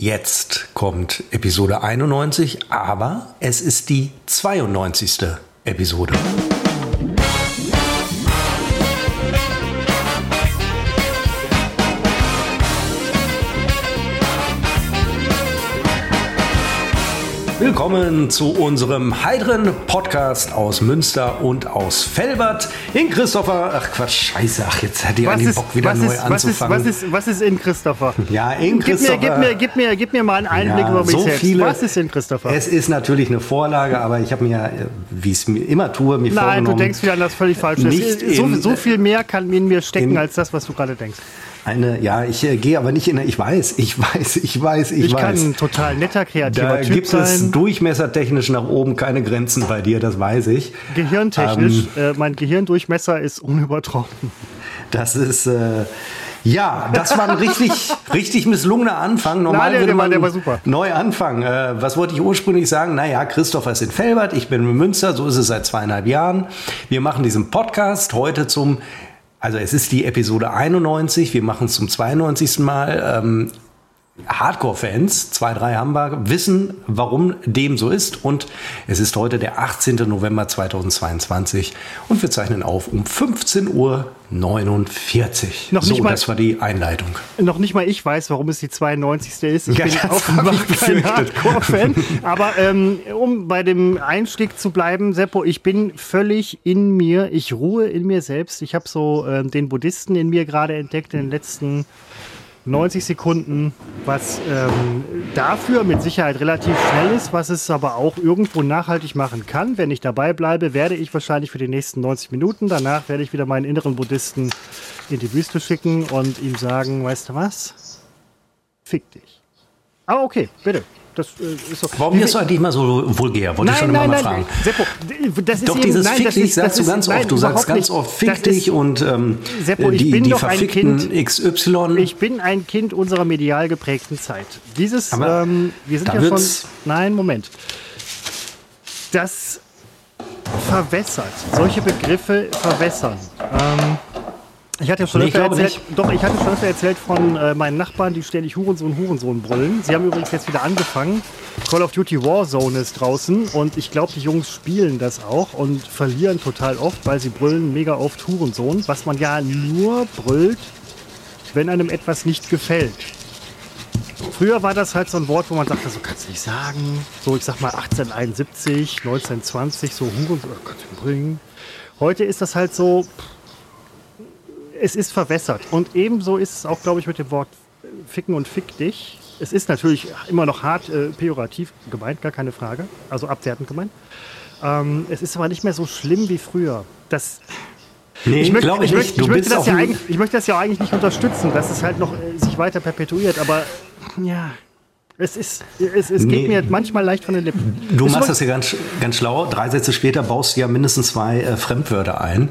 Jetzt kommt Episode 91, aber es ist die 92. Episode. Willkommen zu unserem heiteren Podcast aus Münster und aus Felbert. In Christopher, ach Quatsch, scheiße, ach jetzt hätte ich eigentlich Bock wieder was neu ist, anzufangen. Was ist, was, ist, was ist in Christopher? Ja, in Gib mir, Christopher. gib, mir, gib, mir, gib mir mal einen Einblick Ja, über mich so selbst. viele- was ist in Christopher? Es ist natürlich eine Vorlage, aber ich habe mir, äh, wie ich es mir immer tue, mir Nein, du vorgenommen, denkst wieder an das völlig falsche. Nicht so, in- so viel mehr kann in mir stecken in- als das, was du gerade denkst. Eine, ja, ich äh, gehe aber nicht in, ich weiß, ich weiß, ich weiß, ich, Ich, kann weiß. ein total netter, kreativer Da Typ gibt es sein. durchmessertechnisch nach oben keine Grenzen bei dir, das weiß ich. Gehirntechnisch, Ähm. äh, mein Gehirndurchmesser ist unübertroffen. Das ist, äh, ja, das war ein richtig, richtig misslungener Anfang. Normal Nein, der- würde der war- man der war super. neu anfangen. Äh, was wollte ich ursprünglich sagen? Naja, Christopher ist in Felbert, ich bin in Münster, so ist es seit zweieinhalb Jahren. Wir machen diesen Podcast heute zum, also es ist die Episode 91, wir machen es zum 92. Mal. Ähm, Hardcore-Fans, zwei, drei haben wir, wissen, warum dem so ist. Und es ist heute der 18. November 2022 und wir zeichnen auf um 15.49 Uhr. Noch so, nicht mal- das war die Einleitung. Noch nicht mal ich weiß, warum es die 92. ist. Ich Ja, bin ich kein. Hardcore-Fan. Aber ähm, um bei dem Einstieg zu bleiben, Seppo, ich bin völlig in mir. Ich ruhe in mir selbst. Ich habe so ähm, den Buddhisten in mir gerade entdeckt in den letzten 90 Sekunden, was ähm, dafür mit Sicherheit relativ schnell ist, was es aber auch irgendwo nachhaltig machen kann. Wenn ich dabei bleibe, werde ich wahrscheinlich für die nächsten 90 Minuten, danach werde ich wieder meinen inneren Buddhisten in die Wüste schicken und ihm sagen, weißt du was? Fick dich. Aber okay, bitte. Das äh, ist so. Warum bist du eigentlich immer so vulgär? Wollte ich schon Nein, immer nein, mal nein, fragen. Seppo, das ist Doch eben, dieses nein, Fick das dich ist, sagst das du ist, ganz nein, oft. Du sagst ganz oft Fick ist- dich und ähm, Seppo, ich die, bin die doch ein verfickten Kind. XY. Ich bin ein Kind unserer medial geprägten Zeit. Dieses, Aber ähm, wir sind ja schon. Nein, Moment. Das verwässert. Solche Begriffe verwässern. Ähm, ich hatte schon Nee, erzählt, doch, ich hatte schon öfter erzählt von äh, meinen Nachbarn, die ständig Hurensohn, Hurensohn brüllen. Sie haben übrigens jetzt wieder angefangen. Call of Duty Warzone ist draußen und ich glaube, die Jungs spielen das auch und verlieren total oft, weil sie brüllen mega oft Hurensohn, was man ja nur brüllt, wenn einem etwas nicht gefällt. Früher war das halt so ein Wort, wo man sagte, so kannst du nicht sagen. So, ich sag mal 1871, 1920, so Huren, oh Gott, bringen. Heute ist das halt so, es ist verwässert. Und ebenso ist es auch, glaube ich, mit dem Wort ficken und fick dich. Es ist natürlich immer noch hart äh, pejorativ gemeint, gar keine Frage. Also abwertend gemeint. Ähm, es ist aber nicht mehr so schlimm wie früher. Das, nee, ich, möchte, glaube ich, möchte, ich, möchte das ja eigentlich, ich möchte das ja eigentlich nicht unterstützen, dass es halt noch äh, sich weiter perpetuiert, aber ja, es, ist, es, es geht Nee. mir manchmal leicht von den Lippen. Du Ist machst das ja ganz, ganz schlau. Drei Sätze später baust du ja mindestens zwei äh, Fremdwörter ein,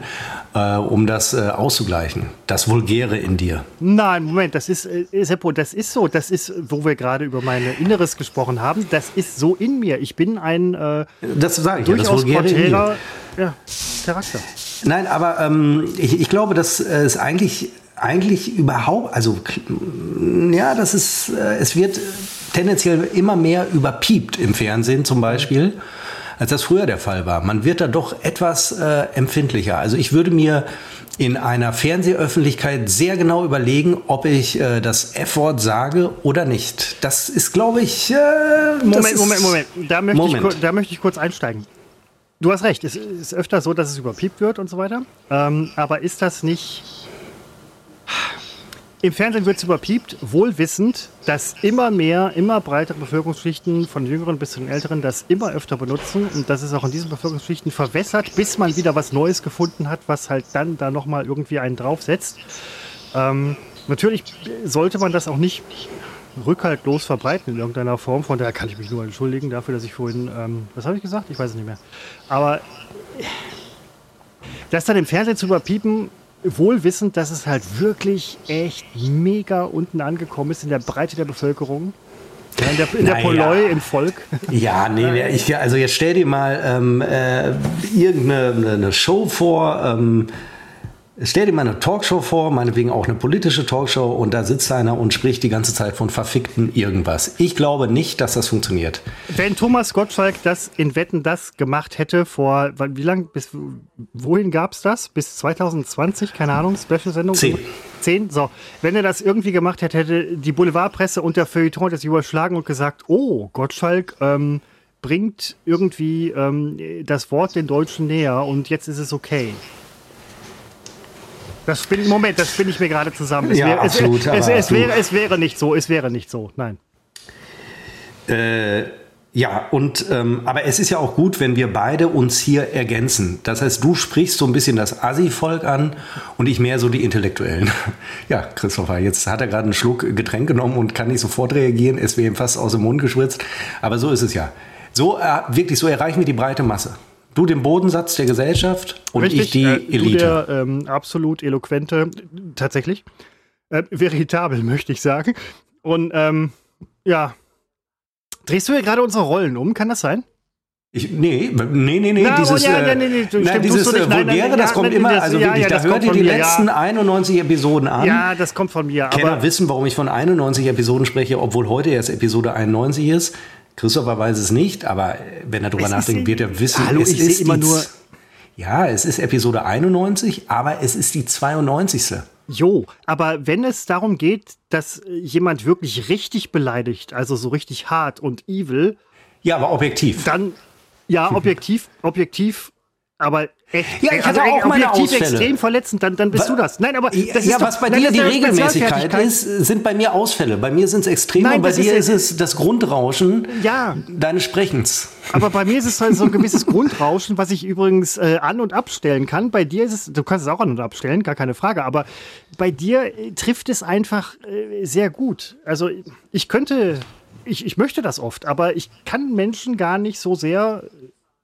äh, um das äh, auszugleichen. Das Vulgäre in dir. Nein, Moment, das ist, äh, Seppo, das ist so. Das ist, wo wir gerade über mein Inneres gesprochen haben. Das ist so in mir. Ich bin ein äh, Das sage ich ja, das durchaus Vulgäre ja, Charakter. Nein, aber ähm, ich, ich glaube, dass es eigentlich, eigentlich überhaupt, also ja, das ist, äh, es wird tendenziell immer mehr überpiept im Fernsehen zum Beispiel, als das früher der Fall war. Man wird da doch etwas äh, empfindlicher. Also ich würde mir in einer Fernsehöffentlichkeit sehr genau überlegen, ob ich äh, das F-Wort sage oder nicht. Das ist, glaube ich, äh, Moment, Moment, Moment. Da möchte, Ich, Moment. kur- da möchte ich kurz einsteigen. Du hast recht, es ist öfter so, dass es überpiept wird und so weiter. Ähm, aber ist das nicht. Im Fernsehen wird es überpiept, wohl wissend, dass immer mehr, immer breitere Bevölkerungsschichten, von Jüngeren bis zu den Älteren, das immer öfter benutzen und dass es auch in diesen Bevölkerungsschichten verwässert, bis man wieder was Neues gefunden hat, was halt dann da nochmal irgendwie einen draufsetzt. Ähm, natürlich sollte man das auch nicht rückhaltlos verbreiten in irgendeiner Form. Von daher kann ich mich nur entschuldigen dafür, dass ich vorhin, ähm, was habe ich gesagt? Ich weiß es nicht mehr. Aber das dann im Fernsehen zu überpiepen, wohl wissend, dass es halt wirklich echt mega unten angekommen ist in der Breite der Bevölkerung. In der, in der. Poloi im Volk. Ja, nee, nee, ich, also jetzt stell dir mal ähm, äh, irgendeine eine Show vor, ähm, Stell dir mal eine Talkshow vor, meinetwegen auch eine politische Talkshow, und da sitzt einer und spricht die ganze Zeit von verfickten irgendwas. Ich glaube nicht, dass das funktioniert. Wenn Thomas Gottschalk das in Wetten das gemacht hätte vor, wie lange, bis wohin gab es das? Bis 2020, keine Ahnung, Special-Sendung? Zehn. Zehn? So. Wenn er das irgendwie gemacht hätte, hätte die Boulevardpresse und der Feuilleton das überschlagen und gesagt, oh, Gottschalk, ähm, bringt irgendwie ähm, das Wort den Deutschen näher und jetzt ist es okay. Das spinne, Moment, das spinne ich mir gerade zusammen. Es, Ja, wäre, absolut, es, es, es, wäre, es wäre nicht so, es wäre nicht so, nein. Äh, ja, und ähm, aber es ist ja auch gut, wenn wir beide uns hier ergänzen. Das heißt, du sprichst so ein bisschen das Assi-Volk an und ich mehr so die Intellektuellen. Ja, Christopher, jetzt hat er gerade einen Schluck Getränk genommen und kann nicht sofort reagieren. Es wäre ihm fast aus dem Mund geschwitzt. Aber so ist es ja. So äh, wirklich, so erreichen wir die breite Masse. Du den Bodensatz der Gesellschaft und ich die äh, Elite. Der ähm, absolut eloquente, tatsächlich, äh, veritabel, möchte ich sagen. Und ähm, ja, drehst du hier gerade unsere Rollen um, kann das sein? Ich, nee, nee, nee, nee. Na, dieses, oh, ja, äh, ja, nee, nee, stimmt, nein, dieses äh, Nein, nein, Vulgäre, nein, das kommt immer, das- also wirklich, ja, da das hört ihr die mir, letzten ja. 91 Episoden an. Ja, das kommt von mir. Kenner Aber wissen, warum ich von 91 Episoden spreche, obwohl heute erst Episode 91 ist. Christopher weiß es nicht, aber äh, wenn er drüber nachdenkt, wird er wissen, Hallo, es ich ist immer nur- Ja, es ist Episode 91, aber es ist die 92. Jo, aber wenn es darum geht, dass äh, jemand wirklich richtig beleidigt, also so richtig hart und evil, Ja, aber objektiv. dann ja, objektiv, objektiv, aber echt. Ja, ich hatte also auch meine Ausfälle. extrem verletzend, dann, dann bist du das. Nein, aber das ist ja, doch, was bei nein, dir die ist Regelmäßigkeit ist, sind bei mir Ausfälle. Bei mir sind es Extreme Nein, und bei ist dir ja- ist es das Grundrauschen Ja. deines Sprechens. Aber bei mir ist es halt so ein gewisses Grundrauschen, was ich übrigens äh, an- und abstellen kann. Bei dir ist es, du kannst es auch an- und abstellen, gar keine Frage. Aber bei dir äh, trifft es einfach äh, sehr gut. Also ich könnte, ich, ich möchte das oft, aber ich kann Menschen gar nicht so sehr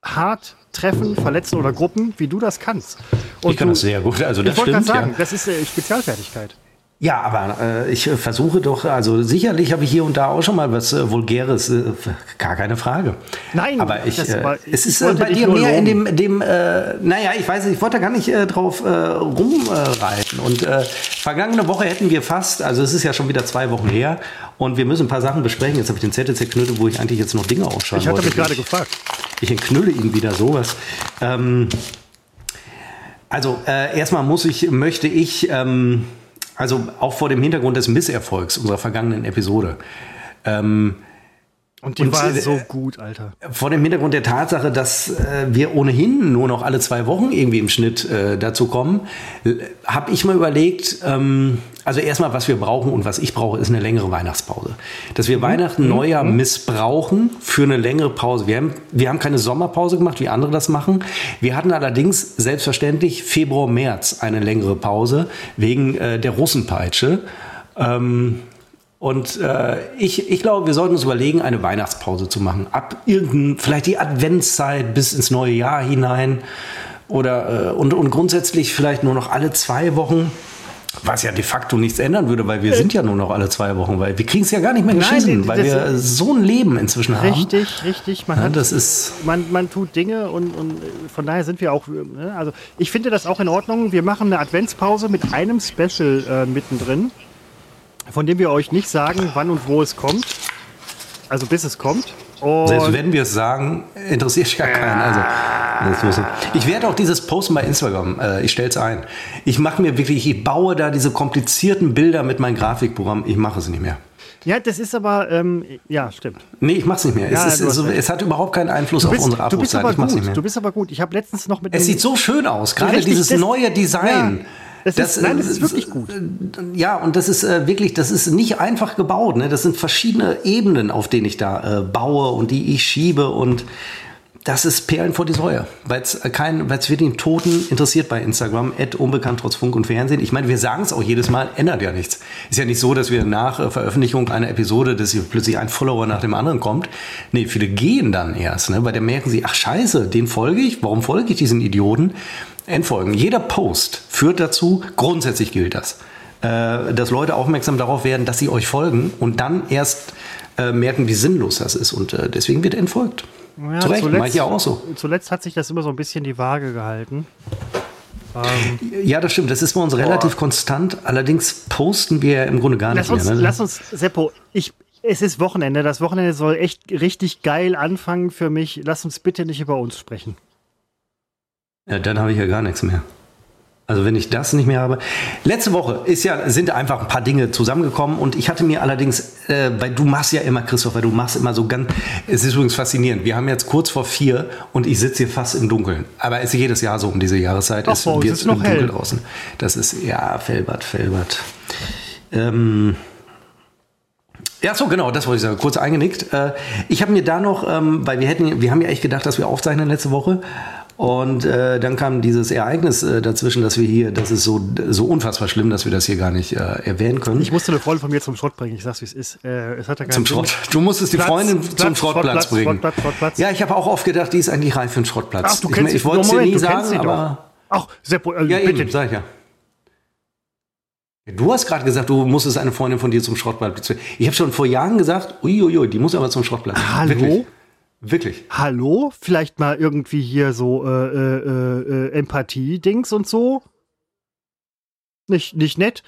hart treffen, verletzen oder Gruppen, wie du das kannst. Und Ich kann du, das sehr gut. Also das ich wollte gerade stimmt. sagen, ja. das ist äh, Spezialfertigkeit. Ja, aber äh, ich äh, versuche doch, also sicherlich habe ich hier und da auch schon mal was äh, Vulgäres, äh, gar keine Frage. Nein, aber ich, äh, war- es ich ist äh, bei dir mehr in dem, dem äh, naja, ich weiß nicht, ich wollte da gar nicht äh, drauf äh, rumreiten. Und äh, vergangene Woche hätten wir fast, also es ist ja schon wieder zwei Wochen her und wir müssen ein paar Sachen besprechen. Jetzt habe ich den Zettel zerknüllt, wo ich eigentlich jetzt noch Dinge aufschreiben Ich hatte wollte. mich gerade Ich- gefragt. ich entknülle ihn wieder sowas. Ähm, also äh, erstmal muss ich, möchte ich, ähm, also auch vor dem Hintergrund des Misserfolgs unserer vergangenen Episode, ähm, Und die Und, war äh, so gut, Alter. vor dem Hintergrund der Tatsache, dass äh, wir ohnehin nur noch alle zwei Wochen irgendwie im Schnitt äh, dazu kommen, habe ich mal überlegt, ähm, also erstmal, was wir brauchen und was ich brauche, ist eine längere Weihnachtspause. Dass wir Weihnachten, Neujahr missbrauchen für eine längere Pause. Wir haben, wir haben keine Sommerpause gemacht, wie andere das machen. Wir hatten allerdings selbstverständlich Februar, März eine längere Pause wegen äh, der Russenpeitsche. Ähm, und äh, ich, ich glaube, wir sollten uns überlegen, eine Weihnachtspause zu machen. Ab irgendein, vielleicht die Adventszeit bis ins neue Jahr hinein. Oder äh, und, und grundsätzlich vielleicht nur noch alle zwei Wochen. Was ja de facto nichts ändern würde, weil wir sind ja nur noch alle zwei Wochen, weil wir kriegen es ja gar nicht mehr Nein, geschissen, weil wir so ein Leben inzwischen haben. Richtig, richtig. Man Ja, hat das ist man, man tut Dinge und, und von daher sind wir auch, ne, also ich finde das auch in Ordnung. Wir machen eine Adventspause mit einem Special äh, mittendrin, von dem wir euch nicht sagen, wann und wo es kommt. Also bis es kommt. Und Selbst wenn wir es sagen, interessiert ja keinen. Also, ich werde auch dieses posten bei Instagram. Äh, ich stelle es ein. Ich mache mir wirklich, ich baue da diese komplizierten Bilder mit meinem Grafikprogramm. Ich mache es nicht mehr. ja, das ist aber, ähm, ja, stimmt. Nee, ich mache es nicht mehr. Ja, es, ist, so, es hat überhaupt keinen Einfluss Du auf bist, unsere du bist Abrufzeit. aber Ich mach's nicht gut. mehr. Du bist aber gut. Ich habe letztens noch mit Es sieht so schön aus, gerade dieses neue Design. Ja, das ist- nein, das ist wirklich gut. Ja, und das ist äh, wirklich, das ist nicht einfach gebaut. Ne? Das sind verschiedene Ebenen, auf denen ich da äh, baue und die ich schiebe und das ist Perlen vor die Säue, weil es kein, weil es wirklich den Toten interessiert bei Instagram, Ad unbekannt trotz Funk und Fernsehen. Ich meine, wir sagen es auch jedes Mal, ändert ja nichts. Ist ja nicht so, dass wir nach äh, Veröffentlichung einer Episode, dass hier plötzlich ein Follower nach dem anderen kommt. Nee, viele gehen dann erst, ne? weil dann merken sie, ach scheiße, den folge ich, warum folge ich diesen Idioten? Entfolgen. Jeder Post führt dazu, grundsätzlich gilt das, äh, dass Leute aufmerksam darauf werden, dass sie euch folgen und dann erst äh, merken, wie sinnlos das ist. Und äh, deswegen wird entfolgt. Ja, Zu Recht, ja auch so. Zuletzt hat sich das immer so ein bisschen die Waage gehalten. Ähm, ja, das stimmt. Das ist bei uns relativ konstant. Allerdings posten wir im Grunde gar lass nicht uns, mehr. Ne? Lass uns, Seppo, ich, es ist Wochenende. Das Wochenende soll echt richtig geil anfangen für mich. Lass uns bitte nicht über uns sprechen. Ja, dann habe ich ja gar nichts mehr. Also wenn ich das nicht mehr habe. Letzte Woche ist ja, sind einfach ein paar Dinge zusammengekommen und ich hatte mir allerdings, äh, weil du machst ja immer, Christopher, du machst immer so ganz, es ist übrigens faszinierend. Wir haben jetzt kurz vor vier und ich sitze hier fast im Dunkeln. Aber es ist jedes Jahr so um diese Jahreszeit. Ach, es wird es ist noch dunkel hell. draußen. Das ist, ja, Felbert, Felbert. Ähm, ja, so genau, das wollte ich sagen. Kurz eingenickt. Äh, ich habe mir da noch, ähm, weil wir hätten, wir haben ja echt gedacht, dass wir aufzeichnen letzte Woche. Und äh, dann kam dieses Ereignis äh, dazwischen, dass wir hier, das ist so, so unfassbar schlimm, dass wir das hier gar nicht äh, erwähnen können. Ich musste eine Freundin von mir zum Schrott bringen. Ich sag's, wie es ist. Äh, es hat ja zum Sinn. Schrott. Du musstest die Platz, Freundin Platz, zum Schrottplatz Schrottplatz, bringen. Schrottplatz, Schrottplatz. Ja, ich habe auch oft gedacht, die ist eigentlich reif für einen Schrottplatz. Ach, du ich, kennst ich wollte es dir nie sagen, aber. Ach, Seppo, äh, Ja, bitte. eben, sag ich ja. Du hast gerade gesagt, du musstest eine Freundin von dir zum Schrottplatz. bringen. Ich habe schon vor Jahren gesagt, uiuiui, die muss aber zum Schrottplatz. Hallo? Wirklich. Wirklich. Hallo? Vielleicht mal irgendwie hier so äh, äh, äh, Empathie-Dings und so? Nicht, nicht nett.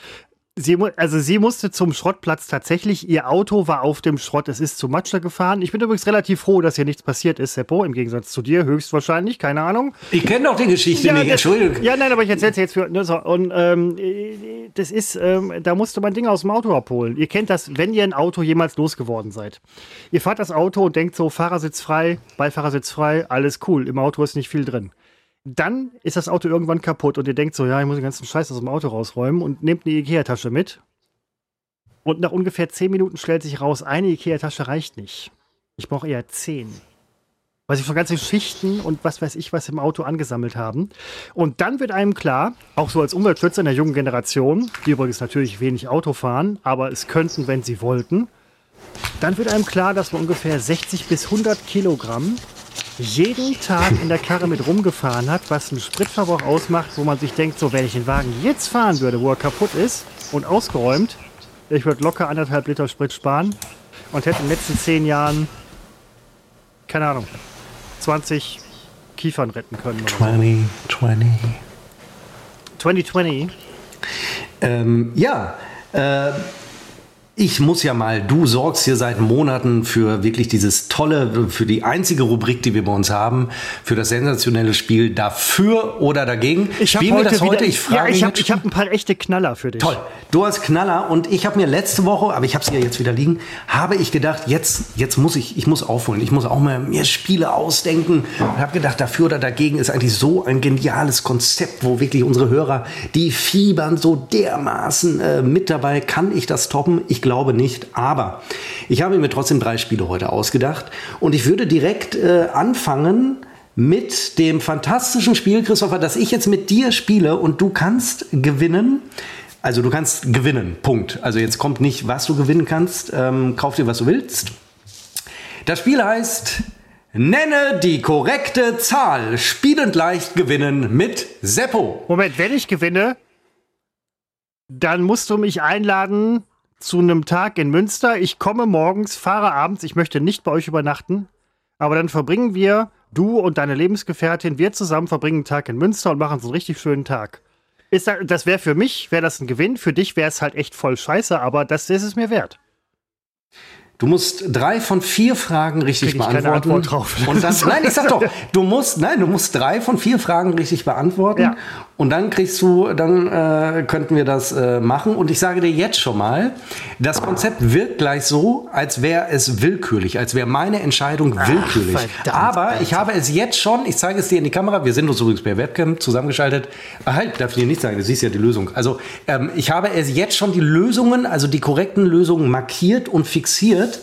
Sie, also sie musste zum Schrottplatz tatsächlich. Ihr Auto war auf dem Schrott. Es ist zu Matscher gefahren. Ich bin übrigens relativ froh, dass hier nichts passiert ist, Seppo. Im Gegensatz zu dir höchstwahrscheinlich. Keine Ahnung. Ich kenne doch die Geschichte nicht, das- Entschuldigung. Ja, nein, aber ich erzähl's jetzt für. Ne, so, und ähm, äh, das ist, ähm, da musste man Dinge aus dem Auto abholen. Ihr kennt das, wenn ihr ein Auto jemals losgeworden seid. Ihr fahrt das Auto und denkt so, Fahrersitz frei, Beifahrersitz frei, alles cool. Im Auto ist nicht viel drin. Dann ist das Auto irgendwann kaputt und ihr denkt so, ja, ich muss den ganzen Scheiß aus dem Auto rausräumen und nehmt eine Ikea-Tasche mit. Und nach ungefähr zehn Minuten stellt sich raus, eine Ikea-Tasche reicht nicht. Ich brauche eher zehn weil sie schon ganze Schichten und was weiß ich was im Auto angesammelt haben. Und dann wird einem klar, auch so als Umweltschützer in der jungen Generation, die übrigens natürlich wenig Auto fahren, aber es könnten, wenn sie wollten, dann wird einem klar, dass man ungefähr 60 bis 100 Kilogramm jeden Tag in der Karre mit rumgefahren hat, was einen Spritverbrauch ausmacht, wo man sich denkt, so wenn ich den Wagen jetzt fahren würde, wo er kaputt ist und ausgeräumt, ich würde locker anderthalb Liter Sprit sparen und hätte in den letzten zehn Jahren, keine Ahnung, 20 Kiefern retten können. Oder so. 20, 20. 2020. Ähm, ja, äh, ich muss ja mal, du sorgst hier seit Monaten für wirklich dieses tolle, für die einzige Rubrik, die wir bei uns haben, für das sensationelle Spiel dafür oder dagegen. Ich Spielen wir heute das heute? wieder, Ich frage ja, ich habe hab ein paar echte Knaller für dich. Toll. Du hast Knaller und ich habe mir letzte Woche, aber ich habe sie ja jetzt wieder liegen, habe ich gedacht, jetzt, jetzt muss ich, ich muss aufholen. Ich muss auch mal mir Spiele ausdenken und habe gedacht, dafür oder dagegen ist eigentlich so ein geniales Konzept, wo wirklich unsere Hörer, die fiebern so dermaßen äh, mit dabei. Kann ich das toppen? Ich glaube nicht. Aber ich habe mir trotzdem drei Spiele heute ausgedacht und ich würde direkt äh, anfangen mit dem fantastischen Spiel, Christopher, das ich jetzt mit dir spiele und du kannst gewinnen. Also du kannst gewinnen, Punkt. Also jetzt kommt nicht, was du gewinnen kannst. Ähm, kauf dir, was du willst. Das Spiel heißt Nenne die korrekte Zahl. Spielend leicht gewinnen mit Seppo. Moment, wenn ich gewinne, dann musst du mich einladen zu einem Tag in Münster. Ich komme morgens, fahre abends. Ich möchte nicht bei euch übernachten. Aber dann verbringen wir, du und deine Lebensgefährtin, wir zusammen verbringen einen Tag in Münster und machen so einen richtig schönen Tag. Ist das, das wäre für mich, wäre das ein Gewinn. Für dich wäre es halt echt voll scheiße, aber das ist es mir wert. Du musst drei von vier Fragen richtig Krieg ich keine beantworten. Antwort drauf. Und dann, nein, ich sag doch, du musst, nein, du musst drei von vier Fragen richtig beantworten. Ja. Und dann kriegst du, dann äh, könnten wir das äh, machen. Und ich sage dir jetzt schon mal, das Konzept wirkt gleich so, als wäre es willkürlich, als wäre meine Entscheidung willkürlich. verdammt, Aber Alter. ich habe es jetzt schon, ich zeige es dir in die Kamera, wir sind uns übrigens per Webcam zusammengeschaltet. Ah, halt, darf ich dir nicht sagen, du siehst ja die Lösung. Also ähm, ich habe es jetzt schon die Lösungen, also die korrekten Lösungen markiert und fixiert.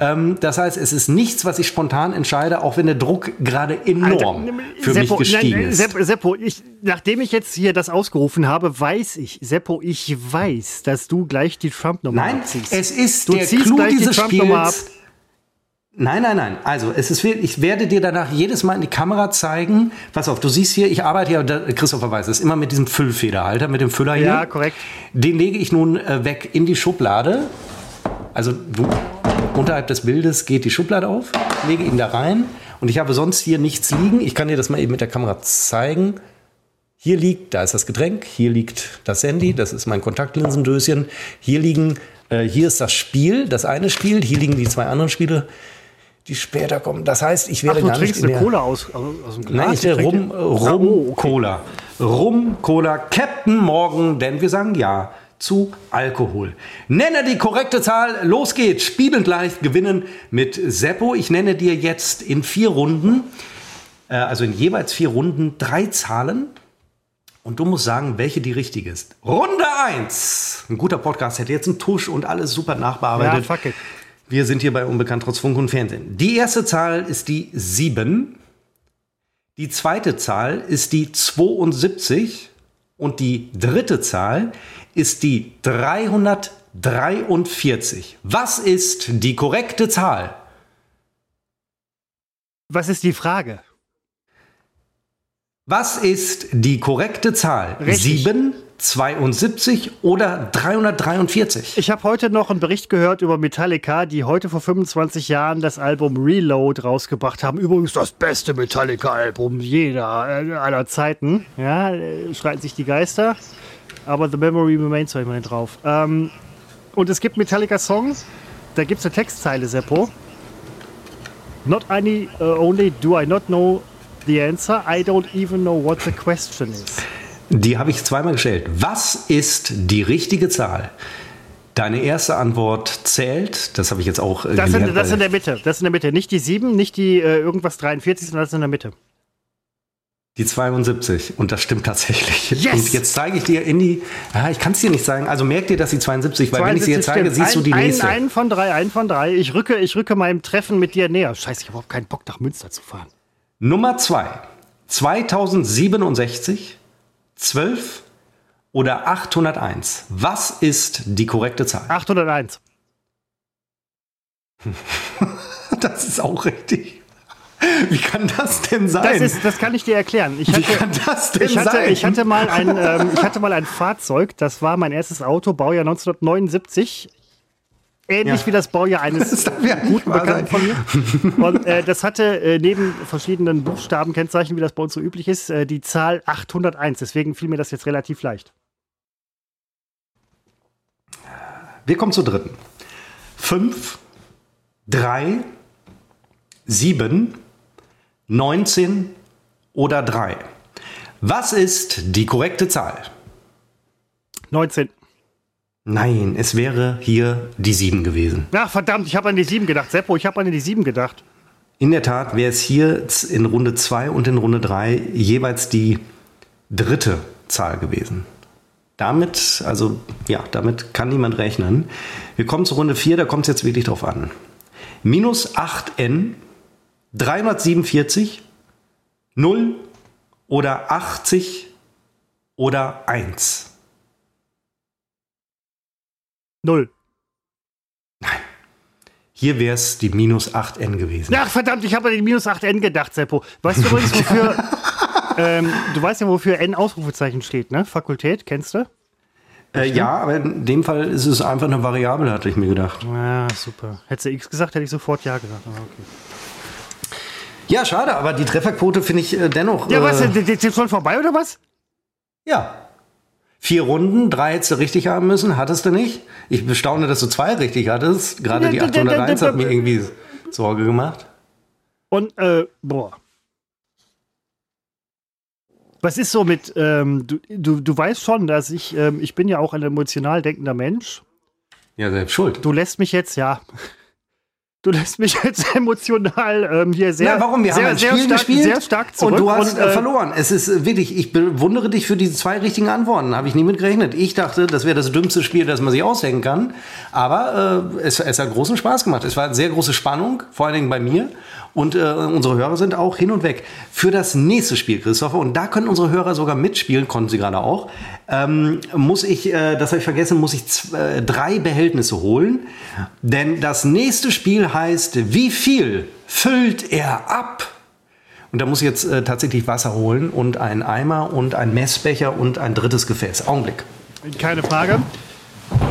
Ähm, das heißt, es ist nichts, was ich spontan entscheide, auch wenn der Druck gerade enorm für Seppo, mich gestiegen nein, ist. Seppo, Seppo ich, nachdem ich jetzt hier das ausgerufen habe, weiß ich, Seppo, ich weiß, dass du gleich die Trump-Nummer Nein, abziehst. es ist Du der ziehst Clou gleich die dieses Trump-Nummer Spiels. Nein, nein, nein. Also, es ist, wirklich- ich werde dir danach jedes Mal in die Kamera zeigen. Pass auf, du siehst hier, ich arbeite ja, Christopher weiß es, immer mit diesem Füllfederhalter, mit dem Füller hier. Ja, korrekt. Den lege ich nun äh, weg in die Schublade. Also, du, unterhalb des Bildes geht die Schublade auf, lege ihn da rein und ich habe sonst hier nichts liegen. Ich kann dir das mal eben mit der Kamera zeigen. Hier liegt, da ist das Getränk, hier liegt das Handy, das ist mein Kontaktlinsendöschen. Hier liegen, äh, hier ist das Spiel, das eine Spiel, hier liegen die zwei anderen Spiele, die später kommen. Das heißt, ich werde Ach, du gar nicht trinkst in eine der, Cola aus, aus dem Glas? Nein, ich will trinke- Rum, Rum Ah, oh. Cola. Rum Cola Captain Morgan, denn wir sagen ja zu Alkohol. Nenne die korrekte Zahl. Los geht's. Spielend leicht gewinnen mit Seppo. Ich nenne dir jetzt in vier Runden, äh, also in jeweils vier Runden, drei Zahlen. Und du musst sagen, welche die richtige ist. Runde 1. Ein guter Podcast hätte jetzt einen Tusch und alles super Ja, nachbearbeitet. fuck it. Wir sind hier bei Unbekannt trotz Funk und Fernsehen. Die erste Zahl ist die 7. Die zweite Zahl ist die 72. Und die dritte Zahl ist die 343. Was ist die korrekte Zahl? Was ist die Frage? Was ist die korrekte Zahl? Richtig. 7, 72 oder 343? Ich habe heute noch einen Bericht gehört über Metallica, die heute vor 25 Jahren das Album Reload rausgebracht haben. Übrigens das beste Metallica-Album jeder äh, aller Zeiten. Ja, äh, streiten sich die Geister. Aber The Memory Remains war immerhin drauf. Ähm, und es gibt Metallica-Songs, da gibt es eine Textzeile, Seppo. Not only, uh, only do I not know the answer, I don't even know what the question is. Die habe ich zweimal gestellt. Was ist die richtige Zahl? Deine erste Antwort zählt. Das habe ich jetzt auch äh, Das, gelernt, in, das in der Mitte. Das in der Mitte. Nicht die 7, nicht die äh, irgendwas 43, sondern das in der Mitte. Die 72. Und das stimmt tatsächlich. Yes! Und jetzt zeige ich dir in die. Ja, ich kann es dir nicht sagen. Also merk dir, dass die 72, weil wenn ich sie jetzt zeige, stimmt. siehst du die ein, nächste. Ein, ein von drei, ein von drei. Ich rücke, ich rücke meinem Treffen mit dir näher. Scheiße, ich habe überhaupt keinen Bock, nach Münster zu fahren. Nummer 2. 2067, 12 oder 801. Was ist die korrekte Zahl? 801. Das ist auch richtig. Wie kann das denn sein? Das, ist, das kann ich dir erklären. Ich Wie hatte, kann das denn ich hatte, sein? ich hatte, mal ein, ähm, ich hatte mal ein Fahrzeug, das war mein erstes Auto, Baujahr 1979. Ähnlich Ja. wie das Baujahr eines Das ja guten Bekannten von mir. Und äh, das hatte äh, neben verschiedenen Buchstabenkennzeichen, wie das bei uns so üblich ist, äh, die Zahl 801. Deswegen fiel mir das jetzt relativ leicht. Wir kommen zur dritten. 5, 3, 7, 19 oder 3. Was ist die korrekte Zahl? 19. Nein, es wäre hier die 7 gewesen. Ach, verdammt, ich habe an die 7 gedacht. Seppo, ich habe an die 7 gedacht. In der Tat wäre es hier in Runde 2 und in Runde 3 jeweils die dritte Zahl gewesen. Damit, also ja, damit kann niemand rechnen. Wir kommen zu Runde 4, da kommt es jetzt wirklich drauf an. Minus 8n, 347, 0 oder 80 oder 1. Null. Hier wäre es die minus 8n gewesen. Ach, verdammt, ich habe an die minus 8n gedacht, Seppo. Weißt du übrigens, wofür. ähm, du weißt ja, wofür N Ausrufezeichen steht, ne? Fakultät, kennst du? Äh, ja, aber in dem Fall ist es einfach eine Variable, hatte ich mir gedacht. Ja, super. Hättest du X gesagt, hätte ich sofort Ja gesagt. Aber okay. Ja, schade, aber die Trefferquote finde ich äh, dennoch. Ja, was? Äh, Ist jetzt schon vorbei oder was? ja. Vier Runden, drei hättest du richtig haben müssen, hattest du nicht. Ich bestaune, dass du zwei richtig hattest. Gerade die Ja, d- d- d- 801 d- hat mir irgendwie Sorge gemacht. Und, äh, boah. Was ist so mit, ähm, du, du, du weißt schon, dass ich, ähm, ich bin ja auch ein emotional denkender Mensch. Ja, selbst schuld. Du lässt mich jetzt, ja, du lässt mich jetzt emotional ähm, hier sehr, ja, warum? Wir sehr, haben sehr Spiel stark, gespielt sehr stark zurück. und du hast äh, äh, verloren. Es ist äh, wirklich, ich bewundere dich für diese zwei richtigen Antworten. Habe ich nie mit gerechnet. Ich dachte, das wäre das dümmste Spiel, das man sich ausdenken kann. Aber äh, es, es hat großen Spaß gemacht. Es war sehr große Spannung, vor allen Dingen bei mir. Und äh, unsere Hörer sind auch hin und weg. Für das nächste Spiel, Christopher, und da können unsere Hörer sogar mitspielen, konnten sie gerade auch, ähm, muss ich, äh, das habe ich vergessen, muss ich z- äh, drei Behältnisse holen. Denn das nächste Spiel heißt, wie viel füllt er ab? Und da muss ich jetzt äh, tatsächlich Wasser holen und einen Eimer und einen Messbecher und ein drittes Gefäß. Augenblick. Keine Frage.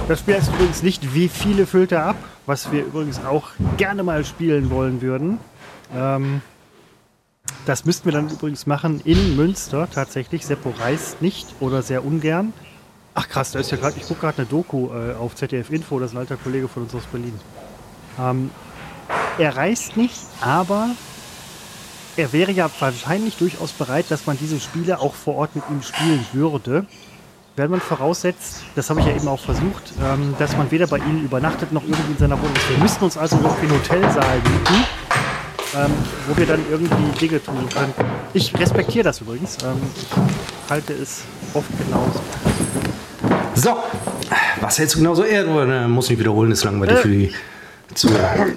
Das Spiel heißt übrigens nicht, wie viele füllt er ab, was wir übrigens auch gerne mal spielen wollen würden. Ähm, das müssten wir dann übrigens machen in Münster tatsächlich. Seppo reist nicht oder sehr ungern. Ach krass, da ist ja gerade, ich gucke gerade eine Doku äh, auf ZDF Info, das ist ein alter Kollege von uns aus Berlin. Ähm, er reist nicht, aber er wäre ja wahrscheinlich durchaus bereit, dass man diese Spiele auch vor Ort mit ihm spielen würde. Wenn man voraussetzt, das habe ich ja eben auch versucht, ähm, dass man weder bei ihm übernachtet noch irgendwie in seiner Wohnung ist. Wir müssten uns also irgendwie einen Hotelsaal mieten, ähm, wo wir dann irgendwie Dinge tun können. Ich respektiere das übrigens. Ähm, ich halte es oft genauso. So, was hältst du genauso? Er äh, muss nicht wiederholen, ist langweilig Äh. für die Zuhörer.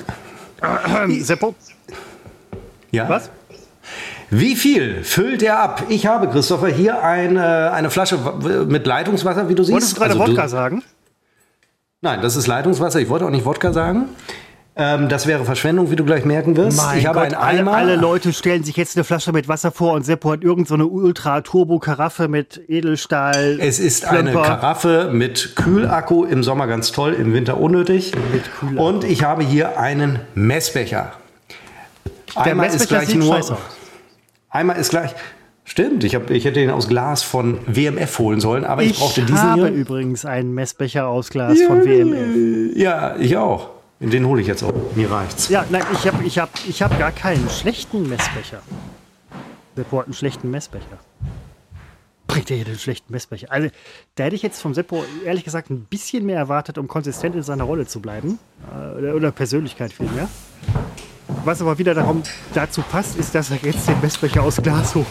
Ähm, Seppo, Ja? was? Wie viel füllt er ab? Ich habe, Christopher, hier eine, eine Flasche mit Leitungswasser, wie du siehst. Wolltest du gerade Also Wodka du- sagen? Nein, das ist Leitungswasser. Ich wollte auch nicht Wodka sagen. Ähm, das wäre Verschwendung, wie du gleich merken wirst. Mein ich habe Gott, einen alle, Eimer. alle Leute stellen sich jetzt eine Flasche mit Wasser vor und Seppo hat irgend so eine Ultra-Turbo-Karaffe mit Edelstahl. es ist eine Plumper. Karaffe mit Kühlakku, im Sommer ganz toll, im Winter unnötig. Mit Kühlakku. Und ich habe hier einen Messbecher. Der Eimer ist Messbecher gleich sieht nur. Eimer ist gleich. Stimmt, ich, hab, ich hätte den aus Glas von WMF holen sollen, aber ich, Ich brauchte diesen habe hier. übrigens einen Messbecher aus Glas von WMF. Ja, ich auch. Den hole ich jetzt auch. Mir reicht's. Ja, nein, ich habe ich hab, ich hab gar keinen schlechten Messbecher. Seppo hat einen schlechten Messbecher. Bringt er hier den schlechten Messbecher? Also, da hätte ich jetzt vom Seppo ehrlich gesagt ein bisschen mehr erwartet, um konsistent in seiner Rolle zu bleiben. Äh, oder Persönlichkeit vielmehr. Was aber wieder darum, dazu passt, ist, dass er jetzt den Messbecher aus Glas holt.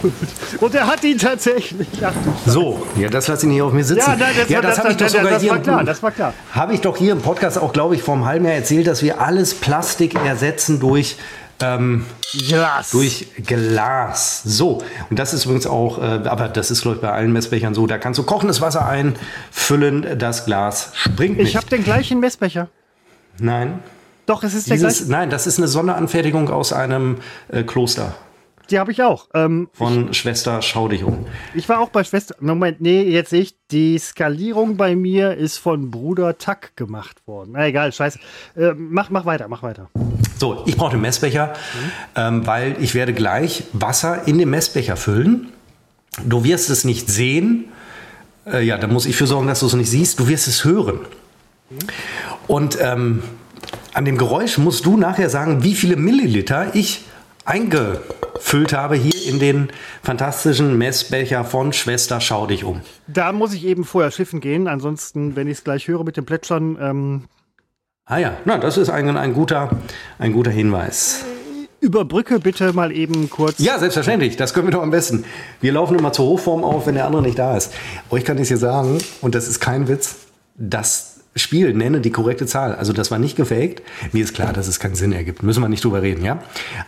Und er hat ihn tatsächlich. Ach, So, ja, das lasse ich nicht auf mir sitzen. Ja, nein, das war- das habe ich war- doch sogar das hier. war klar, das war klar. Habe ich doch hier im Podcast auch, glaube ich, vor einem halben Jahr erzählt, dass wir alles Plastik ersetzen durch, ähm, Glas. durch Glas. So, und das ist übrigens auch, äh, aber das ist, glaube ich, bei allen Messbechern so. Da kannst du kochendes Wasser einfüllen, das Glas springt nicht. Ich habe den gleichen Messbecher. Nein, Doch, es ist der dieses, gleiche. nein, das ist eine Sonderanfertigung aus einem äh, Kloster Die habe ich auch. Ähm, von Schwester Schau dich um. Ich war auch bei Schwester. Moment, nee, jetzt ich, die Skalierung bei mir ist von Bruder Tack gemacht worden. Na egal, scheiße. Äh, mach, mach weiter, mach weiter. So, ich brauche den Messbecher, ähm, weil ich werde gleich Wasser in den Messbecher füllen. Du wirst es nicht sehen. Äh, ja, da muss ich für sorgen, dass du es nicht siehst. Du wirst es hören. Und ähm, an dem Geräusch musst du nachher sagen, wie viele Milliliter ich eingefüllt habe hier in den fantastischen Messbecher von Schwester Schau dich um. Da muss ich eben vorher schiffen gehen. Ansonsten, wenn ich es gleich höre mit dem Plätschern, ähm, Ah ja, na, das ist ein, ein, guter, ein guter Hinweis. überbrücke bitte mal eben kurz. Ja, selbstverständlich. Das können wir doch am besten. Wir laufen immer zur Hochform auf, wenn der andere nicht da ist. Euch kann ich hier sagen, und das ist kein Witz, das Spiel nenne die korrekte Zahl. Also das war nicht gefaked. Mir ist klar, dass es keinen Sinn ergibt. Müssen wir nicht drüber reden, ja?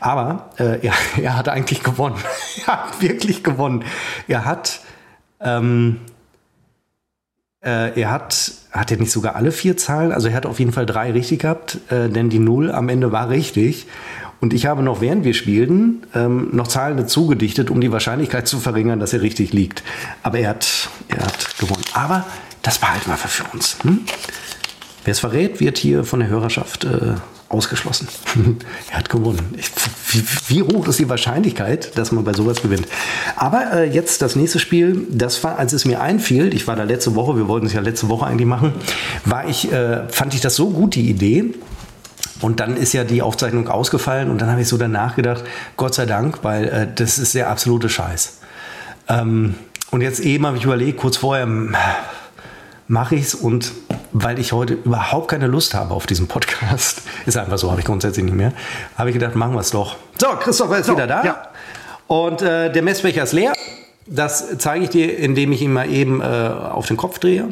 Aber äh, er, er hat eigentlich gewonnen. er hat wirklich gewonnen. Er hat... Ähm, äh, er hat, hat er nicht sogar alle vier Zahlen? Also er hat auf jeden Fall drei richtig gehabt, äh, denn die Null am Ende war richtig. Und ich habe noch, während wir spielten, ähm, noch Zahlen dazu gedichtet, um die Wahrscheinlichkeit zu verringern, dass er richtig liegt. Aber er hat, er hat gewonnen. Aber das behalten wir für uns. Hm? Wer es verrät, wird hier von der Hörerschaft äh, ausgeschlossen. er hat gewonnen. Ich, wie, wie hoch ist die Wahrscheinlichkeit, dass man bei sowas gewinnt? Aber äh, jetzt das nächste Spiel, das war, als es mir einfiel, ich war da letzte Woche, wir wollten es ja letzte Woche eigentlich machen, war ich, äh, fand ich das so gut, die Idee. Und dann ist ja die Aufzeichnung ausgefallen und dann habe ich so danach gedacht, Gott sei Dank, weil äh, das ist der absolute Scheiß. Ähm, und jetzt eben habe ich überlegt, kurz vorher, mache ich es und weil ich heute überhaupt keine Lust habe auf diesen Podcast, ist einfach so, habe ich grundsätzlich nicht mehr, habe ich gedacht, machen wir es doch. So, Christopher ist So, wieder da. ja. Und äh, der Messbecher ist leer. Das zeige ich dir, indem ich ihn mal eben äh, auf den Kopf drehe.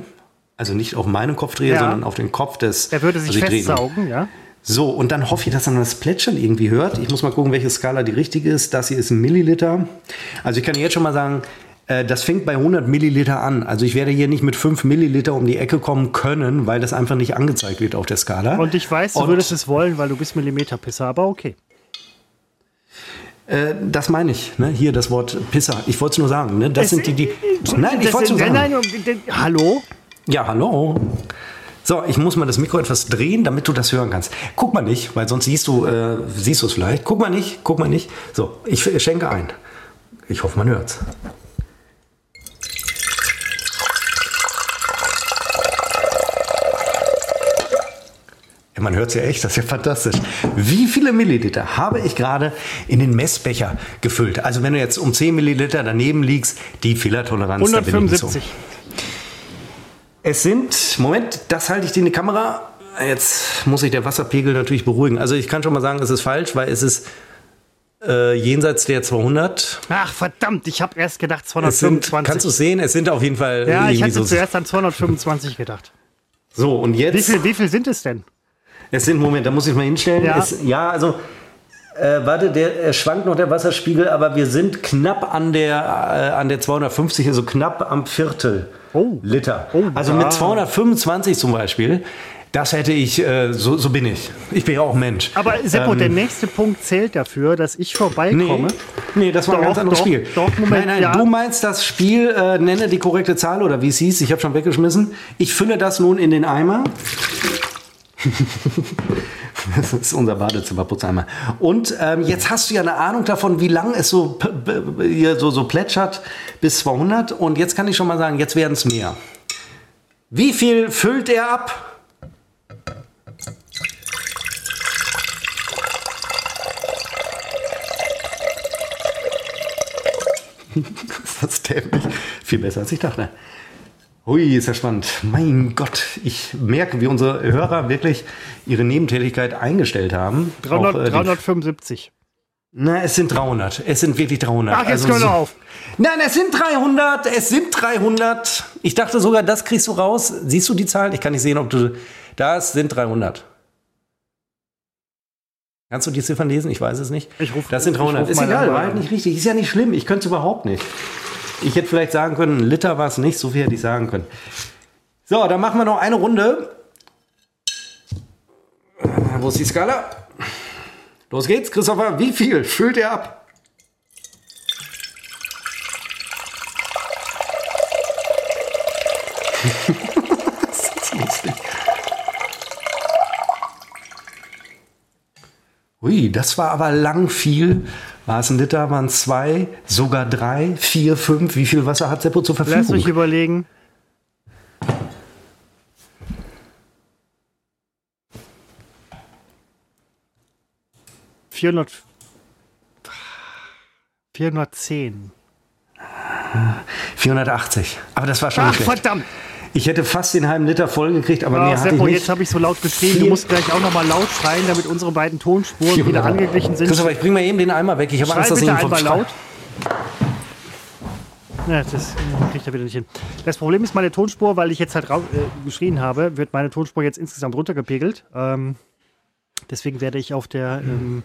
Also nicht auf meinen Kopf drehe, Ja. sondern auf den Kopf des. Er würde sich also festsaugen, ja. So, und dann hoffe ich, dass man das Plätschern irgendwie hört. Ich muss mal gucken, welche Skala die richtige ist. Das hier ist ein Milliliter. Also ich kann jetzt schon mal sagen, das fängt bei 100 Milliliter an. Also ich werde hier nicht mit 5 Milliliter um die Ecke kommen können, weil das einfach nicht angezeigt wird auf der Skala. Und ich weiß, du Und- würdest es wollen, weil du bist Millimeterpisser, aber okay. Äh, das meine ich. Ne? Hier das Wort Pisser. Ich wollte es nur sagen. Ne? Das Es- sind die, die. Nein, ich wollte es nur sagen. nein, nein, nein, hallo? Ja, hallo. So, ich muss mal das Mikro etwas drehen, damit du das hören kannst. Guck mal nicht, weil sonst siehst du äh, siehst du es vielleicht. Guck mal nicht, guck mal nicht. So, ich schenke ein. Ich hoffe, man hört's. Man hört es ja echt, das ist ja fantastisch. Wie viele Milliliter habe ich gerade in den Messbecher gefüllt? Also wenn du jetzt um 10 Milliliter daneben liegst, die Fehlertoleranz, da bin ich nicht so. 175. Es sind, Moment, das halte ich dir in die Kamera. Jetzt muss ich der Wasserpegel natürlich beruhigen. Also ich kann schon mal sagen, es ist falsch, weil es ist äh, jenseits der 200. Ach verdammt, ich habe erst gedacht Es sind, 225. kannst du es sehen? Es sind auf jeden Fall ja, ich hatte so. zuerst an 225 gedacht. So, und jetzt. Wie viel, wie viel sind es denn? Es sind, Moment, da muss ich mal hinstellen. Ja. Es, ja also, äh, warte, der er schwankt noch der Wasserspiegel, aber wir sind knapp an der, äh, an der 250, also knapp am Viertel Oh. Liter. Oh, also mit 225 zum Beispiel, das hätte ich, äh, so, so bin ich. Ich bin ja auch Mensch. Aber Seppo, Ähm, der nächste Punkt zählt dafür, dass ich Nee, vorbeikomme. nee, das war ein Doch, ganz anderes doch, Spiel. doch, Moment, nein, nein, ja. du meinst das Spiel, äh, nenne die korrekte Zahl oder wie es hieß, ich habe schon weggeschmissen. Ich fülle das nun in den Eimer. Das ist unser Badezimmerputzeimer. Und ähm, jetzt hast du ja eine Ahnung davon, wie lang es so, so, so plätschert bis 200. Und jetzt kann ich schon mal sagen, jetzt werden es mehr. Wie viel füllt er ab? Das ist dämlich. Viel besser als ich dachte. Hui, ist ja spannend. Mein Gott, ich merke, wie unsere Hörer wirklich ihre Nebentätigkeit eingestellt haben. 300, Auch, äh, die- 375. Na, es sind 300. Es sind wirklich 300. Ach, jetzt Also doch auf. Nein, es sind 300. Es sind 300. Ich dachte sogar, das kriegst du raus. Siehst du die Zahlen? Ich kann nicht sehen, ob du. Das sind 300. Kannst du die Ziffern lesen? Ich weiß es nicht. Ich ruf- das sind ich 300. ruf ist egal, war halt nicht richtig. Ist ja nicht schlimm. Ich könnte es überhaupt nicht. Ich hätte vielleicht sagen können, ein Liter war es nicht. So viel hätte ich sagen können. So, dann machen wir noch eine Runde. Wo ist die Skala? Los geht's, Christopher. Wie viel füllt er ab? das ist lustig. Ui, das war aber lang viel. War es ein Liter, waren es zwei, sogar drei, vier, fünf? Wie viel Wasser hat Seppo zur Verfügung? euch überlegen. Vierhundert. 410. 480. Aber das war schon Ach, verdammt! Ich hätte fast den halben Liter voll gekriegt, aber Ah, mehr hatte ich Seppo, nicht. jetzt habe ich so laut geschrien. Du musst gleich auch noch mal laut schreien, damit unsere beiden Tonspuren wieder angeglichen sind. Christopher, ich bring mal eben den Eimer weg. Ich habe Angst, dass ich ihn vom laut. Ja, das äh, kriegt er wieder nicht hin. Das Problem ist meine Tonspur, weil ich jetzt halt äh, geschrien habe, wird meine Tonspur jetzt insgesamt runtergepegelt. Ähm, deswegen werde ich auf der ähm,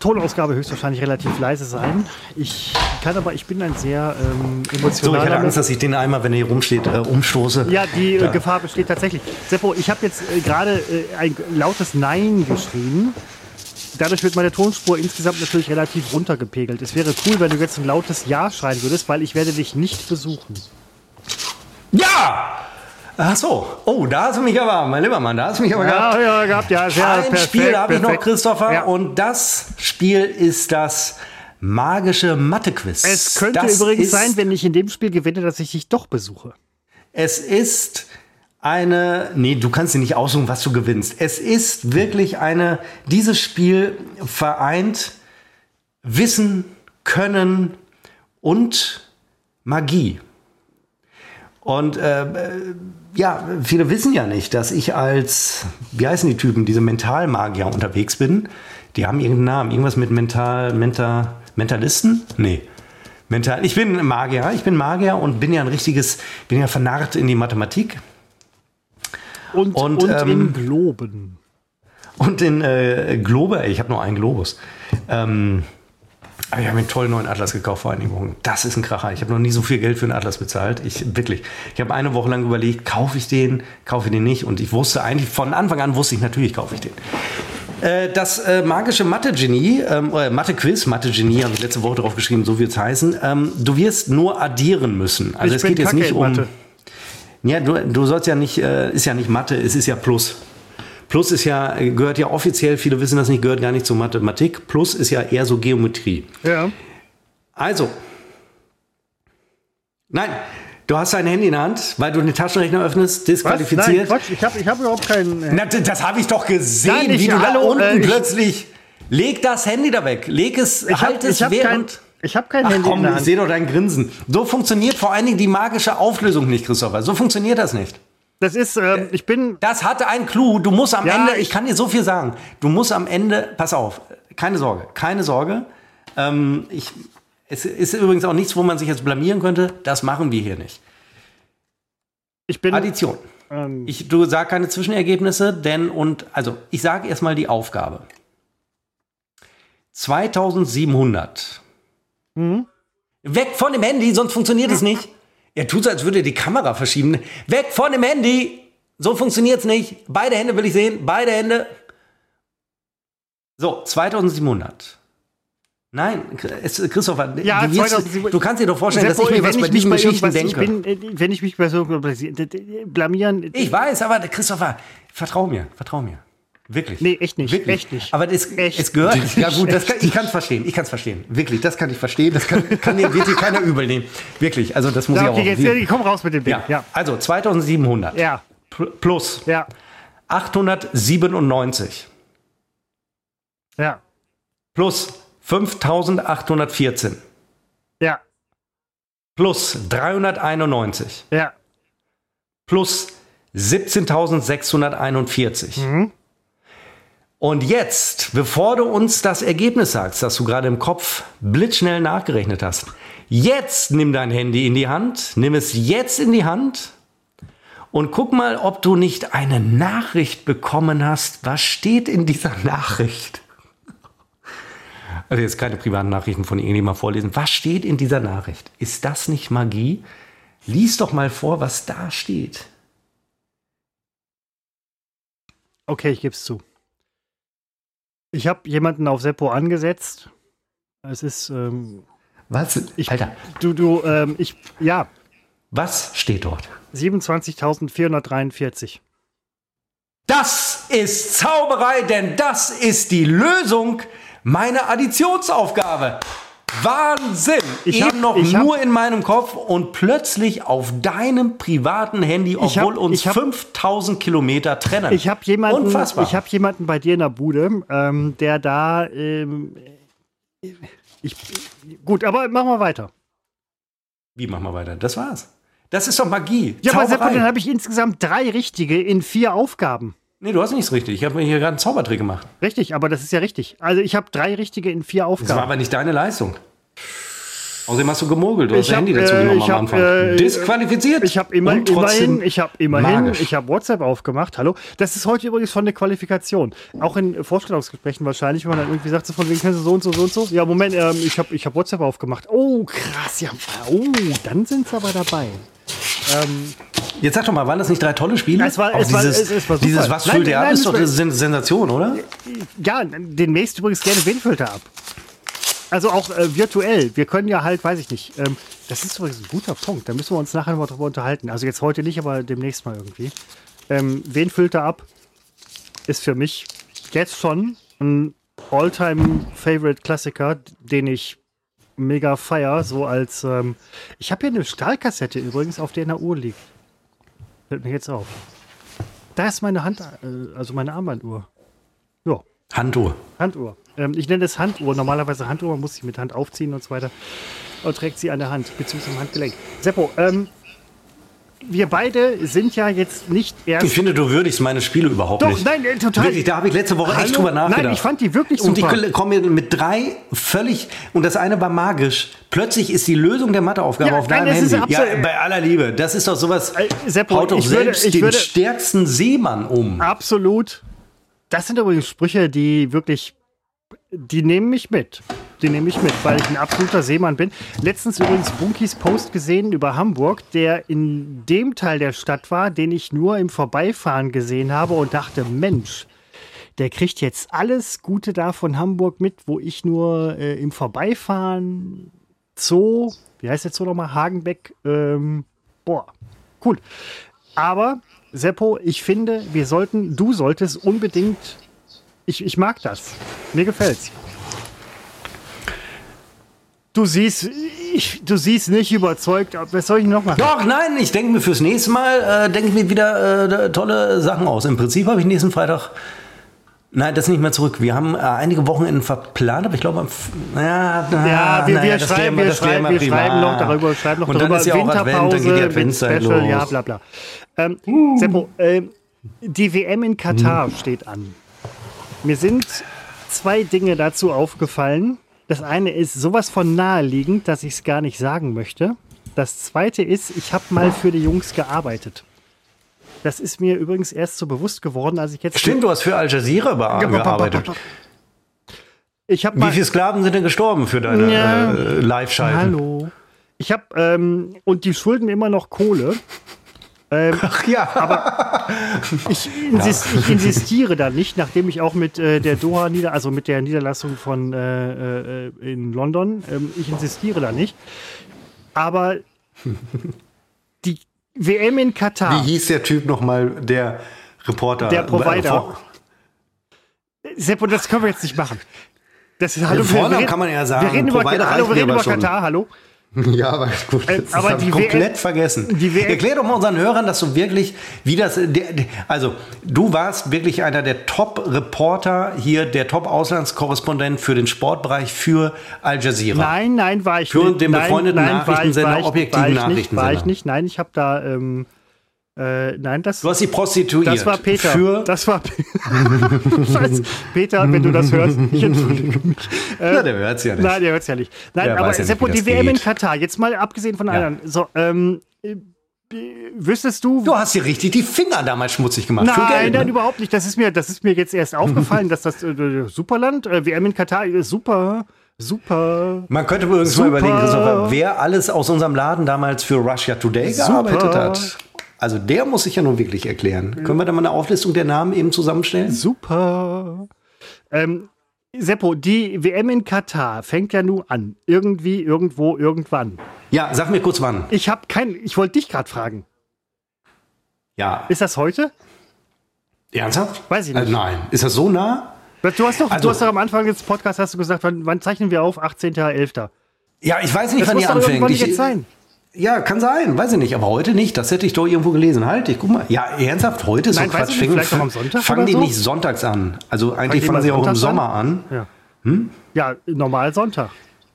Tonausgabe höchstwahrscheinlich relativ leise sein. Ich kann aber, ich bin ein sehr ähm, So, ich emotionaler hatte Angst, dass ich den Eimer, wenn er hier rumsteht, äh, umstoße. Ja, die äh, Ja. Gefahr besteht tatsächlich. Seppo, ich habe jetzt äh, gerade äh, ein lautes Nein geschrien. Dadurch wird meine Tonspur insgesamt natürlich relativ runtergepegelt. Es wäre cool, wenn du jetzt ein lautes Ja schreien würdest, weil ich werde dich nicht besuchen. Ja! Ach so. Oh, da hast du mich aber, mein lieber Mann, da hast du mich aber gehabt. Ja, ja, gehabt, ja, sehr Ein perfekt, Spiel habe ich noch. Christopher, Ja. und das Spiel ist das magische Mathe-Quiz. Es könnte das übrigens sein, wenn ich in dem Spiel gewinne, dass ich dich doch besuche. Es ist eine. Nee, du kannst dir nicht aussuchen, was du gewinnst. Es ist wirklich eine. Dieses Spiel vereint Wissen, Können und Magie. Und äh, ja, viele wissen ja nicht, dass ich als, wie heißen die Typen, diese Mentalmagier unterwegs bin. Die haben irgendeinen Namen, irgendwas mit Mental, Mental, Mentalisten? Nee. Mental, ich bin Magier, ich bin Magier und bin ja ein richtiges, bin ja vernarrt in die Mathematik Und, Und, und, ähm, in Globen. und in äh, Globe, ich habe nur einen Globus. Ähm, aber ich habe mir einen tollen neuen Atlas gekauft vor einigen Wochen. Das ist ein Kracher. Ich habe noch nie so viel Geld für einen Atlas bezahlt. Ich wirklich. Ich habe eine Woche lang überlegt, kaufe ich den, kaufe ich den nicht. Und ich wusste eigentlich von Anfang an wusste ich natürlich, kaufe ich den. Äh, Das äh, magische Mathe-Genie, ähm, oder Mathe-Quiz, Mathe-Genie, habe ich letzte Woche drauf geschrieben, so wird es heißen. Ähm, du wirst nur addieren müssen. Also Ich es geht jetzt kacke nicht um. Mathe. Ja, du, du sollst ja nicht, äh, ist ja nicht Mathe, es ist ja Plus. Plus ist ja, gehört ja offiziell, viele wissen das nicht, gehört gar nicht zur Mathematik. Plus ist ja eher so Geometrie. Ja. Also, nein, du hast dein Handy in der Hand, weil du den Taschenrechner öffnest, Was? disqualifiziert. Nein, Quatsch, ich habe ich hab überhaupt keinen. äh, Na, das habe ich doch gesehen, Nein, ich- wie du hallo, da unten äh, ich- plötzlich. Leg das Handy da weg. Leg es, Ich halt habe es hab kein, während. ich hab kein Ach Handy in komm, der ich Hand. sehe doch dein Grinsen. So funktioniert vor allen Dingen die magische Auflösung nicht, Christopher. So funktioniert das nicht. Das ist, ähm, ich bin. Das hatte einen Clou. Du musst am Ja, Ende, ich ich- kann dir so viel sagen, du musst am Ende, pass auf, keine Sorge, keine Sorge. Ähm, ich, es ist übrigens auch nichts, wo man sich jetzt blamieren könnte. Das machen wir hier nicht. Ich bin. Addition. Ähm, Ich, du sag keine Zwischenergebnisse, denn und also ich sage erstmal die Aufgabe. 2700. Mhm. Weg von dem Handy, sonst funktioniert es nicht. Er tut so, als würde er die Kamera verschieben. Weg von dem Handy! So funktioniert es nicht. Beide Hände will ich sehen. Beide Hände. So, 2700. Nein, Christopher, Ja, du, wirst, 2700. du kannst dir doch vorstellen, dass ich mir was wenn bei ich mich diesen bei Geschichten denke. ich bin, äh, wenn ich mich bei so blamieren. Ich weiß, aber Christopher, vertrau mir, vertrau mir. Wirklich. Nee, echt nicht, Wirklich. echt nicht. Aber das, Echt es gehört. nicht. Ja gut, das kann, ich kann es verstehen. Ich kann es verstehen. Wirklich, das kann ich verstehen. Das kann, kann dir, wird dir keiner übel nehmen. Wirklich, also das muss Ja, ich okay, auch. jetzt wie- äh, komm raus mit dem Ding. ja. Ja. Also 2700 Ja. pl- plus Ja. 897 Ja. plus 5814 Ja. plus 391 Ja. plus 17.641. Mhm. Und jetzt, bevor du uns das Ergebnis sagst, das du gerade im Kopf blitzschnell nachgerechnet hast, jetzt nimm dein Handy in die Hand, nimm es jetzt in die Hand und guck mal, ob du nicht eine Nachricht bekommen hast. Was steht in dieser Nachricht? Also jetzt keine privaten Nachrichten von irgendjemandem vorlesen. Was steht in dieser Nachricht? Ist das nicht Magie? Lies doch mal vor, was da steht. Okay, ich gebe es zu. Ich habe jemanden auf Seppo angesetzt. Es ist, ähm, Was? Ich- Alter, du, du, ähm, ich, ja, was steht dort? 27.443. Das ist Zauberei, denn das ist die Lösung meiner Additionsaufgabe. Wahnsinn! Ich Eben hab- noch ich hab- nur in meinem Kopf und plötzlich auf deinem privaten Handy, obwohl Ich hab- uns hab- 5000 Kilometer trennen. Ich habe jemanden, Unfassbar. ich habe jemanden bei dir in der Bude, ähm, der da, ähm, ich, gut, aber machen wir weiter. Wie machen wir weiter? Das war's. Das ist doch Magie. Ja, aber Seppo, Zauberei. dann habe ich insgesamt drei richtige in vier Aufgaben. Nee, du hast nichts richtig. Ich habe mir hier gerade einen Zaubertrick gemacht. Richtig, aber das ist ja richtig. Also ich habe drei richtige in vier Das war Aufgaben. aber nicht deine Leistung. Außerdem hast du gemogelt. Du hast Ich dein hab, Handy dazu äh, genommen ich am hab, Anfang. äh, Disqualifiziert. Ich habe immer, immerhin, ich habe immerhin, magisch. ich habe WhatsApp aufgemacht. Hallo, das ist heute übrigens schon eine Qualifikation. Auch in Vorstellungsgesprächen wahrscheinlich, wenn man dann irgendwie sagt, so von wegen kennst du so und so so und so. Ja, Moment, ähm, ich habe ich hab WhatsApp aufgemacht. Oh, krass, ja, oh, dann sind sie aber dabei. Ähm, Jetzt sag doch mal, waren das nicht drei tolle Spiele? Es war- Auch es war- dieses, es- es war super. dieses Was füllt er ab, ist doch war- eine Sen- Sensation, oder? ja, demnächst übrigens gerne Wen-Filter ab. Also auch äh, virtuell. Wir können ja halt, weiß ich nicht. Ähm, das ist übrigens ein guter Punkt. Da müssen wir uns nachher mal drüber unterhalten. Also jetzt heute nicht, aber demnächst mal irgendwie. Ähm, Wen-Filter ab ist für mich jetzt schon ein All-Time-Favorite-Klassiker, den ich mega feier. So als. Ähm, ich habe hier eine Stahlkassette übrigens, auf der in der Uhr liegt. Fällt mir jetzt auf. Da ist meine Hand, äh, also meine Armbanduhr. Ja. Handuhr. Handuhr. Ähm, ich nenne es Handuhr. Normalerweise Handuhr, man muss sich mit Hand aufziehen und so weiter. Und trägt sie an der Hand, beziehungsweise am Handgelenk. Seppo, ähm, wir beide sind ja jetzt nicht erst. Ich finde, du würdigst meine Spiele überhaupt Doch, nicht. nein, äh, total. Wirklich, da habe ich letzte Woche echt Hallo? drüber nachgedacht. Nein, ich fand die wirklich Und super. ich komme mit drei völlig, und das eine war magisch. Plötzlich ist die Lösung der Matheaufgabe Ja, auf deinem Handy. Ja, bei aller Liebe. Das ist doch sowas, Äh, Seppo, haut doch ich würde- selbst ich den würde- stärksten Seemann um. Absolut. Das sind übrigens Sprüche, die wirklich, die nehmen mich mit. Die nehme ich mit, weil ich ein absoluter Seemann bin. Letztens übrigens Bunkis Post gesehen über Hamburg, der in dem Teil der Stadt war, den ich nur im Vorbeifahren gesehen habe und dachte, Mensch, der kriegt jetzt alles Gute da von Hamburg mit, wo ich nur äh, im Vorbeifahren Zoo, wie heißt der Zoo nochmal? Hagenbeck, ähm, boah, cool. Aber, Seppo, ich finde, wir sollten, du solltest unbedingt, ich, ich mag das. Mir gefällt's. Du siehst, ich, du siehst nicht überzeugt. Was soll ich noch machen? Doch, nein, ich denke mir fürs nächste Mal, äh, denke ich mir wieder äh, tolle Sachen aus. Im Prinzip habe ich nächsten Freitag Nein, das nicht mehr zurück. Wir haben äh, einige Wochenenden verplant, aber ich glaube, ja, ja, wir, wir, schreiben, wir, schreiben, wir schreiben noch darüber, schreiben noch und darüber. Dann ist ja Winterpause, Advent, dann geht die Special, los. ja, bla bla. Ähm, uh. Seppo, äh, die WM in Katar hm. steht an. Mir sind zwei Dinge dazu aufgefallen. Das eine ist sowas von naheliegend, dass ich es gar nicht sagen möchte. Das zweite ist, ich habe mal für die Jungs gearbeitet. Das ist mir übrigens erst so bewusst geworden, als ich jetzt. Stimmt, du hast für Al Jazeera gearbeitet. Ich Wie viele Sklaven sind denn gestorben für deine ja, äh, Live-Schalten? Hallo. Ich habe ähm, und die schulden immer noch Kohle. Ähm, Ach ja. Aber ich, insist, ja. ich, insistiere da nicht, nachdem ich auch mit äh, der Doha Nieder, also mit der Niederlassung von äh, äh, in London, ähm, ich insistiere da nicht. Aber die WM in Katar. Wie hieß der Typ nochmal, der Reporter? Der Provider. Seppo, das können wir jetzt nicht machen. Das ist, hallo, Vornamen kann man ja sagen. Wir reden über, hallo, wir reden über Katar, hallo. Ja, aber gut, das äh, aber die komplett WM, vergessen. Die Erklär doch mal unseren Hörern, dass du wirklich, wie das, also du warst wirklich einer der Top-Reporter hier, der Top-Auslandskorrespondent für den Sportbereich für Al Jazeera. Nein, nein, war ich für nicht. Für den befreundeten nein, Nachrichtensender, objektiven Nachrichtensender. War ich nicht, nein, ich habe da ähm, äh, nein, das. Du hast sie prostituiert. Das war Peter. Für das war Peter, wenn du das hörst. Ich entschuldige mich. Äh, Na, der hört es ja nicht. Nein, der hört es ja nicht. Nein, der aber ja Seppo, die WM in Katar, jetzt mal abgesehen von ja. anderen. So, ähm, äh, Wüsstest du. Du hast dir richtig die Finger damals schmutzig gemacht. Nein, Geld, nein, ne? überhaupt nicht. Das ist mir, das ist mir jetzt erst aufgefallen, dass das äh, Superland, äh, WM in Katar, ist super. Super. Man könnte übrigens super. mal überlegen, wer alles aus unserem Laden damals für Russia Today super. gearbeitet hat. Also der muss sich ja nun wirklich erklären. Ja. Können wir da mal eine Auflistung der Namen eben zusammenstellen? Super. Ähm, Seppo, die WM in Katar fängt ja nun an. Irgendwie, irgendwo, irgendwann. Ja, sag mir kurz wann. Ich habe kein, ich wollte dich gerade fragen. Ja. Ist das heute? Ernsthaft? Weiß ich nicht. Äh, nein. Ist das so nah? Du hast doch, also, du hast doch am Anfang des Podcasts hast du gesagt, wann, wann zeichnen wir auf? 18.11. Ja, ich weiß nicht, das wann die anfängt. Ich, jetzt sein. Ja, kann sein, weiß ich nicht, aber heute nicht. Das hätte ich doch irgendwo gelesen. Halt, ich guck mal. Ja, ernsthaft, heute ist Nein, so Quatsch. Nicht, vielleicht am Sonntag fangen die so? nicht sonntags an. Also eigentlich fangen sie auch im Sommer an. an. Ja. Hm? ja, normal Sonntag.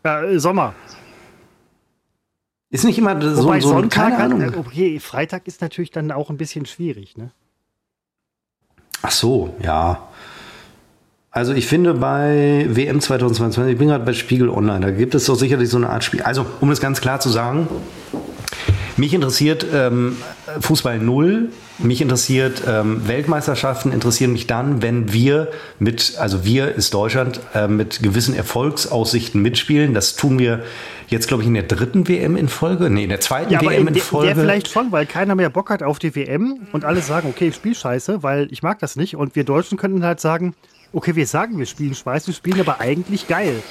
Ja, äh, Sommer. Ist nicht immer so, Wobei so Sonntag, keine Ahnung. Äh, okay, Freitag ist natürlich dann auch ein bisschen schwierig, ne? Ach so, ja. Also ich finde bei WM 2022, ich bin gerade bei Spiegel Online, da gibt es doch sicherlich so eine Art Spiel. Also um es ganz klar zu sagen, mich interessiert ähm, Fußball null. Mich interessiert ähm, Weltmeisterschaften interessieren mich dann, wenn wir mit, also wir ist Deutschland, äh, mit gewissen Erfolgsaussichten mitspielen. Das tun wir jetzt, glaube ich, in der dritten WM in Folge. Nee, in der zweiten ja, WM in, in Folge. Der vielleicht schon, weil keiner mehr Bock hat auf die WM und alle sagen, okay, ich spiele scheiße, weil ich mag das nicht. Und wir Deutschen könnten halt sagen, okay, wir sagen, wir spielen Schweiß, wir spielen aber eigentlich geil.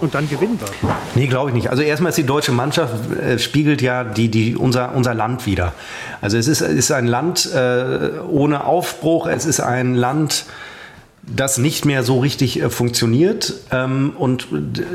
Und dann gewinnen wir. Nee, glaube ich nicht. Also erstmal ist die deutsche Mannschaft, äh, spiegelt ja die, die, unser, unser Land wieder. Also es ist, ist ein Land äh, ohne Aufbruch, es ist ein Land, das nicht mehr so richtig äh, funktioniert. Ähm, und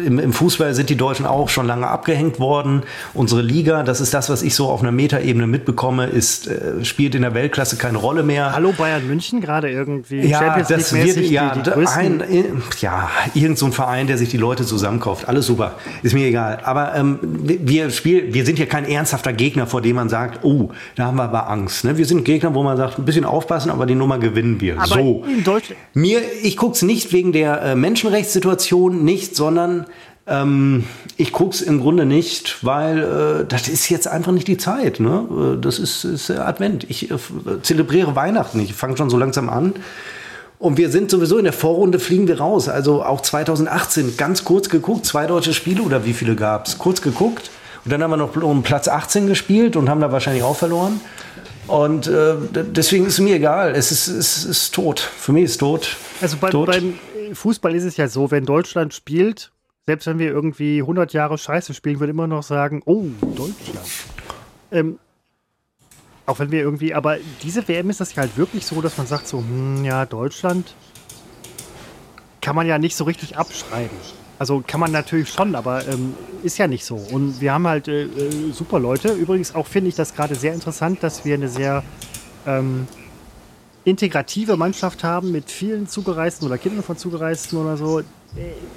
im, im, Fußball sind die Deutschen auch schon lange abgehängt worden. Unsere Liga, das ist das, was ich so auf einer Metaebene mitbekomme, ist, äh, spielt in der Weltklasse keine Rolle mehr. Hallo Bayern München gerade irgendwie. Ja, Champions das wird, ja, die, die ein, äh, ja, irgend so ein Verein, der sich die Leute zusammenkauft. Alles super. Ist mir egal. Aber ähm, wir spielen, wir sind ja kein ernsthafter Gegner, vor dem man sagt, oh, da haben wir aber Angst. Ne? Wir sind Gegner, wo man sagt, ein bisschen aufpassen, aber die Nummer gewinnen wir. Aber so. in Deutschland. Mir ich gucke es nicht wegen der äh, Menschenrechtssituation nicht, sondern ähm, ich gucke es im Grunde nicht, weil äh, das ist jetzt einfach nicht die Zeit. Ne? Äh, das ist, ist Advent. Ich äh, zelebriere Weihnachten. Ich fange schon so langsam an. Und wir sind sowieso in der Vorrunde, fliegen wir raus. Also auch 2018 ganz kurz geguckt, zwei deutsche Spiele oder wie viele gab es? Kurz geguckt. Und dann haben wir noch um Platz 18 gespielt und haben da wahrscheinlich auch verloren. Und äh, deswegen ist es mir egal. Es ist, es ist tot. Für mich ist es tot. Also bei, tot. beim Fußball ist es ja so, wenn Deutschland spielt, selbst wenn wir irgendwie 100 Jahre Scheiße spielen, wird immer noch sagen, oh, Deutschland. Ähm, Auch wenn wir irgendwie, aber diese WM ist das ja halt wirklich so, dass man sagt so, hm, ja, Deutschland kann man ja nicht so richtig abschreiben. Also kann man natürlich schon, aber ähm, ist ja nicht so. Und wir haben halt äh, äh, super Leute. Übrigens auch finde ich das gerade sehr interessant, dass wir eine sehr ähm, integrative Mannschaft haben mit vielen Zugereisten oder Kindern von Zugereisten oder so.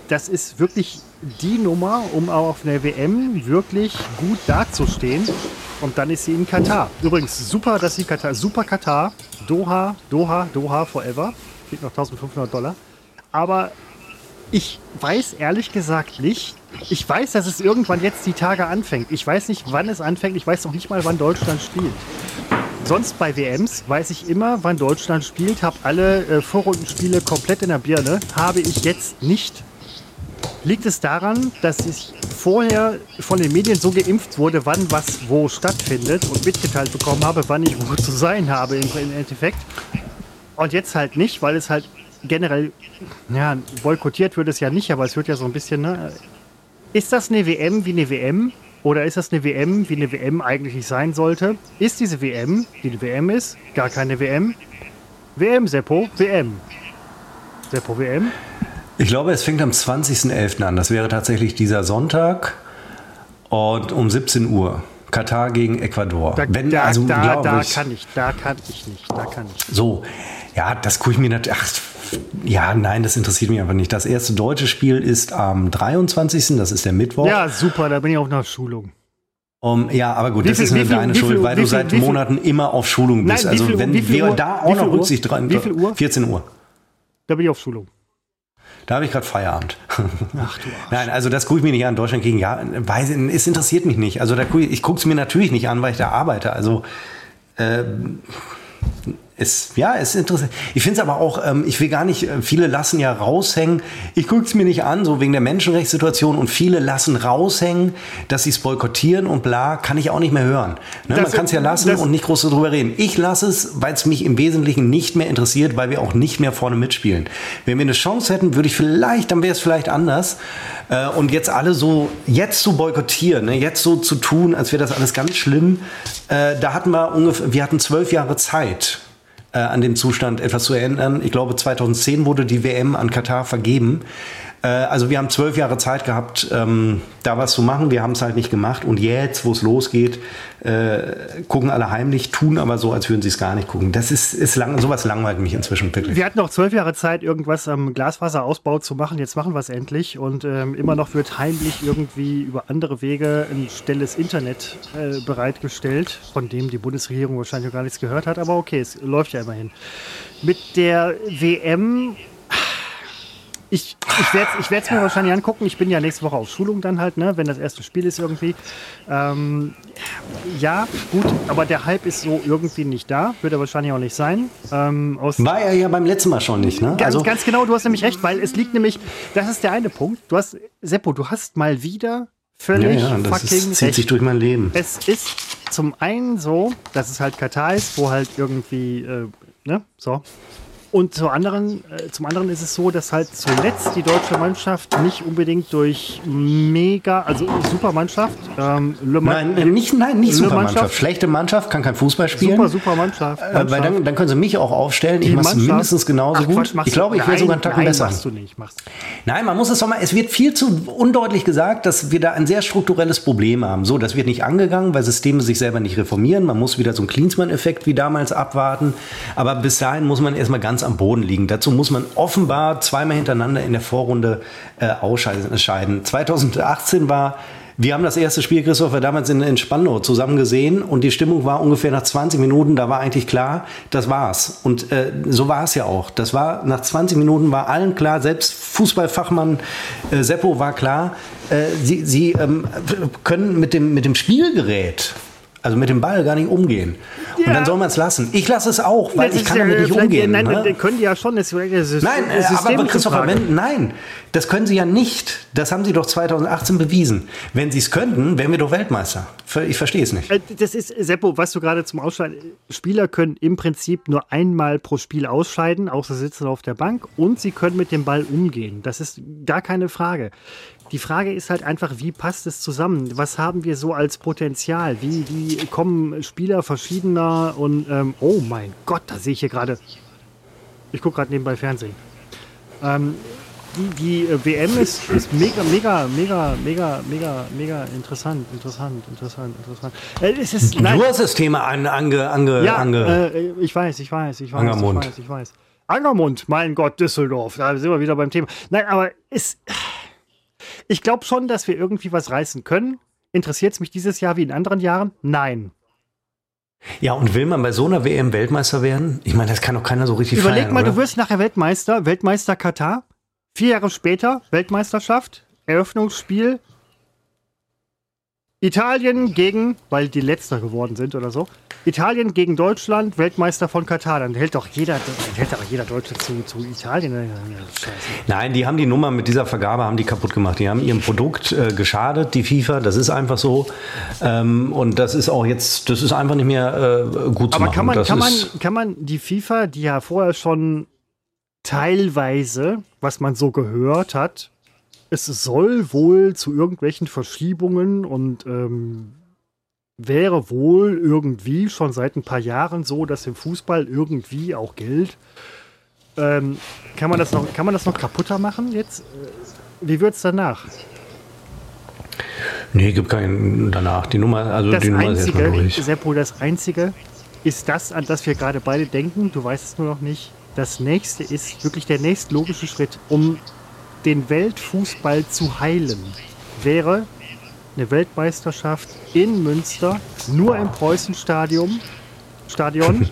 Das ist wirklich die Nummer, um auch auf einer WM wirklich gut dazustehen. Und dann ist sie in Katar. Übrigens super, dass sie Katar, super Katar, Doha, Doha, Doha forever. Kriegt noch 1500 Dollar. Aber ich weiß ehrlich gesagt nicht. Ich weiß, dass es irgendwann jetzt die Tage anfängt. Ich weiß nicht, wann es anfängt. Ich weiß noch nicht mal, wann Deutschland spielt. Sonst bei WMs weiß ich immer, wann Deutschland spielt, habe alle äh, Vorrundenspiele komplett in der Birne. Habe ich jetzt nicht. Liegt es daran, dass ich vorher von den Medien so geimpft wurde, wann was wo stattfindet und mitgeteilt bekommen habe, wann ich wo zu sein habe im Endeffekt. Und jetzt halt nicht, weil es halt generell, ja, boykottiert wird es ja nicht, aber es wird ja so ein bisschen, ne? Ist das eine WM wie eine WM? Oder ist das eine WM, wie eine WM eigentlich sein sollte? Ist diese WM, die eine WM ist, gar keine WM? WM, Seppo, WM. Seppo, WM? Ich glaube, es fängt am 20.11. an. Das wäre tatsächlich dieser Sonntag und um 17 Uhr. Katar gegen Ecuador. Da, Wenn, da, also, da, da ich, kann ich, da kann ich nicht, da kann ich. So, ja, das gucke ich mir natürlich. Ja, nein, das interessiert mich einfach nicht. Das erste deutsche Spiel ist am 23. Das ist der Mittwoch. Ja, super, da bin ich auch nach Schulung. Um, ja, aber gut, wie das viel, ist eine deine Schuld, viel, weil du seit viel, Monaten immer auf Schulung bist. Nein, also viel, wenn wir da auch noch Rücksicht dran. Wie viel Uhr? 14 Uhr. Da bin ich auf Schulung. Da habe ich gerade Feierabend. Ach du Arsch. Nein, also das gucke ich mir nicht an. Deutschland gegen ja, weiß, es interessiert mich nicht. Also da guck ich, ich gucke es mir natürlich nicht an, weil ich da arbeite. Also äh, es, ja, es ist interessant. Ich finde es aber auch, ähm, ich will gar nicht, äh, viele lassen ja raushängen, ich gucke es mir nicht an, so wegen der Menschenrechtssituation und viele lassen raushängen, dass sie es boykottieren und bla, kann ich auch nicht mehr hören. Ne? Man kann es ja lassen und nicht groß darüber reden. Ich lasse es, weil es mich im Wesentlichen nicht mehr interessiert, weil wir auch nicht mehr vorne mitspielen. Wenn wir eine Chance hätten, würde ich vielleicht, dann wäre es vielleicht anders. Äh, und jetzt alle so, jetzt zu boykottieren, ne? jetzt so zu tun, als wäre das alles ganz schlimm, äh, da hatten wir ungefähr, wir hatten zwölf Jahre Zeit äh, an dem Zustand etwas zu ändern. Ich glaube, 2010 wurde die WM an Katar vergeben. Äh, also wir haben zwölf Jahre Zeit gehabt, ähm, da was zu machen. Wir haben es halt nicht gemacht. Und jetzt, wo es losgeht, äh, gucken alle heimlich, tun aber so, als würden sie es gar nicht gucken. Das ist, ist lang, sowas langweilt mich inzwischen wirklich. Wir hatten noch zwölf Jahre Zeit, irgendwas am Glasfaserausbau zu machen. Jetzt machen wir es endlich. Und ähm, immer noch wird heimlich irgendwie über andere Wege ein schnelles Internet äh, bereitgestellt, von dem die Bundesregierung wahrscheinlich gar nichts gehört hat. Aber okay, es läuft ja immerhin. Mit der WM ich, ich werde es ich mir wahrscheinlich angucken. Ich bin ja nächste Woche auf Schulung dann halt, ne, wenn das erste Spiel ist irgendwie. Ähm, ja, gut, aber der Hype ist so irgendwie nicht da. Wird er wahrscheinlich auch nicht sein. Ähm, War er ja beim letzten Mal schon nicht, ne? Ganz, also ganz genau, du hast nämlich recht, weil es liegt nämlich, das ist der eine Punkt. Du hast, Seppo, du hast mal wieder völlig ja, ja, das fucking ist, zieht recht. sich durch mein Leben. Es ist zum einen so, dass es halt Katar ist, wo halt irgendwie, äh, ne, so, und zum anderen, äh, zum anderen ist es so, dass halt zuletzt die deutsche Mannschaft nicht unbedingt durch mega, also super Mannschaft, ähm, nein, äh, nicht, nein, nicht super Mannschaft. Schlechte Mannschaft, kann kein Fußball spielen. Super, super Mannschaft. Mannschaft. Äh, weil dann, dann können sie mich auch aufstellen. Die ich mache mindestens genauso Ach, gut. Quatsch, ich glaube, ich wäre sogar einen Tacken nein, besser. Machst du nicht, machst Nein, man muss es doch mal, es wird viel zu undeutlich gesagt, dass wir da ein sehr strukturelles Problem haben. So, das wird nicht angegangen, weil Systeme sich selber nicht reformieren. Man muss wieder so einen Klinsmann-Effekt wie damals abwarten. Aber bis dahin muss man erstmal ganz ganz am Boden liegen. Dazu muss man offenbar zweimal hintereinander in der Vorrunde äh, ausscheiden. 2018 war wir haben das erste Spiel, Christopher, damals in, in Spandau zusammen gesehen und die Stimmung war ungefähr nach 20 Minuten, da war eigentlich klar, das war's. Und äh, so war es ja auch. Das war, nach 20 Minuten war allen klar, selbst Fußballfachmann äh, Seppo war klar, äh, sie, sie ähm, können mit dem, mit dem Spielgerät also mit dem Ball gar nicht umgehen. Ja. Und dann soll man es lassen. Ich lasse es auch, weil das ich kann ja, damit nicht umgehen. Nein, ne? können die ja schon. Das ist nein, äh, aber Christopher, wenn, nein, das können sie ja nicht. Das haben sie doch 2018 bewiesen. Wenn sie es könnten, wären wir doch Weltmeister. Ich verstehe es nicht. Äh, das ist, Seppo, was du gerade zum Ausscheiden. Spieler können im Prinzip nur einmal pro Spiel ausscheiden, außer sitzen auf der Bank. Und sie können mit dem Ball umgehen. Das ist gar keine Frage. Die Frage ist halt einfach, wie passt es zusammen? Was haben wir so als Potenzial? Wie, wie kommen Spieler verschiedener und ähm, oh mein Gott, da sehe ich hier gerade. Ich gucke gerade nebenbei Fernsehen. Ähm, die, die WM ist, ist mega, mega, mega, mega, mega, mega interessant, interessant, interessant, interessant. Äh, es ist, nein, du hast das Thema an, ange, ange, ja, ange äh, ich weiß, ich weiß, ich weiß, Angermund. ich weiß, ich weiß. Angermund, mein Gott, Düsseldorf, da sind wir wieder beim Thema. Nein, aber es, ich glaube schon, dass wir irgendwie was reißen können. Interessiert es mich dieses Jahr wie in anderen Jahren? Nein. Ja, und will man bei so einer WM Weltmeister werden? Ich meine, das kann doch keiner so richtig Überleg feiern, mal, oder? du wirst nachher Weltmeister, Weltmeister Katar. Vier Jahre später, Weltmeisterschaft, Eröffnungsspiel. Italien gegen, weil die letzter geworden sind oder so. Italien gegen Deutschland, Weltmeister von Katar. Dann hält doch jeder, dann hält doch jeder Deutsche zu, zu Italien. Scheiße. Nein, die haben die Nummer mit dieser Vergabe haben die kaputt gemacht. Die haben ihrem Produkt äh, geschadet, die FIFA. Das ist einfach so. Ähm, und das ist auch jetzt, das ist einfach nicht mehr äh, gut zu Aber machen. kann man, das kann, man, kann man die FIFA, die ja vorher schon teilweise, was man so gehört hat, es soll wohl zu irgendwelchen Verschiebungen und ähm, wäre wohl irgendwie schon seit ein paar Jahren so, dass im Fußball irgendwie auch Geld. Ähm, kann, man das noch, kann man das noch kaputter machen jetzt? Äh, Wie wird es danach? nee, gibt keinen danach. Die Nummer, also Das die Nummer ist erstmal Einzige, durch. Seppo, das Einzige ist das, an das wir gerade beide denken. Du weißt es nur noch nicht. Das nächste ist wirklich der nächstlogische Schritt, um den Weltfußball zu heilen, wäre eine Weltmeisterschaft in Münster, nur im Preußenstadion. Stadion.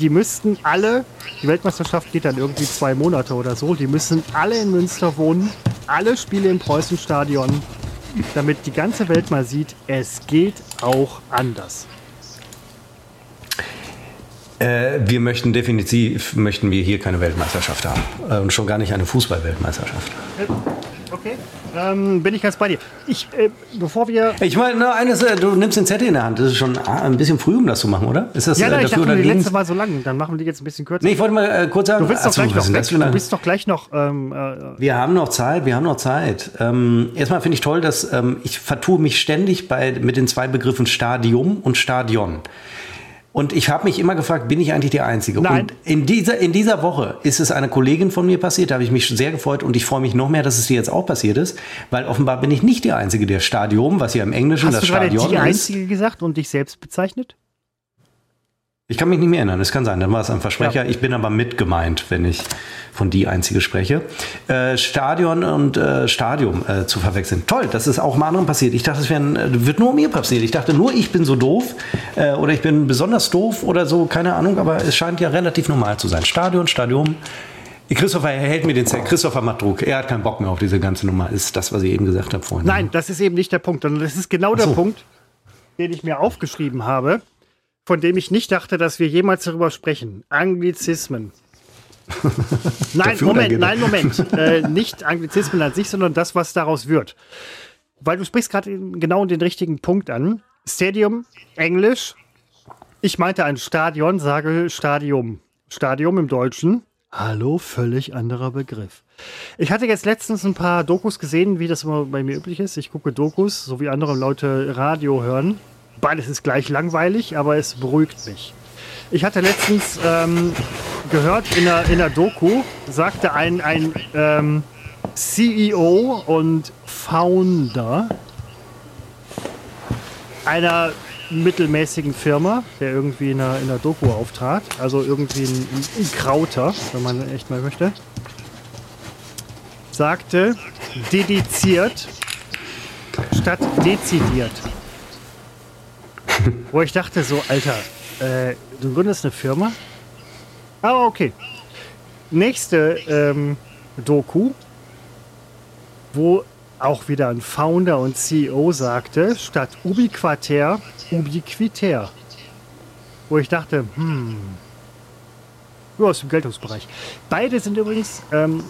Die müssten alle, die Weltmeisterschaft geht dann irgendwie zwei Monate oder so, die müssen alle in Münster wohnen, alle Spiele im Preußenstadion, damit die ganze Welt mal sieht, es geht auch anders. Äh, wir möchten definitiv, möchten wir hier keine Weltmeisterschaft haben. Äh, und schon gar nicht eine Fußball-Weltmeisterschaft. Okay. Ähm, bin ich ganz bei dir. Ich, äh, bevor wir. Ich meine, nur eines, äh, du nimmst den Zettel in der Hand. Das ist schon ah, ein bisschen früh, um das zu machen, oder? Ist das Ja, äh, nein, ich dafür dachte, oder die letzte war so lang. Dann machen wir die jetzt ein bisschen kürzer. Nee, ich wollte mal äh, kurz sagen. du willst doch gleich noch weg. Ähm, äh, Wir haben noch Zeit, wir haben noch Zeit. Ähm, erstmal finde ich toll, dass ähm, ich vertue mich ständig bei, mit den zwei Begriffen Stadium und Stadion. Und ich habe mich immer gefragt, bin ich eigentlich der Einzige? Nein. Und in dieser, in dieser Woche ist es einer Kollegin von mir passiert, da habe ich mich schon sehr gefreut und ich freue mich noch mehr, dass es dir jetzt auch passiert ist, weil offenbar bin ich nicht der Einzige, der Stadium, was ja im Englischen hast das du Stadion die ist. Einzige gesagt und dich selbst bezeichnet? Ich kann mich nicht mehr erinnern, es kann sein, dann war es ein Versprecher. Ja. Ich bin aber mit gemeint, wenn ich von die Einzige spreche. Äh, Stadion und äh, Stadium äh, zu verwechseln. Toll, dass es auch mal anderen passiert. Ich dachte, es äh, wird nur mir passiert. Ich dachte nur, ich bin so doof äh, oder ich bin besonders doof oder so, keine Ahnung, aber es scheint ja relativ normal zu sein. Stadion, Stadium. Christopher hält mir den Zettel. Christopher macht Druck. Er hat keinen Bock mehr auf diese ganze Nummer. Ist das, was ich eben gesagt habe vorhin. Nein, das ist eben nicht der Punkt, sondern das ist genau der so. Punkt, den ich mir aufgeschrieben habe, von dem ich nicht dachte, dass wir jemals darüber sprechen. Anglizismen. nein, Moment, nein, Moment. Äh, nicht Anglizismen an sich, sondern das, was daraus wird. Weil du sprichst gerade genau den richtigen Punkt an. Stadium, Englisch. Ich meinte ein Stadion, sage Stadium. Stadium im Deutschen. Hallo, völlig anderer Begriff. Ich hatte jetzt letztens ein paar Dokus gesehen, wie das immer bei mir üblich ist. Ich gucke Dokus, so wie andere Leute Radio hören. Beides ist gleich langweilig, aber es beruhigt mich. Ich hatte letztens ähm, gehört, in der, in der Doku sagte ein, ein ähm, CEO und Founder einer mittelmäßigen Firma, der irgendwie in der, in der Doku auftrat, also irgendwie ein, ein Krauter, wenn man echt mal möchte, sagte dediziert statt dezidiert. Wo ich dachte so, Alter, äh, du gründest eine Firma? Aber okay. Nächste ähm, Doku, wo auch wieder ein Founder und CEO sagte, statt ubiquater, ubiquitär. Wo ich dachte, hm, ja, aus dem Geltungsbereich. Beide sind übrigens ähm,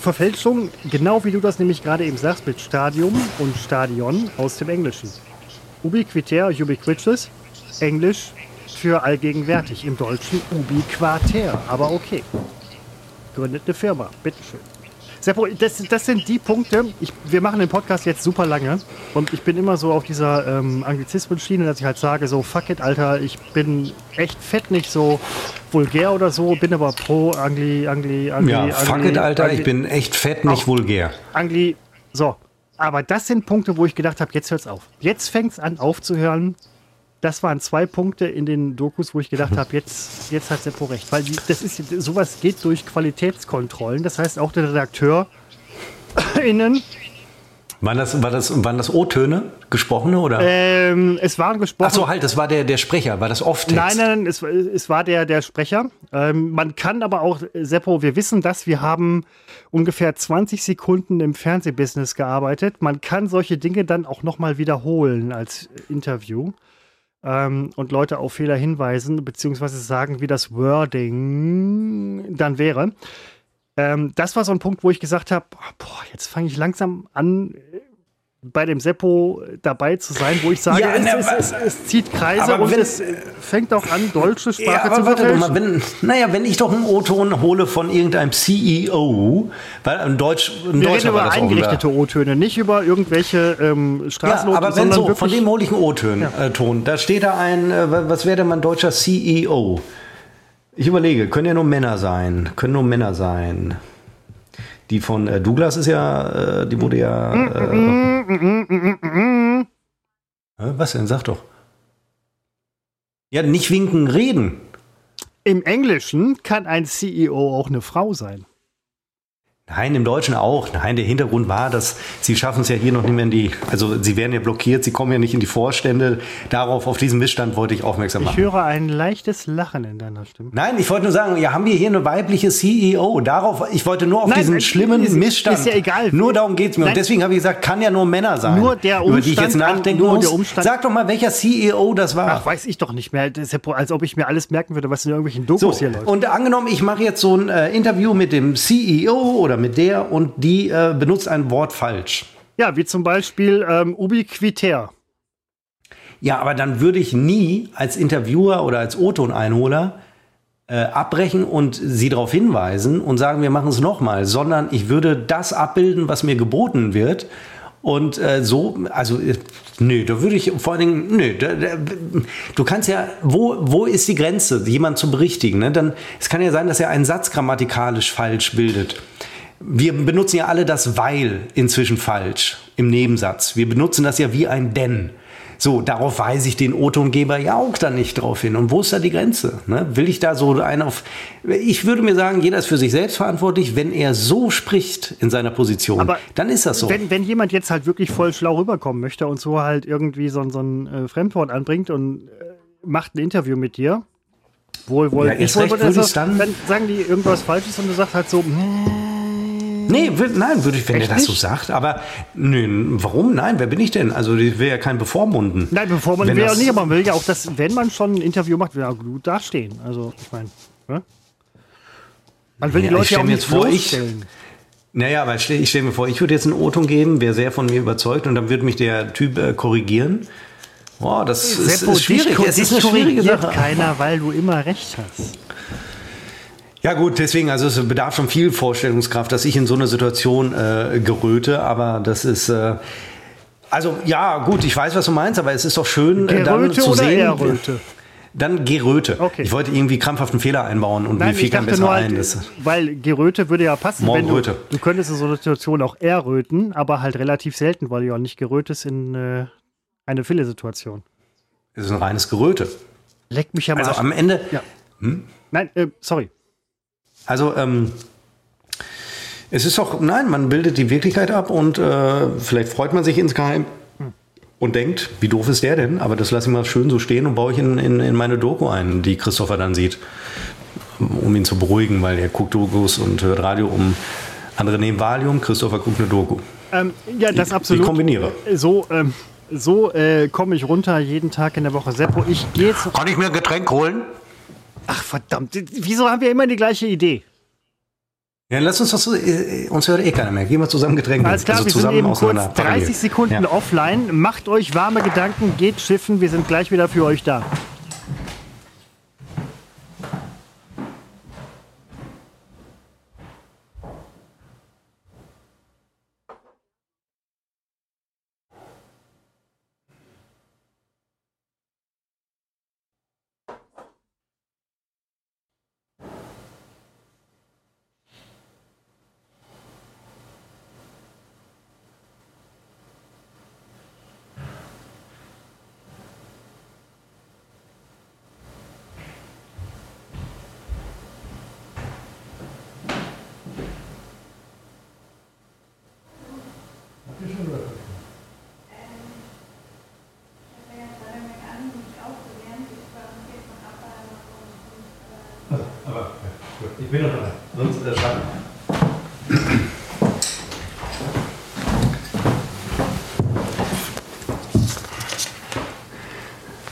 Verfälschungen, genau wie du das nämlich gerade eben sagst, mit Stadium und Stadion aus dem Englischen. Ubiquitär, ubiquitous, Englisch für allgegenwärtig, im Deutschen ubiquater, aber okay. Gründet eine Firma, bitteschön. Seppo, das, das sind die Punkte. Ich, wir machen den Podcast jetzt super lange und ich bin immer so auf dieser ähm, Anglizismen-Schiene, dass ich halt sage, so fuck it, Alter, ich bin echt fett nicht so vulgär oder so, bin aber pro Angli, Angli, Angli. Ja, Angli, fuck it, Alter, Angli, ich bin echt fett, nicht vulgär. Angli, so. Aber das sind Punkte, wo ich gedacht habe, jetzt hört's auf. Jetzt fängt's an aufzuhören. Das waren zwei Punkte in den Dokus, wo ich gedacht habe, jetzt, jetzt hat Seppo recht. Weil das ist, sowas geht durch Qualitätskontrollen. Das heißt, auch der Redakteur innen, Waren das, war das, waren das O-Töne, gesprochene oder? ähm, es waren gesprochen. Ach so, halt, das war der, der Sprecher, war das Off-Text? Nein, nein, nein, es, es war der, der Sprecher. Ähm, man kann aber auch, Seppo, wir wissen das, wir haben ungefähr 20 Sekunden im Fernsehbusiness gearbeitet. Man kann solche Dinge dann auch nochmal wiederholen als Interview ähm, und Leute auf Fehler hinweisen, beziehungsweise sagen, wie das Wording dann wäre. Ähm, das war so ein Punkt, wo ich gesagt habe, boah, jetzt fange ich langsam an, äh, bei dem Seppo dabei zu sein, wo ich sage, Ja, es, na, es, es, es zieht Kreise aber und wenn- es äh, fängt auch an, deutsche Sprache Ja, zu warte mal, wenn, naja, wenn ich doch einen O-Ton hole von irgendeinem CEO, weil ein Deutsch, ein Wir Deutscher reden über eingerichtete O-Töne, nicht über irgendwelche ähm, Ja, Straßennoten, aber wenn so, von dem hole ich einen O-Ton. Äh, Ton. Da steht da ein, äh, wa- was wäre denn mein deutscher CEO? Ich überlege, können ja nur Männer sein. Können nur Männer sein. Die von äh, Douglas ist ja, äh, die wurde ja. Äh, was denn? Sag doch. Ja, nicht winken, reden. im Englischen kann ein CEO auch eine Frau sein. Nein, im Deutschen auch. Nein, der Hintergrund war, dass sie schaffen es ja hier noch nicht mehr in die, also sie werden ja blockiert, sie kommen ja nicht in die Vorstände. Darauf, auf diesen Missstand wollte ich aufmerksam Ich machen. höre ein leichtes Lachen in deiner Stimme. Nein, ich wollte nur sagen, ja, haben wir hier eine weibliche CEO? Darauf, ich wollte nur auf Nein, diesen schlimmen ist- Missstand. ist ja egal. Nur darum geht's mir. Nein. Und deswegen habe ich gesagt, kann ja nur Männer sein. Nur der über die ich jetzt Umstand nachdenken nur muss. der Umstand- Sag doch mal, welcher CEO das war. Ach, weiß ich doch nicht mehr. Das ist ja, als ob ich mir alles merken würde, was in irgendwelchen So, Dokus hier läuft. und angenommen, ich mache jetzt so ein äh, Interview mit dem CEO oder mit der und die äh, benutzt ein Wort falsch. Ja, wie zum Beispiel ähm, ubiquitär. Ja, aber dann würde ich nie als Interviewer oder als O-Ton-Einholer äh, abbrechen und sie darauf hinweisen und sagen, wir machen es nochmal, sondern ich würde das abbilden, was mir geboten wird. Und äh, so, also, äh, nö, da würde ich vor allen Dingen, nö, da, da, du kannst ja, wo, wo ist die Grenze, jemand zu berichtigen? Ne? Dann, es kann ja sein, dass er einen Satz grammatikalisch falsch bildet. Wir benutzen ja alle das weil inzwischen falsch im Nebensatz. Wir benutzen das ja wie ein denn. So, darauf weise ich den O-Tongeber ja auch dann nicht drauf hin. Und wo ist da die Grenze? Ne? Will ich da so einen auf. Ich würde mir sagen, jeder ist für sich selbst verantwortlich. Wenn er so spricht in seiner Position, Aber dann ist das so. Wenn, wenn jemand jetzt halt wirklich voll schlau rüberkommen möchte und so halt irgendwie so, ein- so ein äh, Fremdwort anbringt und äh, macht ein Interview mit dir, wohl, wohl, Ja, wohl, recht würde ich's dann- dann sagen die irgendwas Falsches und du sagst halt so, Nee, wür- nein, würde ich, wenn Echt der das so sagt. Aber nö, warum? Nein, wer bin ich denn? Also, ich will ja kein Bevormunden. nein, bevor man Wenn will ja nicht, aber man will ja auch, dass, wenn man schon ein Interview macht, will ja gut dastehen. Also, ich meine, ne? Man will Ja, die ich Leute ja stell auch nicht jetzt vor, ich-. Naja, aber ich stelle mir vor, ich würde jetzt einen O-Ton geben, wäre sehr von mir überzeugt und dann würde mich der Typ äh, korrigieren. Boah, das ist, Seppo, ist schwierig. dich, Es ist eine schwierige Sache. keiner, weil du immer recht hast. Ja gut, deswegen, also es bedarf schon viel Vorstellungskraft, dass ich in so einer Situation äh, geröte, aber das ist... Äh, also ja, gut, ich weiß, was du meinst, aber es ist doch schön, äh, dann Geröte zu oder sehen... Erröte? Dann Geröte. Okay. Ich wollte irgendwie krampfhaft einen Fehler einbauen und mir Nein, fiel ich kein besser halt, ein. Das, weil Geröte würde ja passen. Wenn du, Morgenröte. du könntest in so einer Situation auch erröten, aber halt relativ selten, weil du ja nicht gerötest in äh, eine Fille-Situation. das ist ein reines Geröte. Leck mich am Also Arsch. am Ende... ja. Nein, äh, sorry. Also, ähm, es ist doch, nein, man bildet die Wirklichkeit ab und äh, vielleicht freut man sich insgeheim und denkt, wie doof ist der denn? Aber das lasse ich mal schön so stehen und baue ich in, in, in meine Doku ein, die Christopher dann sieht, um ihn zu beruhigen, weil er guckt Dokus und hört Radio um. Andere nehmen Valium, Christopher guckt eine Doku. Ähm, ja, das Ich- absolut. ich kombiniere. So, ähm, so äh, komme ich runter jeden Tag in der Woche. Seppo, ich gehe jetzt. Kann ich mir ein Getränk holen? Ach verdammt, wieso haben wir immer die gleiche Idee? Ja, lass uns das so, äh, uns hört eh keiner mehr. Gehen wir zusammen Getränke. Alles klar, also wir sind zusammen eben aus kurz einer Parallel. 30 Sekunden Ja. offline. Macht euch warme Gedanken, geht schiffen. Wir sind gleich wieder für euch da.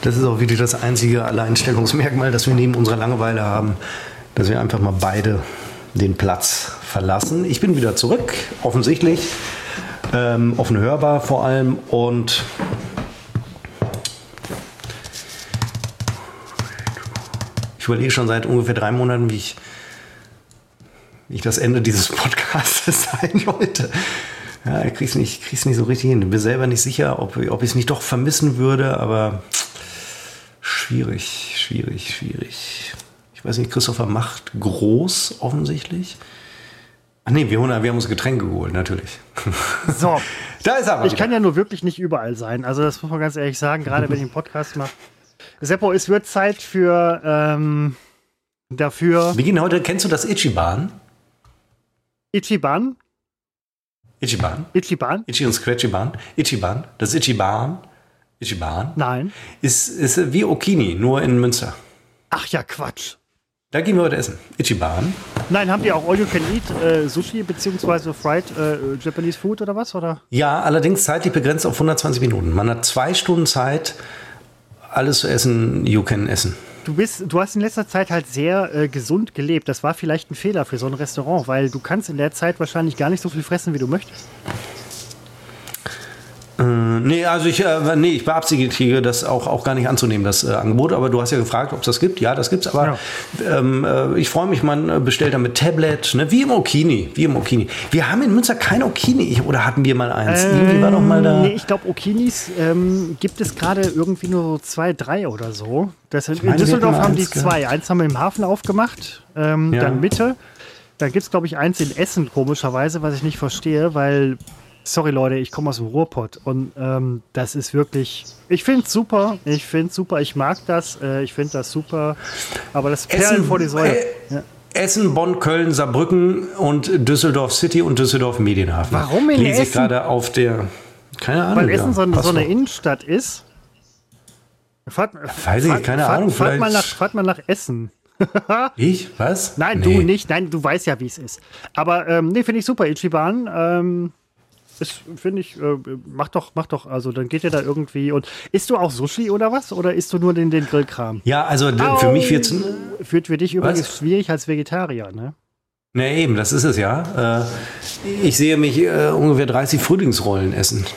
Das ist auch wirklich das einzige Alleinstellungsmerkmal, das wir neben unserer Langeweile haben, dass wir einfach mal beide den Platz verlassen. Ich bin wieder zurück, offensichtlich, ähm, offen hörbar vor allem und ich überlege schon seit ungefähr drei Monaten, wie ich, wie ich das Ende dieses Podcasts sein wollte. Ja, ich krieg's nicht, nicht so richtig hin. Ich bin selber nicht sicher, ob, ob ich es nicht doch vermissen würde, aber schwierig, schwierig, schwierig. Ich weiß nicht, Christopher macht groß offensichtlich. Ach nee, wir, wir haben uns Getränke geholt, natürlich. So, Da ist er. aber ich wieder. kann ja nur wirklich nicht überall sein. Also das muss man ganz ehrlich sagen, gerade wenn ich einen Podcast mache. Seppo, es wird Zeit für ähm, dafür Wir gehen heute, kennst du das Ichiban? Ichiban. Ichiban? Ichiban? Ichi und Scratchyban? Ichiban? Das Ichiban? Ichiban? Nein. Ist, ist wie Okini, nur in Münster. Ach ja, Quatsch. Da gehen wir heute essen. Ichiban? Nein, habt ihr auch All You Can Eat äh, Sushi beziehungsweise Fried äh, Japanese Food oder was? Oder? Ja, allerdings zeitlich begrenzt auf 120 Minuten. Man hat zwei Stunden Zeit, alles zu essen, you can essen. Du bist, du hast in letzter Zeit halt sehr äh, gesund gelebt. Das war vielleicht ein Fehler für so ein Restaurant, weil du kannst in der Zeit wahrscheinlich gar nicht so viel fressen, wie du möchtest. Äh, nee, also ich, äh, nee, ich beabsichtige das auch, auch gar nicht anzunehmen, das äh, Angebot. Aber du hast ja gefragt, ob es das gibt. Ja, das gibt's. Aber ähm, äh, ich freue mich, man äh, bestellt dann mit Tablet, ne? wie im Okini. Wie im Okini. Wir haben in Münster kein Okini. Oder hatten wir mal eins? Irgendwie war doch mal da. Nee, ich glaube, Okinis ähm, gibt es gerade irgendwie nur so zwei, drei oder so. Das, in meine, Düsseldorf haben die eins gehabt. zwei. Eins haben wir im Hafen aufgemacht, ähm, Ja. dann Mitte. Dann gibt es, glaube ich, eins in Essen, komischerweise, was ich nicht verstehe, weil, sorry Leute, ich komme aus dem Ruhrpott und ähm, das ist wirklich, ich finde es super, ich finde es super, ich mag das, äh, ich finde das super, aber das Perlen vor die Säule. äh, Essen, Bonn, Köln, Saarbrücken und Düsseldorf City und Düsseldorf Medienhafen. Warum in Lese ich Essen? gerade auf der. Keine Ahnung. Weil ja, Essen so, eine- so eine. Innenstadt ist. Fahrt, Weiß ich nicht, keine fahrt, Ahnung, Fahrt mal, nach, fahrt mal nach Essen. Ich? Was? Nein, Nee. du nicht. Nein, du weißt ja, wie es ist. Aber ähm, nee, finde ich super. Ichiban, ähm, ist, finde ich, äh, mach doch, mach doch. Also dann geht ihr da irgendwie und isst du auch Sushi oder was? Oder isst du nur den, den Grillkram? Ja, also d- für mich wird es. Führt für dich übrigens Was? schwierig als Vegetarier, ne? Ne, eben, das ist es ja. Äh, ich sehe mich äh, ungefähr 30 Frühlingsrollen essen.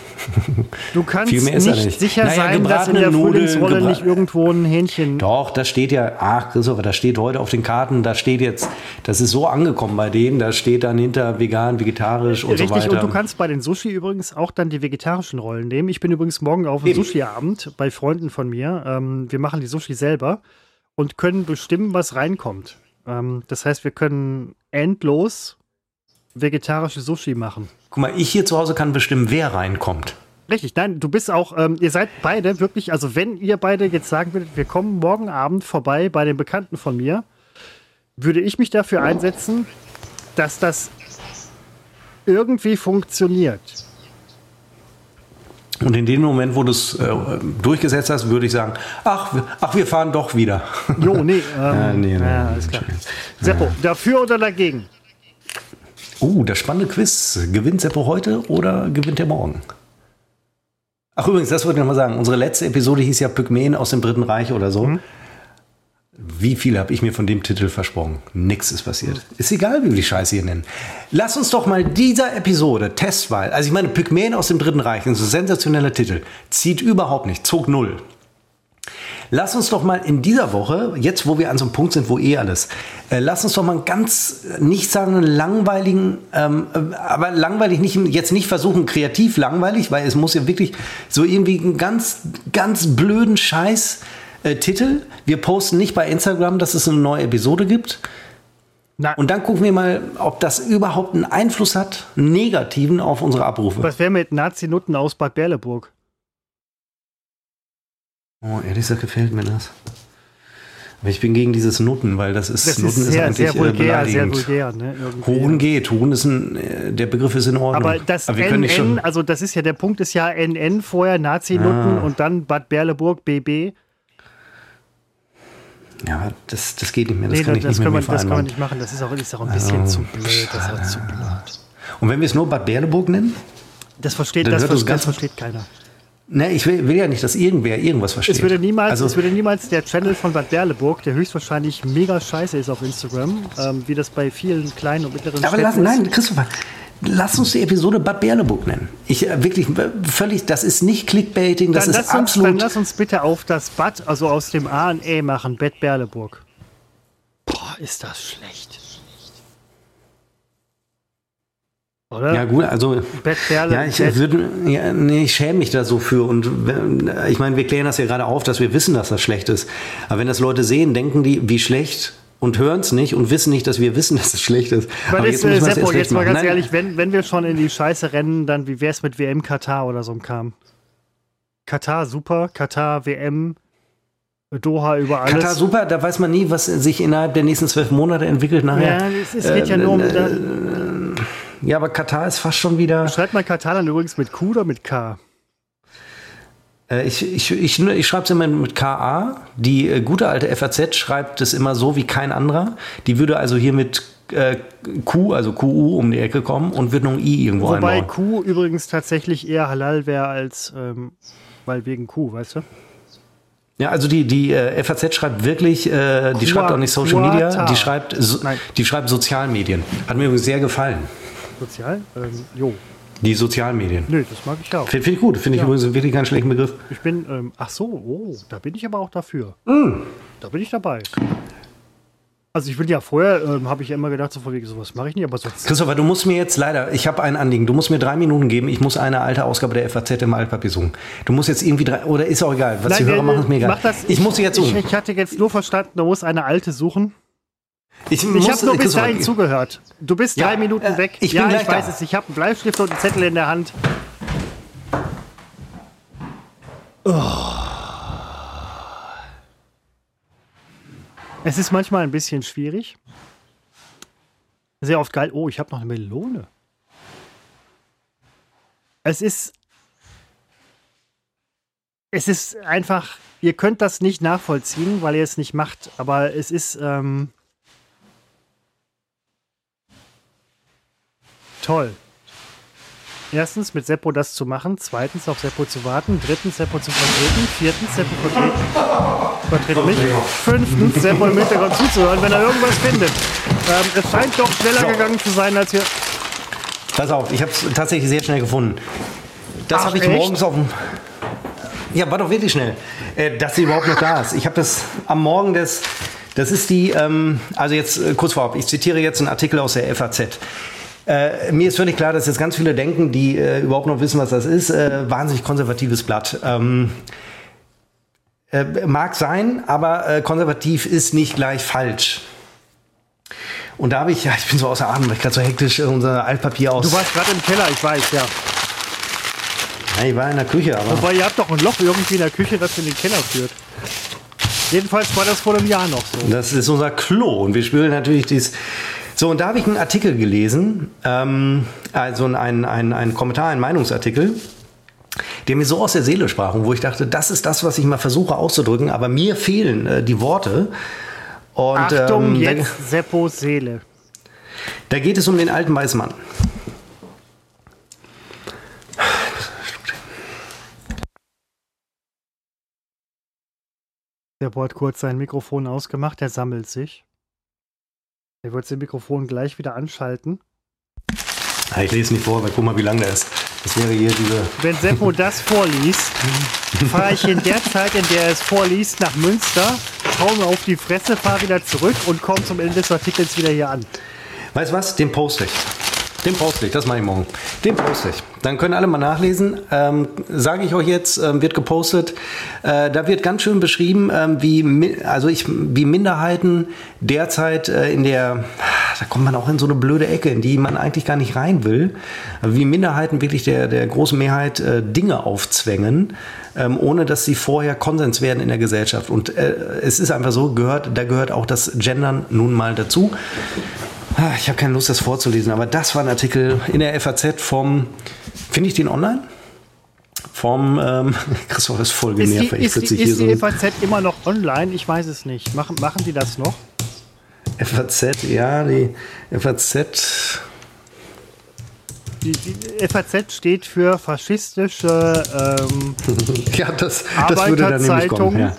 Du kannst Viel mehr ist nicht, nicht. sicher Naja, sein, dass in der Nudeln, Frühlingsrolle nicht irgendwo ein Hähnchen. Doch, das steht ja, ach Christopher, das steht heute auf den Karten, da steht jetzt, das ist so angekommen bei denen, da steht dann hinter vegan, vegetarisch und Richtig, so weiter. und du kannst bei den Sushi übrigens auch dann die vegetarischen Rollen nehmen. Ich bin übrigens morgen auf einem. Sushi-Abend bei Freunden von mir. Ähm, wir machen die Sushi selber und können bestimmen, was reinkommt. Ähm, das heißt, wir können endlos vegetarische Sushi machen. Guck mal, ich hier zu Hause kann bestimmen, wer reinkommt. Richtig, nein, du bist auch, ähm, ihr seid beide wirklich, also wenn ihr beide jetzt sagen würdet, wir kommen morgen Abend vorbei bei den Bekannten von mir, würde ich mich dafür einsetzen, dass das irgendwie funktioniert. Und in dem Moment, wo du es äh, durchgesetzt hast, würde ich sagen, ach, wir- ach, wir fahren doch wieder. Jo, nee, ähm, Ja, nee, nee, ja, alles klar. Seppo, dafür oder dagegen? Uh, das spannende Quiz. Gewinnt Seppo heute oder gewinnt er morgen? Ach übrigens, das wollte ich noch mal sagen. Unsere letzte Episode hieß ja Pygmäen aus dem Dritten Reich oder so. Wie viel habe ich mir von dem Titel versprochen? Nix ist passiert. Ist egal, wie wir die Scheiße hier nennen. Lass uns doch mal dieser Episode Testwahl, also ich meine Pygmäen aus dem Dritten Reich, ein sensationeller Titel, zieht überhaupt nicht, zog null. Lass uns doch mal in dieser Woche, jetzt wo wir an so einem Punkt sind, wo eh alles, äh, lass uns doch mal einen ganz, äh, nicht sagen langweiligen, ähm, äh, aber langweilig nicht, jetzt nicht versuchen, kreativ langweilig, weil es muss ja wirklich so irgendwie einen ganz, ganz blöden Scheiß Titel. Wir posten nicht bei Instagram, dass es eine neue Episode gibt. Na, Und dann gucken wir mal, ob das überhaupt einen Einfluss hat, einen negativen auf unsere Abrufe. was wäre mit Nazi-Nutten aus Bad Berleburg? Oh, ehrlich gesagt gefällt mir das. Aber ich bin gegen dieses Nutten, weil das ist, Das Nutten ist sehr, eigentlich sehr äh, vulgär, sehr beleidigend. vulgär. Ne. Huren geht. Huren ist ein, äh, der Begriff ist in Ordnung. Aber das nicht NN, schon, also das ist ja, der Punkt ist ja NN vorher, Nazi-Nutten Ah. und dann Bad Berleburg, BB. Ja, das, das geht nicht mehr. Das Nee, kann das, ich nicht können mehr wir, das wir vereinbaren. nicht machen. Das ist auch, ist auch ein bisschen zu blöd. Das ist auch zu blöd. Und wenn wir es nur Bad Berleburg nennen? Das versteht, das, das ganz- versteht keiner. Ne, ich will, will ja nicht, dass irgendwer irgendwas versteht. Es würde, niemals, Also, es würde niemals der Channel von Bad Berleburg, der höchstwahrscheinlich mega scheiße ist auf Instagram, ähm, wie das bei vielen kleinen und mittleren aber Städten lass, ist. nein, Christopher, lass uns die Episode Bad Berleburg nennen. Ich äh, wirklich völlig, das ist nicht Clickbaiting, das Dann ist lass, uns, dann absolut. lass uns bitte auf das Bad, also aus dem A und E machen, Bad Berleburg. Boah, ist das schlecht. Oder? ja gut, also Bad Berle, Ja, ich Bad- würde, ja, nee, ich schäme mich da so für. Und ich meine, wir klären das ja gerade auf, dass wir wissen, dass das schlecht ist. Aber wenn das Leute sehen, denken die, wie schlecht und hören es nicht und wissen nicht, dass wir wissen, dass es schlecht ist. Aber jetzt, äh, erst Seppo, jetzt mal ganz Nein, ehrlich, wenn, wenn wir schon in die Scheiße rennen, dann wie wäre es mit WM Katar oder so einem Kram? Katar super, Katar WM, Doha über alles. Katar super, da weiß man nie, was sich innerhalb der nächsten zwölf Monate entwickelt nachher. Ja, es, es geht ja nur um. da, Ja, aber Katar ist fast schon wieder. schreibt man Katar dann übrigens mit Q oder mit K? Äh, ich ich, ich, ich schreibe es immer mit KA. Die äh, gute alte FAZ schreibt es immer so wie kein anderer. Die würde also hier mit äh, Q, also QU, um die Ecke kommen und wird noch ein I irgendwo Wobei einbauen. Q übrigens tatsächlich eher halal wäre als. Ähm, weil wegen Q, weißt du? Ja, also die, die äh, FAZ schreibt wirklich, äh, die schreibt auch nicht Social Quata. Media, die schreibt, so, die schreibt Sozialmedien. Hat mir übrigens sehr gefallen. Sozial? Ähm, jo. Die Sozialmedien. Nö, das mag ich auch. Finde find ich gut. Finde ich Ja. übrigens wirklich keinen schlechten Begriff. Ich bin. Ähm, ach so, oh, da bin ich aber auch dafür. Mm. Da bin ich dabei. Also ich will ja vorher, ähm, habe ich ja immer gedacht, so von wegen sowas mache ich nicht, aber sonst. Christopher, du musst mir jetzt leider, ich habe ein Anliegen, du musst mir drei Minuten geben, ich muss eine alte Ausgabe der FAZ im Altpapier suchen. Du musst jetzt irgendwie drei, oder ist auch egal, was die Hörer machen, ist mir egal. mach das, ich, muss sie jetzt ich, suchen. ich hatte jetzt nur verstanden, du musst eine alte suchen. Ich, Ich habe nur bis dahin zugehört. Du bist Ja, drei Minuten äh, weg. ich bin ja, ich weiß da. es. Ich habe einen Bleistift und einen Zettel in der Hand. Oh. Es ist manchmal ein bisschen schwierig. Sehr oft geil. Oh, ich habe noch eine Melone. Es ist. Es ist einfach. Ihr könnt das nicht nachvollziehen, weil ihr es nicht macht. Aber es ist. Ähm, toll. Erstens, mit Seppo das zu machen. Zweitens, auf Seppo zu warten. Drittens, Seppo zu vertreten. Viertens, Seppo vertreten. Vertritt mich. Fünftens, Seppo im Hintergrund zuzuhören, wenn er irgendwas findet. Ähm, es scheint doch schneller gegangen zu sein, als wir. Pass auf, ich habe es tatsächlich sehr schnell gefunden. Das habe ich echt? morgens auf dem. Ja, war doch wirklich schnell, äh, dass sie überhaupt noch da ist. Ich habe das am Morgen des. Das ist die, ähm, also jetzt äh, kurz vorab, ich zitiere jetzt einen Artikel aus der FAZ. Äh, mir ist völlig klar, dass jetzt ganz viele denken, die äh, überhaupt noch wissen, was das ist. Äh, wahnsinnig konservatives Blatt. Ähm, äh, mag sein, aber äh, konservativ ist nicht gleich falsch. Und da habe ich, ja, ich bin so außer Atem, weil ich gerade so hektisch äh, unser Altpapier aus. Du warst gerade im Keller, ich weiß, ja. Ja, ich war in der Küche, aber. Wobei, ihr habt doch ein Loch irgendwie in der Küche, das in den Keller führt. Jedenfalls war das vor einem Jahr noch so. Das ist unser Klo und wir spülen natürlich dies. So, und da habe ich einen Artikel gelesen, ähm, also ein, ein, ein Kommentar, ein Meinungsartikel, der mir so aus der Seele sprach und wo ich dachte, das ist das, was ich mal versuche auszudrücken, aber mir fehlen äh, die Worte. Und Achtung, ähm, da, jetzt Seppos Seele. da geht es um den alten Weißmann. Seppo hat kurz sein Mikrofon ausgemacht, er sammelt sich. Er wird sein Mikrofon gleich wieder anschalten. Ah, ich lese nicht vor, weil guck mal, wie lang der ist. Das wäre hier diese. Wenn Seppo das vorliest, fahre ich in der Zeit, in der er es vorliest, nach Münster, schaue mir auf die Fresse, fahre wieder zurück und komme zum Ende des Artikels wieder hier an. Weißt du was? Den poste ich. Den poste ich, das mache ich morgen. Den poste ich. Dann können alle mal nachlesen. Ähm, Sage ich euch jetzt, ähm, wird gepostet. Äh, da wird ganz schön beschrieben, ähm, wie, also ich, wie Minderheiten derzeit äh, in der, da kommt man auch in so eine blöde Ecke, in die man eigentlich gar nicht rein will, wie Minderheiten wirklich der, der großen Mehrheit äh, Dinge aufzwängen, ähm, ohne dass sie vorher Konsens werden in der Gesellschaft. Und äh, es ist einfach so, gehört, da gehört auch das Gendern nun mal dazu. Ah, Ich habe keine Lust, das vorzulesen, aber das war ein Artikel in der FAZ vom, finde ich den online? vom ähm, Christoph ist voll Ist genervt, die, ist, die, plötzlich hier ist die FAZ immer noch online? Ich weiß es nicht. Machen, machen die das noch? FAZ, ja, die FAZ. Die, die FAZ steht für faschistische ähm, Ja, das, das würde dann nämlich kommen. Ja.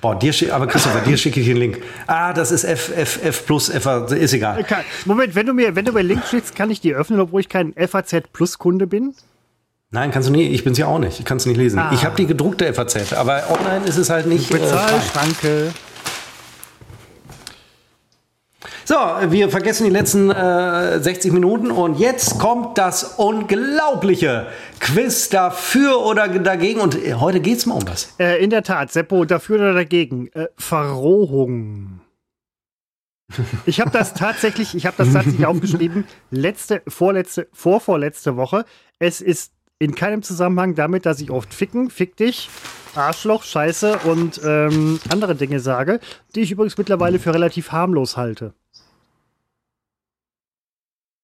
Boah, dir schick, aber Christopher, dir schicke ich den Link. Ah, das ist F, F, F plus, F, ist egal. Moment, wenn du mir, wenn du mir Link schickst, kann ich die öffnen, obwohl ich kein FAZ Plus Kunde bin? Nein, kannst du nie, ich bin's ja auch nicht. Ich kann es nicht lesen. Ah. Ich habe die gedruckte FAZ, aber online ist es halt nicht. Äh. Bezahlschranke. So, wir vergessen die letzten äh, 60 Minuten und jetzt kommt das unglaubliche Quiz dafür oder dagegen. Und äh, heute geht's mal um was. Äh, in der Tat, Seppo, dafür oder dagegen? Äh, Verrohung. Ich habe das tatsächlich, ich habe das tatsächlich aufgeschrieben, letzte, vorletzte, vorvorletzte Woche. Es ist in keinem Zusammenhang damit, dass ich oft ficken, fick dich, Arschloch, Scheiße und ähm, andere Dinge sage, die ich übrigens mittlerweile für relativ harmlos halte.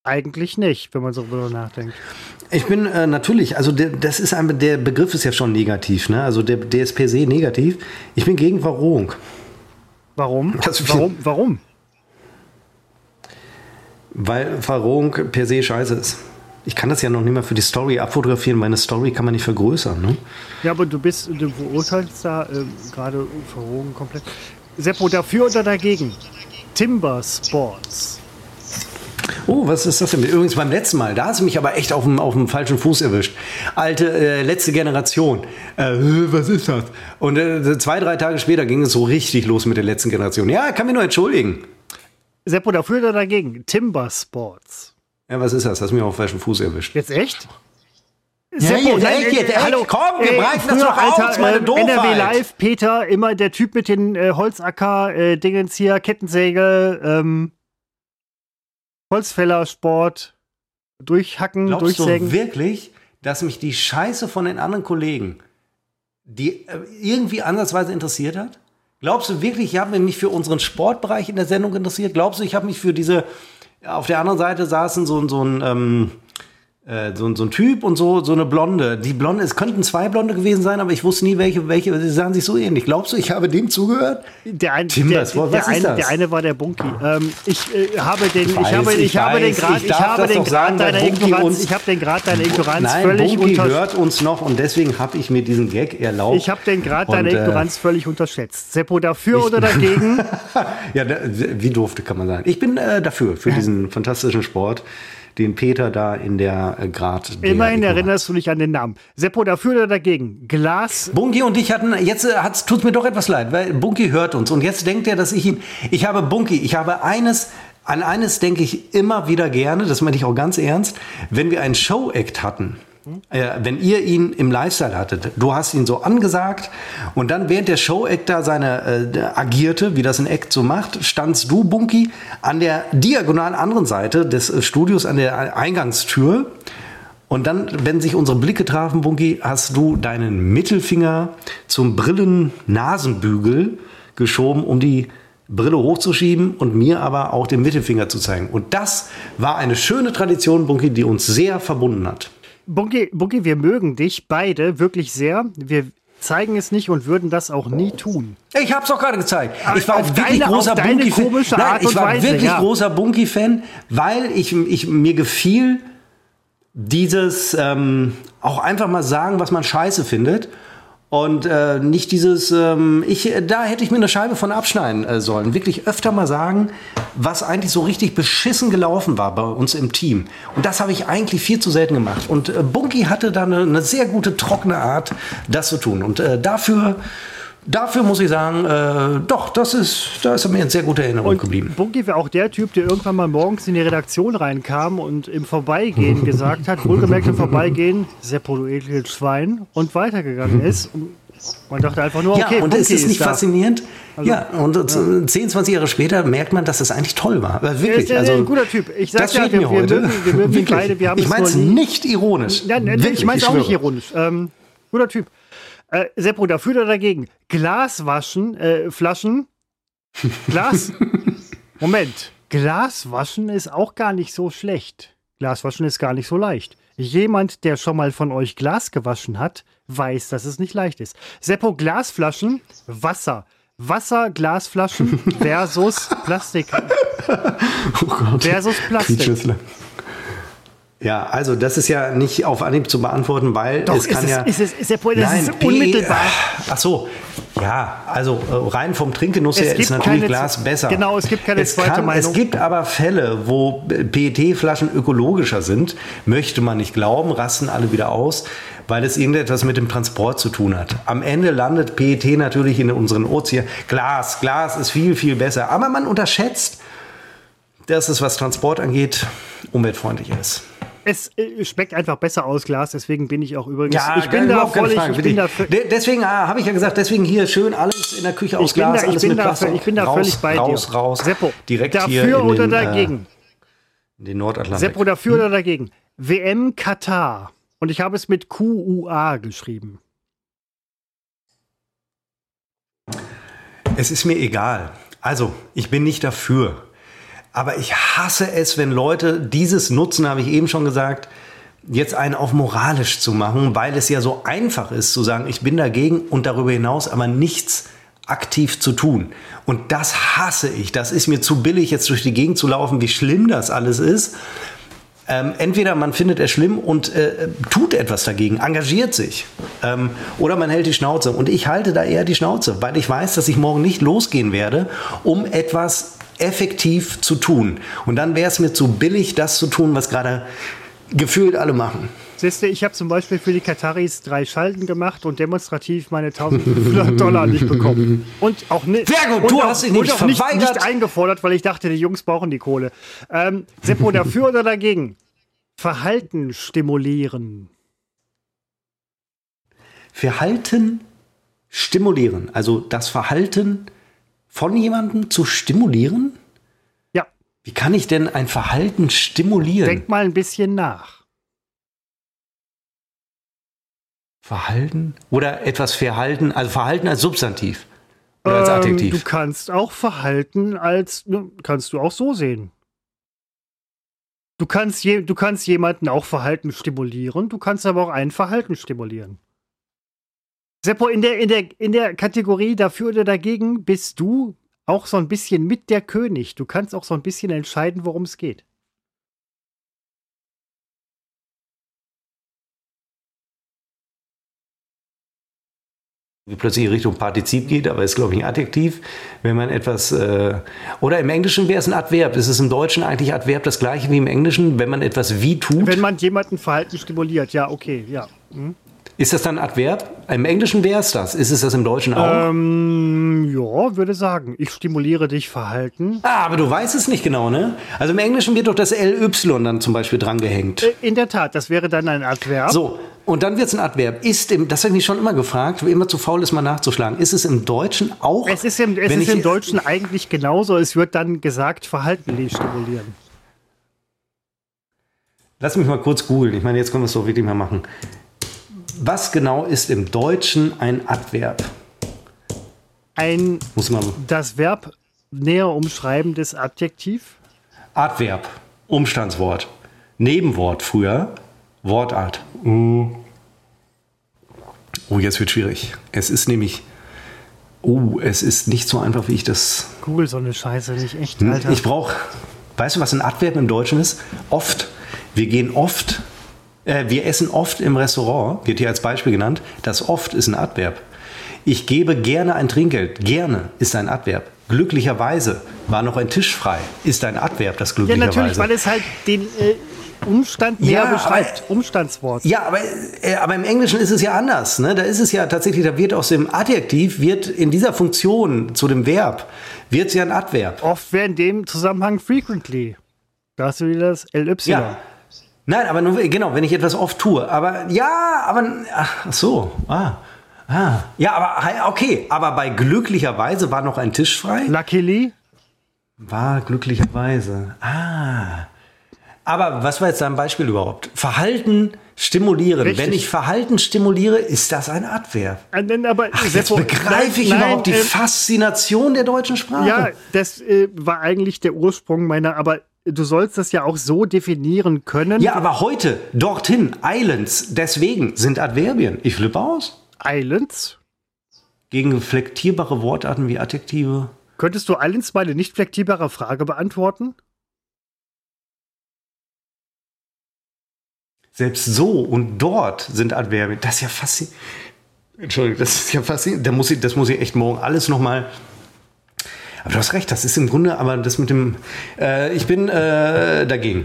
Eigentlich nicht, wenn man so darüber nachdenkt. Ich bin äh, natürlich, also der, das ist ein, der Begriff ist ja schon negativ, ne? Also der, der ist per se negativ. Ich bin gegen Verrohung. Warum? Das- warum? Warum? Weil Verrohung per se scheiße ist. Ich kann das ja noch nicht mal für die Story abfotografieren, meine Story kann man nicht vergrößern. Ne? Ja, aber du bist, du beurteilst da ähm, gerade verwogen komplett. Seppo, dafür oder dagegen? Timber Sports. Oh, was ist das denn? Übrigens beim letzten Mal, da hast du mich aber echt auf dem, auf dem falschen Fuß erwischt. Alte, äh, letzte Generation. Äh, was ist das? Und äh, zwei, drei Tage später ging es so richtig los mit der letzten Generation. Ja, kann mich nur entschuldigen. Seppo, dafür oder dagegen? Timber Sports. Ja, was ist das? Hast du mich auf dem falschen Fuß erwischt. Jetzt echt? Ja, jetzt echt, jetzt echt. Komm, wir breiten das doch Alter, aus, meine Doofheit. NRW Live, Peter, immer der Typ mit den äh, Holzacker, äh, Dingens hier, Kettensäge, ähm, Holzfällersport, durchhacken, Glaubst durchsägen. du wirklich, dass mich die Scheiße von den anderen Kollegen, die äh, irgendwie ansatzweise interessiert hat? Glaubst du wirklich, ich habe mich für unseren Sportbereich in der Sendung interessiert? Glaubst du, ich habe mich für diese, auf der anderen Seite saßen so, ein- so ein, ähm, äh, so, ein- so ein Typ und so, so eine Blonde. Die Blonde, es könnten zwei Blonde gewesen sein, aber ich wusste nie, welche, welche, sie sahen sich so ähnlich. Glaubst du, ich habe dem zugehört? Der, ein, Timber der, der, was ist eine, das? der eine war der Bunky. Ähm, ich äh, habe den, ich, weiß, habe, ich, ich habe den weiß, Grad, ich ich, habe das den sagen, deiner Ignoranz, ich habe den Grad deiner Ignoranz Nein, völlig Bunky unter, hört uns noch und deswegen habe ich mir diesen Gag erlaubt. ich habe den Grad Und, deiner äh, Ignoranz völlig unterschätzt. Seppo, dafür oder dagegen? Ja, da, wie durfte kann man sein. Ich bin äh, dafür, für diesen fantastischen Sport, den Peter da in der äh, Grad. der Immerhin Ignoranz- erinnerst du dich an den Namen. Seppo, dafür oder dagegen? Glas. Bunky und ich hatten, jetzt äh, hat's, tut's mir doch etwas leid, weil Bunky hört uns und jetzt denkt er, dass ich ihn, ich habe Bunky, ich habe eines, an eines denke ich immer wieder gerne, das meine ich auch ganz ernst, wenn wir einen Show-Act hatten. Äh, wenn ihr ihn im Lifestyle hattet, du hast ihn so angesagt und dann während der Show-Act da seine äh, agierte, wie das ein Act so macht, standst du, Bunky, an der diagonal anderen Seite des äh, Studios, an der Eingangstür und dann, wenn sich unsere Blicke trafen, Bunky, hast du deinen Mittelfinger zum Brillen-Nasenbügel geschoben, um die Brille hochzuschieben und mir aber auch den Mittelfinger zu zeigen. Und das war eine schöne Tradition, Bunky, die uns sehr verbunden hat. Bunky, Bunky, wir mögen dich beide wirklich sehr. Wir zeigen es nicht und würden das auch nie tun. Ich hab's doch gerade gezeigt. Ich war Auf auch wirklich deine- großer Bunky-Fan. ich war Weise, wirklich ja. großer Bunky-Fan, weil ich, ich, mir gefiel dieses ähm, auch einfach mal sagen, was man scheiße findet. Und äh, nicht dieses, ähm, ich, da hätte ich mir eine Scheibe von abschneiden äh, sollen. Wirklich öfter mal sagen, was eigentlich so richtig beschissen gelaufen war bei uns im Team. Und das habe ich eigentlich viel zu selten gemacht. Und äh, Bunky hatte da eine, eine sehr gute, trockene Art, das zu tun. Und äh, dafür, dafür muss ich sagen, äh, doch, das ist, da ist mir eine sehr gute Erinnerung geblieben. Bunky war auch der Typ, der irgendwann mal morgens in die Redaktion reinkam und im Vorbeigehen gesagt hat, wohlgemerkt im Vorbeigehen, Seppo, du ekliges Schwein, und weitergegangen ist. Und man dachte einfach nur, okay, ja, und es Bunky ist nicht da. faszinierend. ja, und äh, 10, 20 Jahre später merkt man, dass das eigentlich toll war. Aber Er wirklich, ist, ist also, ein guter Typ. Ich sag das ja, wir, mir wir heute. mögen, wir mögen beide, wir haben ich es meine es nicht ironisch. Nein, nein, Wirklich, ich meine es auch nicht ironisch. Ähm, guter Typ. Äh, Seppo, dafür oder dagegen? Glas waschen, äh, Flaschen. Glas. Moment. Glas waschen ist auch gar nicht so schlecht. Glaswaschen ist gar nicht so leicht. Jemand, der schon mal von euch Glas gewaschen hat, weiß, dass es nicht leicht ist. Seppo, Glasflaschen, Wasser. Wasser, Glasflaschen versus Plastik. Oh Gott. Versus Plastik. Ja, also das ist ja nicht auf Anhieb zu beantworten, weil Doch, es ist kann es, ja. ist es, Seppo, das Nein, ist P- unmittelbar. Ach so, ja, also äh, rein vom Trinkgenuss her ist natürlich Glas besser. genau, es gibt keine zweite kann, Meinung. Es gibt aber Fälle, wo PET-Flaschen ökologischer sind, möchte man nicht glauben, rasten alle wieder aus, weil es irgendetwas mit dem Transport zu tun hat. Am Ende landet PET natürlich in unseren Ozeanen. Glas, Glas ist viel, viel besser. Aber man unterschätzt, dass es, was Transport angeht, umweltfreundlicher ist. Es äh, schmeckt einfach besser aus Glas, deswegen bin ich auch übrigens. Ja, ich bin da völlig, Frage, ich bin da, Deswegen ah, habe ich ja gesagt, deswegen hier schön alles in der Küche aus Glas, da, ich bin da, ich bin da raus, völlig bei raus, dir. Raus, Seppo, direkt dafür hier in oder den, dagegen? Äh, in den Nordatlantik. Seppo, dafür oder dagegen? WM Katar. Und ich habe es mit QUA geschrieben. Es ist mir egal. Also, ich bin nicht dafür. Aber ich hasse es, wenn Leute dieses nutzen, habe ich eben schon gesagt, jetzt einen auf moralisch zu machen, weil es ja so einfach ist zu sagen, ich bin dagegen und darüber hinaus aber nichts aktiv zu tun. Und das hasse ich. Das ist mir zu billig, jetzt durch die Gegend zu laufen, wie schlimm das alles ist. Ähm, entweder man findet es schlimm und äh, tut etwas dagegen, engagiert sich. Ähm, oder man hält die Schnauze. Und ich halte da eher die Schnauze, weil ich weiß, dass ich morgen nicht losgehen werde, um etwas effektiv zu tun. Und dann wäre es mir zu billig, das zu tun, was gerade gefühlt alle machen. Siehst du, ich habe zum Beispiel für die Kataris drei Schalten gemacht und demonstrativ meine 1500 Dollar nicht bekommen. Und auch nicht. Sehr gut, du auch, hast dich nicht auch nicht, verweigert. nicht eingefordert, weil ich dachte, die Jungs brauchen die Kohle. Ähm, Seppo, dafür oder dagegen? Verhalten stimulieren. Verhalten stimulieren. Also das Verhalten von jemandem zu stimulieren? Ja, Wie kann ich denn ein Verhalten stimulieren? denk mal ein bisschen nach. Verhalten? Oder etwas verhalten, also Verhalten als Substantiv. Oder als Ähm, Adjektiv. du kannst auch Verhalten als, kannst du auch so sehen. Du kannst, je, du kannst jemanden auch Verhalten stimulieren, du kannst aber auch ein Verhalten stimulieren. Seppo, in der, in, der, in der Kategorie dafür oder dagegen bist du auch so ein bisschen mit der König. Du kannst auch so ein bisschen entscheiden, worum es geht. Wie plötzlich in Richtung Partizip geht, aber ist, glaube ich, ein Adjektiv. Wenn man etwas. Äh, oder im Englischen wäre es ein Adverb. Ist es im Deutschen eigentlich Adverb das gleiche wie im Englischen? Wenn man etwas wie tut, Wenn man jemanden Verhalten stimuliert, ja, okay, ja. Ist das dann Adverb? Im Englischen wäre es das. Ist es das im Deutschen auch? Ähm, ja, würde sagen, ich stimuliere dich Verhalten. Ah, aber du weißt es nicht genau, ne? Also im Englischen wird doch das LY dann zum Beispiel drangehängt. Äh, In der Tat, das wäre dann ein Adverb. So, und dann wird es ein Adverb. Ist im, das habe ich mich schon immer gefragt, immer zu faul ist, mal nachzuschlagen. Ist es im Deutschen auch? Es ist im, es ist im Deutschen eigentlich genauso. Es wird dann gesagt, Verhalten stimulieren. Lass mich mal kurz googeln. Ich meine, jetzt können wir es doch wirklich mal machen. Was genau ist im Deutschen ein Adverb? Ein Muss man. das Verb näher umschreibendes Adjektiv. Adverb, Umstandswort, Nebenwort früher, Wortart. Mm. Oh, jetzt wird schwierig. Es ist nämlich. Oh, es ist nicht so einfach, wie ich das. Google so eine Scheiße, nicht echt, Hm? Alter. Ich brauche. Weißt du, was ein Adverb im Deutschen ist? Oft. Wir gehen oft. Äh, wir essen oft im Restaurant, wird hier als Beispiel genannt. Das oft ist ein Adverb. Ich gebe gerne ein Trinkgeld. Gerne ist ein Adverb. Glücklicherweise war noch ein Tisch frei. Ist ein Adverb, das ja, glücklicherweise. natürlich, weil es halt den äh, Umstand näher Ja, beschreibt. Umstandswort. Ja, aber, äh, aber im Englischen ist es ja anders. Ne? Da ist es ja tatsächlich, da wird aus dem Adjektiv, wird in dieser Funktion zu dem Verb, wird es ja ein Adverb. Oft wäre in dem Zusammenhang frequently. Da hast du wieder das LY. Ja. Nein, aber nur, genau, wenn ich etwas oft tue. Aber ja, aber, ach so, ah. Ah, ja, aber okay, aber bei glücklicherweise war noch ein Tisch frei. Luckily. War glücklicherweise. Ah. Aber was war jetzt dein Beispiel überhaupt? Verhalten stimulieren. Richtig. Wenn ich Verhalten stimuliere, ist das ein Adverb. Äh, aber Ach, jetzt begreife ich nein, überhaupt die nein, äh, Faszination der deutschen Sprache. Ja, das äh, war eigentlich der Ursprung meiner, aber du sollst das ja auch so definieren können. Ja, aber heute, dorthin, Islands, deswegen sind Adverbien. Ich flippe aus. Islands? Gegen flektierbare Wortarten wie Adjektive. Könntest du Islands mal eine nicht flektierbare Frage beantworten? Selbst so und dort sind Adverbien. Das ist ja faszinierend. Entschuldigung, das ist ja faszinierend. Da muss ich, das muss ich echt morgen alles nochmal. Aber du hast recht, das ist im Grunde, aber das mit dem. Äh, ich bin äh, dagegen.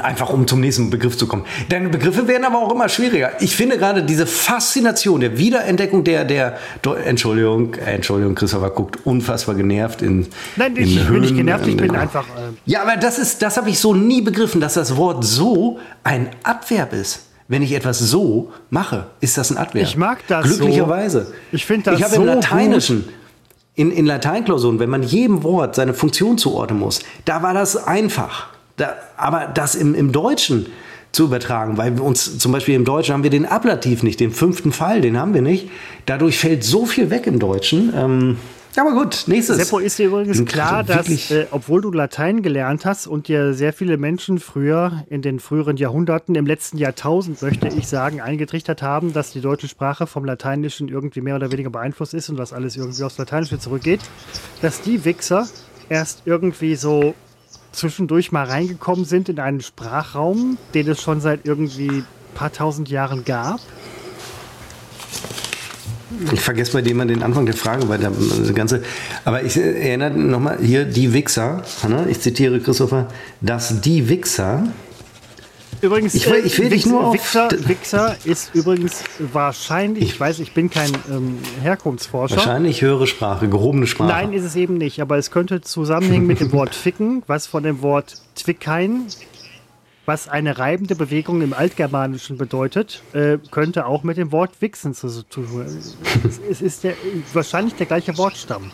Einfach um zum nächsten Begriff zu kommen. Deine Begriffe werden aber auch immer schwieriger. Ich finde gerade diese Faszination der Wiederentdeckung der, der, Entschuldigung, Entschuldigung, Christopher guckt unfassbar genervt in. Nein, ich in bin nicht genervt, ich bin einfach. Äh ja, aber das ist, das habe ich so nie begriffen, dass das Wort so ein Adverb ist. Wenn ich etwas so mache, ist das ein Adverb. Ich mag das Glücklicherweise. So. Ich finde das Ich habe so im Lateinischen, gut. In, in Lateinklausuren, wenn man jedem Wort seine Funktion zuordnen muss, da war das einfach. Da, aber das im, im Deutschen zu übertragen, weil wir uns zum Beispiel im Deutschen haben wir den Ablativ nicht, den fünften Fall, den haben wir nicht. Dadurch fällt so viel weg im Deutschen. Ähm, aber gut, nächstes. Seppo ist dir übrigens klar, dass, äh, obwohl du Latein gelernt hast und dir sehr viele Menschen früher, in den früheren Jahrhunderten, im letzten Jahrtausend, möchte ich sagen, eingetrichtert haben, dass die deutsche Sprache vom Lateinischen irgendwie mehr oder weniger beeinflusst ist und dass alles irgendwie aufs Lateinische zurückgeht, dass die Wichser erst irgendwie so zwischendurch mal reingekommen sind in einen Sprachraum, den es schon seit irgendwie ein paar tausend Jahren gab? Ich vergesse bei dem den Anfang der Frage, weil der ganze. Aber ich erinnere nochmal hier die Wichser. Ne? Ich zitiere Christopher, dass die Wichser Übrigens, ich will, ich will dich nur Wichser, Wichser ist übrigens wahrscheinlich, ich weiß, ich bin kein ähm, Herkunftsforscher. Wahrscheinlich höhere Sprache, gehobene Sprache. Nein, ist es eben nicht, aber es könnte zusammenhängen mit dem Wort ficken, was von dem Wort twickein, was eine reibende Bewegung im Altgermanischen bedeutet, äh, könnte auch mit dem Wort wichsen zu tun. es ist der, wahrscheinlich der gleiche Wortstamm.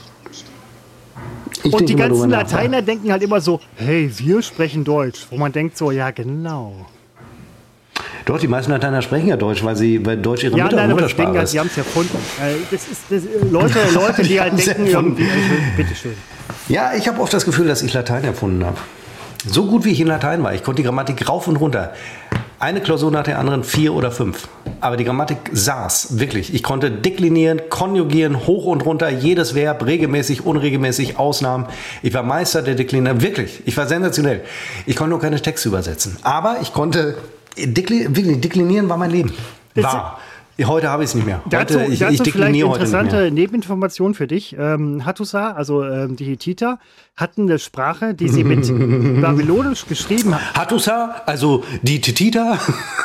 Ich und die ganzen Lateiner nach. denken halt immer so, hey, wir sprechen Deutsch. Wo man denkt so, ja genau. Doch, die meisten Lateiner sprechen ja Deutsch, weil sie bei Deutsch ihre ja, Mutter, nein, Muttersprache aber ist. sie haben es erfunden. Äh, das ist, das, Leute, Leute, die halt denken, irgendwie, bitteschön. Ja, ich habe oft das Gefühl, dass ich Latein erfunden habe. So gut wie ich in Latein war. Ich konnte die Grammatik rauf und runter. Eine Klausur nach der anderen, vier oder fünf. Aber die Grammatik saß, wirklich. Ich konnte deklinieren, konjugieren, hoch und runter, jedes Verb, regelmäßig, unregelmäßig, Ausnahmen. Ich war Meister der Deklinieren, wirklich. Ich war sensationell. Ich konnte nur keine Texte übersetzen. Aber ich konnte, dekli wirklich, deklinieren war mein Leben. War. Heute habe ich es nicht mehr. Heute, dazu, ich, dazu ich vielleicht interessante Nebeninformation für dich. Ähm, Hattusa, also ähm, die Hittiter, hatten eine Sprache, die sie mit Babylonisch geschrieben haben. Hattusa, also die Hittiter.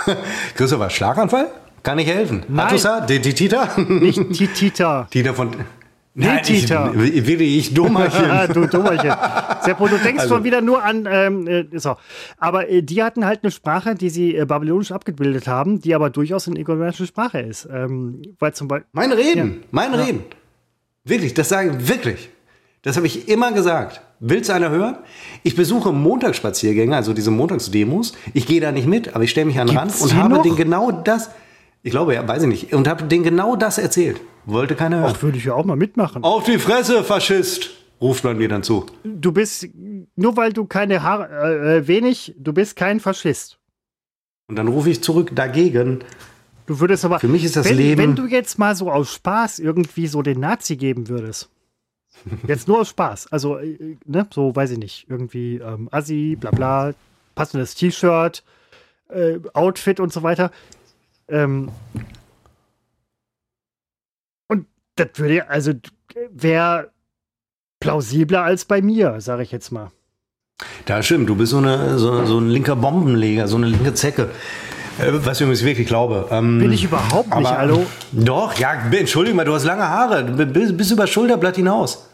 Christopher, Schlaganfall? Kann ich helfen? Nein. Hattusa, die Hittiter? Nicht Titita. Titer von... Nein, Tita. Ich, will ich Dummerchen. du Dummerchen. Seppo, du denkst also. schon wieder nur an. Ähm, äh, so. Aber äh, die hatten halt eine Sprache, die sie äh, babylonisch abgebildet haben, die aber durchaus eine egoistische Sprache ist. Ähm, weil zum Beispiel. Mein Reden, ja. mein ja. Reden. Wirklich, das sage ich wirklich. Das habe ich immer gesagt. Willst du einer hören? Ich besuche Montagsspaziergänge, also diese Montagsdemos. Ich gehe da nicht mit, aber ich stelle mich an den Rand und habe den genau das. Ich glaube, ja, weiß ich nicht. Und habe denen genau das erzählt. Wollte keiner hören. Auch würde ich ja auch mal mitmachen. Auf die Fresse, Faschist! Ruft man mir dann zu. Du bist, nur weil du keine Haare, äh, äh, wenig, du bist kein Faschist. Und dann rufe ich zurück dagegen. Du würdest aber. Für mich ist das wenn, Leben. Wenn du jetzt mal so aus Spaß irgendwie so den Nazi geben würdest. Jetzt nur aus Spaß. Also, äh, ne, so weiß ich nicht. Irgendwie ähm, Assi, bla bla, passendes T-Shirt, äh, Outfit und so weiter. Ähm, das würde also wäre plausibler als bei mir, sage ich jetzt mal. Da stimmt, du bist so, eine, so, so ein linker Bombenleger, so eine linke Zecke. Äh, was ich übrigens wirklich glaube. Ähm, Bin ich überhaupt nicht, aber, hallo? Doch, ja, entschuldige mal, du hast lange Haare. Bis, bis über Schulterblatt hinaus.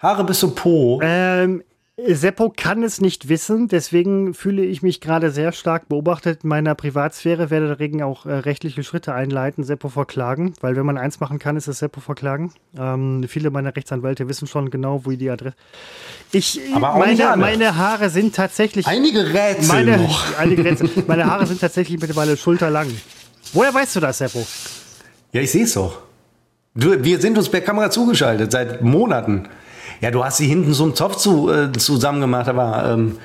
Haare bis zum Po. Ähm, Seppo kann es nicht wissen, deswegen fühle ich mich gerade sehr stark beobachtet in meiner Privatsphäre, werde dagegen auch äh, rechtliche Schritte einleiten, Seppo verklagen, weil wenn man eins machen kann, ist es Seppo verklagen. Ähm, viele meiner Rechtsanwälte wissen schon genau, wo die Adresse. Ich, meine, meine Haare sind tatsächlich. Einige Rätsel meine, noch. Einige Rätsel. Meine Haare sind tatsächlich mittlerweile schulterlang. Woher weißt du das, Seppo? Ja, ich sehe es doch. Du, wir sind uns per Kamera zugeschaltet seit Monaten. Ja, du hast sie hinten so einen Zopf zu, äh, zusammen gemacht, aber ähm,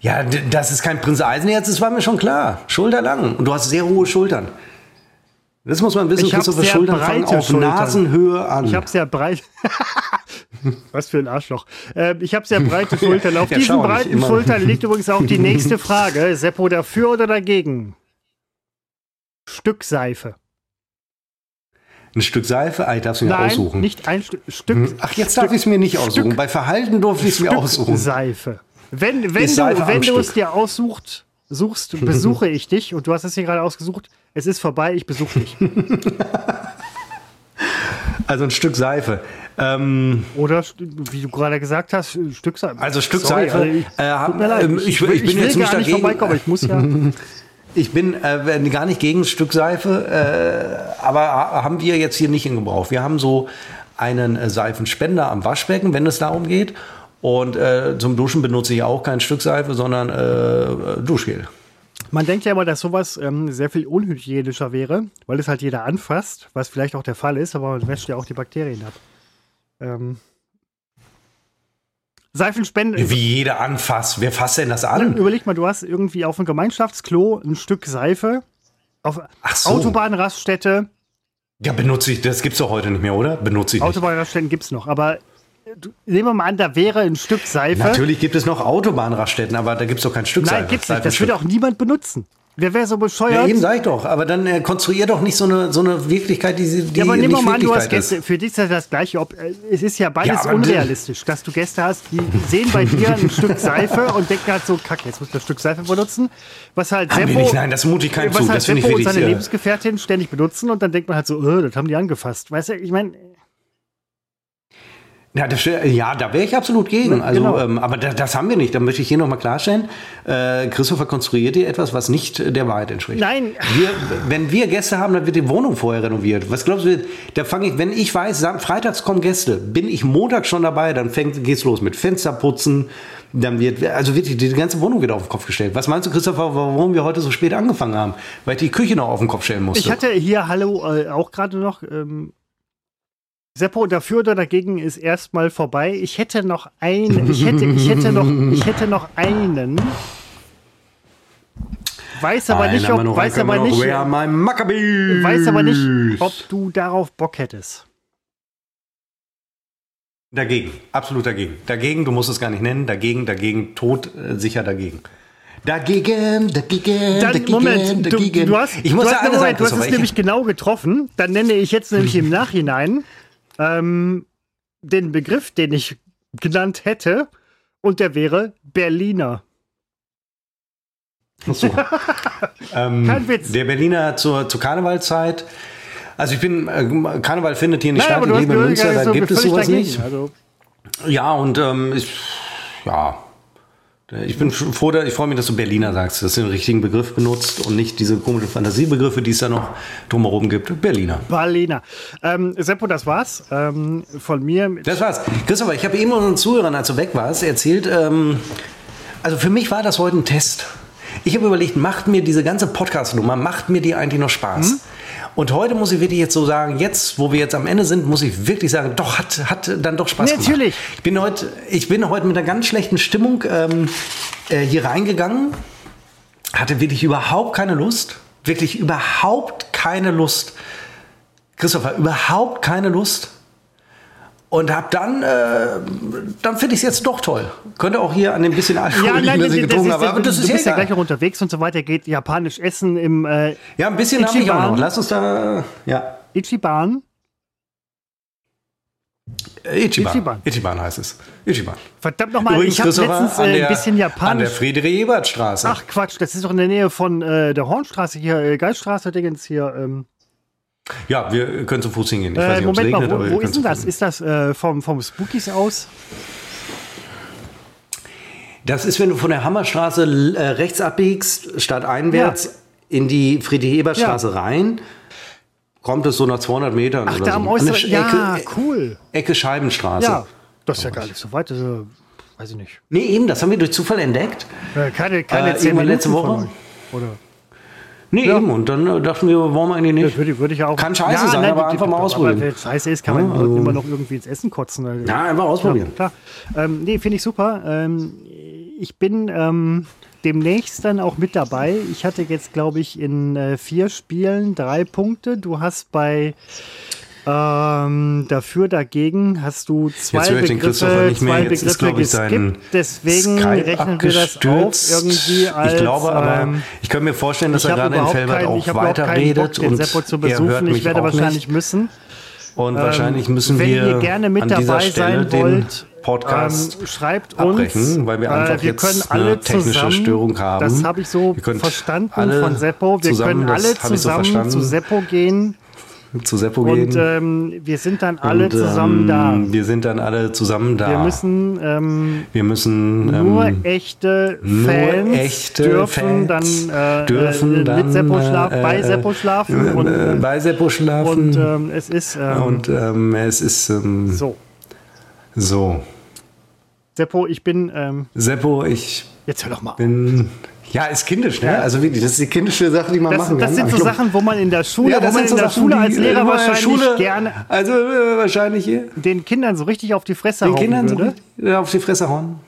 Ja, d- dass es kein Prinz Eisenerz ist, war mir schon klar. Schulterlang. Und du hast sehr hohe Schultern. Das muss man wissen, Ich hab Christopher sehr Schultern fangen auf Schultern. Nasenhöhe an. Ich habe sehr breit. Was für ein Arschloch. Ähm, ich habe sehr breite Schultern. Auf Ja, diesen breiten. Schultern liegt übrigens auch die nächste Frage. Seppo, dafür oder dagegen? Stück Seife. Ein Stück Seife, ich darf es mir Nein, aussuchen. nicht ein Stück. Stück Ach, jetzt darf ich es mir nicht aussuchen. Stück- Bei Verhalten durfte ich es mir Stück aussuchen. Seife. Wenn, wenn Ist Seife du, wenn du es Stück. dir aussuchst, suchst, besuche ich dich und du hast es hier gerade ausgesucht. Es ist vorbei, ich besuche dich. Also ein Stück Seife. Ähm, Oder st- wie du gerade gesagt hast, Stück Seife. Also Stück Sorry, Seife, ich, äh, tut mir leid. ähm, Ich, ich- will- ich bin ich will jetzt gar nicht nicht dagegen. vorbeikommen, aber ich muss ja. ich bin äh, gar nicht gegen ein Stück Seife, äh, aber ha- haben wir jetzt hier nicht in Gebrauch. Wir haben so einen äh, Seifenspender am Waschbecken, wenn es darum geht. Und äh, zum Duschen benutze ich auch kein Stück Seife, sondern äh, Duschgel. Man denkt ja immer, dass sowas ähm, sehr viel unhygienischer wäre, weil es halt jeder anfasst, was vielleicht auch der Fall ist, aber man wäscht ja auch die Bakterien ab. Ähm, Seifenspende. Wie jeder anfasst. Wer fasst denn das an? Überleg mal, du hast irgendwie auf dem Gemeinschaftsklo ein Stück Seife, auf Ach so. Autobahnraststätte, Ja, benutze ich. Das gibt's doch heute nicht mehr, oder? Benutze ich nicht. Autobahnraststätten gibt es noch, aber du, nehmen wir mal an, da wäre ein Stück Seife. Natürlich gibt es noch Autobahnraststätten, aber da gibt's doch kein Stück Seife. Nein, gibt's nicht. Das würde auch niemand benutzen. Wer wäre so bescheuert? Ja, eben sag ich doch. Aber dann äh, konstruier doch nicht so eine, so eine Wirklichkeit, die, sie- die Ja, aber nicht mal an, du hast Wirklichkeit ist. Gäste. Für dich ist das das Gleiche. Ob, äh, es ist ja beides Ja, unrealistisch, dass du Gäste hast, die sehen bei dir ein Stück Seife und denken halt so, kacke, jetzt muss ich das Stück Seife benutzen. Was halt Haben Seppo, nicht, nein, das mute ich keinem was zu. halt Das finde ich Seppo und seine Äh, Lebensgefährtin ständig benutzen und dann denkt man halt so, äh, das haben die angefasst. Weißt du, ich meine, ja, das, ja, da wäre ich absolut gegen. Also, genau. ähm, aber das, das haben wir nicht. Da möchte ich hier nochmal klarstellen. Äh, Christopher konstruiert hier etwas, was nicht der Wahrheit entspricht. Nein. Wir, wenn wir Gäste haben, dann wird die Wohnung vorher renoviert. Was glaubst du, da fange ich, wenn ich weiß, freitags kommen Gäste, bin ich Montag schon dabei, dann fängt, geht's los mit Fensterputzen. Dann wird, also wirklich, die ganze Wohnung wird auf den Kopf gestellt. Was meinst du, Christopher, warum wir heute so spät angefangen haben? Weil ich die Küche noch auf den Kopf stellen musste. ich hatte hier, hallo, äh, auch gerade noch, ähm, Seppo, dafür oder dagegen ist erstmal vorbei. Ich hätte noch einen, ich hätte, ich hätte noch, ich hätte noch einen. Weiß aber nicht, ob, noch, weiß aber nicht, weiß aber nicht, ob du darauf Bock hättest. Dagegen, absolut dagegen. Dagegen, du musst es gar nicht nennen. Dagegen, dagegen, tot, äh, sicher dagegen. Dagegen, dagegen, Dann, dagegen, Moment, du, dagegen. du hast, ich muss du ja hast, eine Moment, sagen, du hast es nämlich ich, genau getroffen. Dann nenne ich jetzt nämlich im Nachhinein ähm, den Begriff, den ich genannt hätte, und der wäre Berliner. so. ähm, Kein Witz. Der Berliner zur, zur Karnevalzeit. Also ich bin, äh, Karneval findet hier nicht Nein, statt. Ich lebe in Münster, ja da so gibt es sowas dagegen. nicht. Also, Ja, und ähm, ich, ja, ich bin froh, ich freue mich, dass du Berliner sagst, dass du den richtigen Begriff benutzt und nicht diese komischen Fantasiebegriffe, die es da noch drumherum gibt. Berliner. Berliner. Ähm, Seppo, das war's ähm, von mir. Das war's. Christopher, ich habe eben unseren Zuhörern, als du weg warst, erzählt, ähm, also für mich war das heute ein Test. Ich habe überlegt, macht mir diese ganze Podcast-Nummer, macht mir die eigentlich noch Spaß? Mhm. Und heute muss ich wirklich jetzt so sagen, jetzt, wo wir jetzt am Ende sind, muss ich wirklich sagen, doch, hat, hat dann doch Spaß gemacht. Natürlich. Ich bin heute, ich bin heute mit einer ganz schlechten Stimmung ähm, äh, hier reingegangen, hatte wirklich überhaupt keine Lust, wirklich überhaupt keine Lust. Christopher, überhaupt keine Lust. Und hab dann, äh, dann finde ich es jetzt doch toll. Könnte auch hier an dem bisschen Alkohol liegen, das ich getrunken habe. Aber das du ist ja bist ja gleich auch unterwegs und so weiter. Geht japanisch essen im äh, Ja, ein bisschen habe ich auch Ichiban. noch. Lass uns da, ja. Ichiban. Äh, Ichiban. Ichiban. Ichiban. heißt es. Ichiban. Verdammt nochmal, ich habe letztens an äh, der, ein bisschen An der japanisch. Friedrich-Ebert-Straße. Ach Quatsch, das ist doch in der Nähe von äh, der Hornstraße hier, äh, Geiststraße, Dingens hier. Ähm, Ja, wir können zu Fuß hingehen. Ich äh, weiß nicht, ob es Moment regnet, mal, wo, wo ist denn das? Ist das äh, vom, vom Spookies aus? Das ist, wenn du von der Hammerstraße äh, rechts abbiegst, statt einwärts in die Friedrich-Ebert-Straße rein, kommt es so nach 200 Metern Ach, oder da so. am äußeren. Ja, Ecke, cool. Ecke Scheibenstraße. Ja, das ist ja gar nicht so weit. Das, ist, äh, weiß ich nicht. Nee, eben, das haben wir durch Zufall entdeckt. Äh, keine keine Äh, zehn irgendwann Minuten letzte von Woche? euch. Oder? Nee, eben. Und dann äh, dachten wir, warum eigentlich Das nicht? würde, würde ich auch. Kann scheiße sein, aber einfach mal ausprobieren. Aber wenn es scheiße ist, kann man Ja, also- immer noch irgendwie ins Essen kotzen. Also. Ja, einfach ausprobieren. Ja, klar. Ähm, nee, finde ich super. Ähm, ich bin ähm, demnächst dann auch mit dabei. Ich hatte jetzt, glaube ich, in äh, vier Spielen drei Punkte. Du hast bei ähm, dafür, dagegen hast du zwei Begriffe, zwei Begriffe ist, geskippt. Deswegen Skype rechnen wir das auf irgendwie als. Ich glaube aber, ähm, ich könnte mir vorstellen, dass er gerade in Felbert kein, auch weiterredet und Seppo zu besuchen. Ich werde wahrscheinlich nicht. müssen. Und ähm, wahrscheinlich müssen wenn wir, ihr gerne mit dabei sein wollt, Podcast ähm, schreibt uns, abbrechen, weil wir einfach äh, wir können jetzt alle eine technische zusammen, Störung haben. Das habe ich so verstanden von Seppo. Wir können alle zusammen so zu Seppo gehen zu Seppo gehen. Und ähm, wir sind dann alle und, zusammen ähm, da. Wir sind dann alle zusammen da. Wir müssen, ähm, wir müssen nur ähm, echte nur Fans echte dürfen Fans dann, äh, dürfen äh, dann mit Seppo schlafen, äh, bei Seppo schlafen äh, und, äh, bei Seppo schlafen. und ähm, es ist ähm, und ähm, es ist ähm, so. So. Seppo, ich bin. Ähm, Seppo, ich jetzt hör doch mal. bin ja, ist kindisch, ne? Also wirklich, das ist die kindische Sache, die man das, machen das kann. sind so glaub, Sachen, wo man in der Schule, ja, wo man in so der Sachen, Schule als Lehrer äh, wahrscheinlich Schule, gerne Also äh, wahrscheinlich hier. den Kindern so richtig auf die Fresse Den hauen Kindern würde. so ja, auf die Fresse hauen.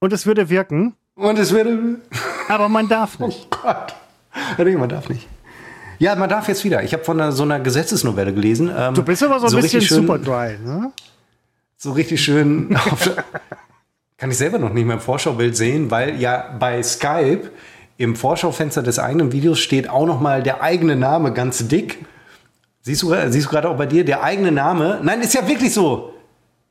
Und es würde wirken, Und es würde. aber man darf nicht. Oh Gott. Man darf nicht. Ja, man darf jetzt wieder. Ich habe von einer, so einer Gesetzesnovelle gelesen. Ähm, Du bist aber so ein so bisschen schön- super dry, ne? so richtig schön. kann ich selber noch nicht mehr im Vorschaubild sehen, weil ja bei Skype im Vorschaufenster des eigenen Videos steht auch noch mal der eigene Name ganz dick. Siehst du, siehst du gerade auch bei dir der eigene Name? Nein, ist ja wirklich so.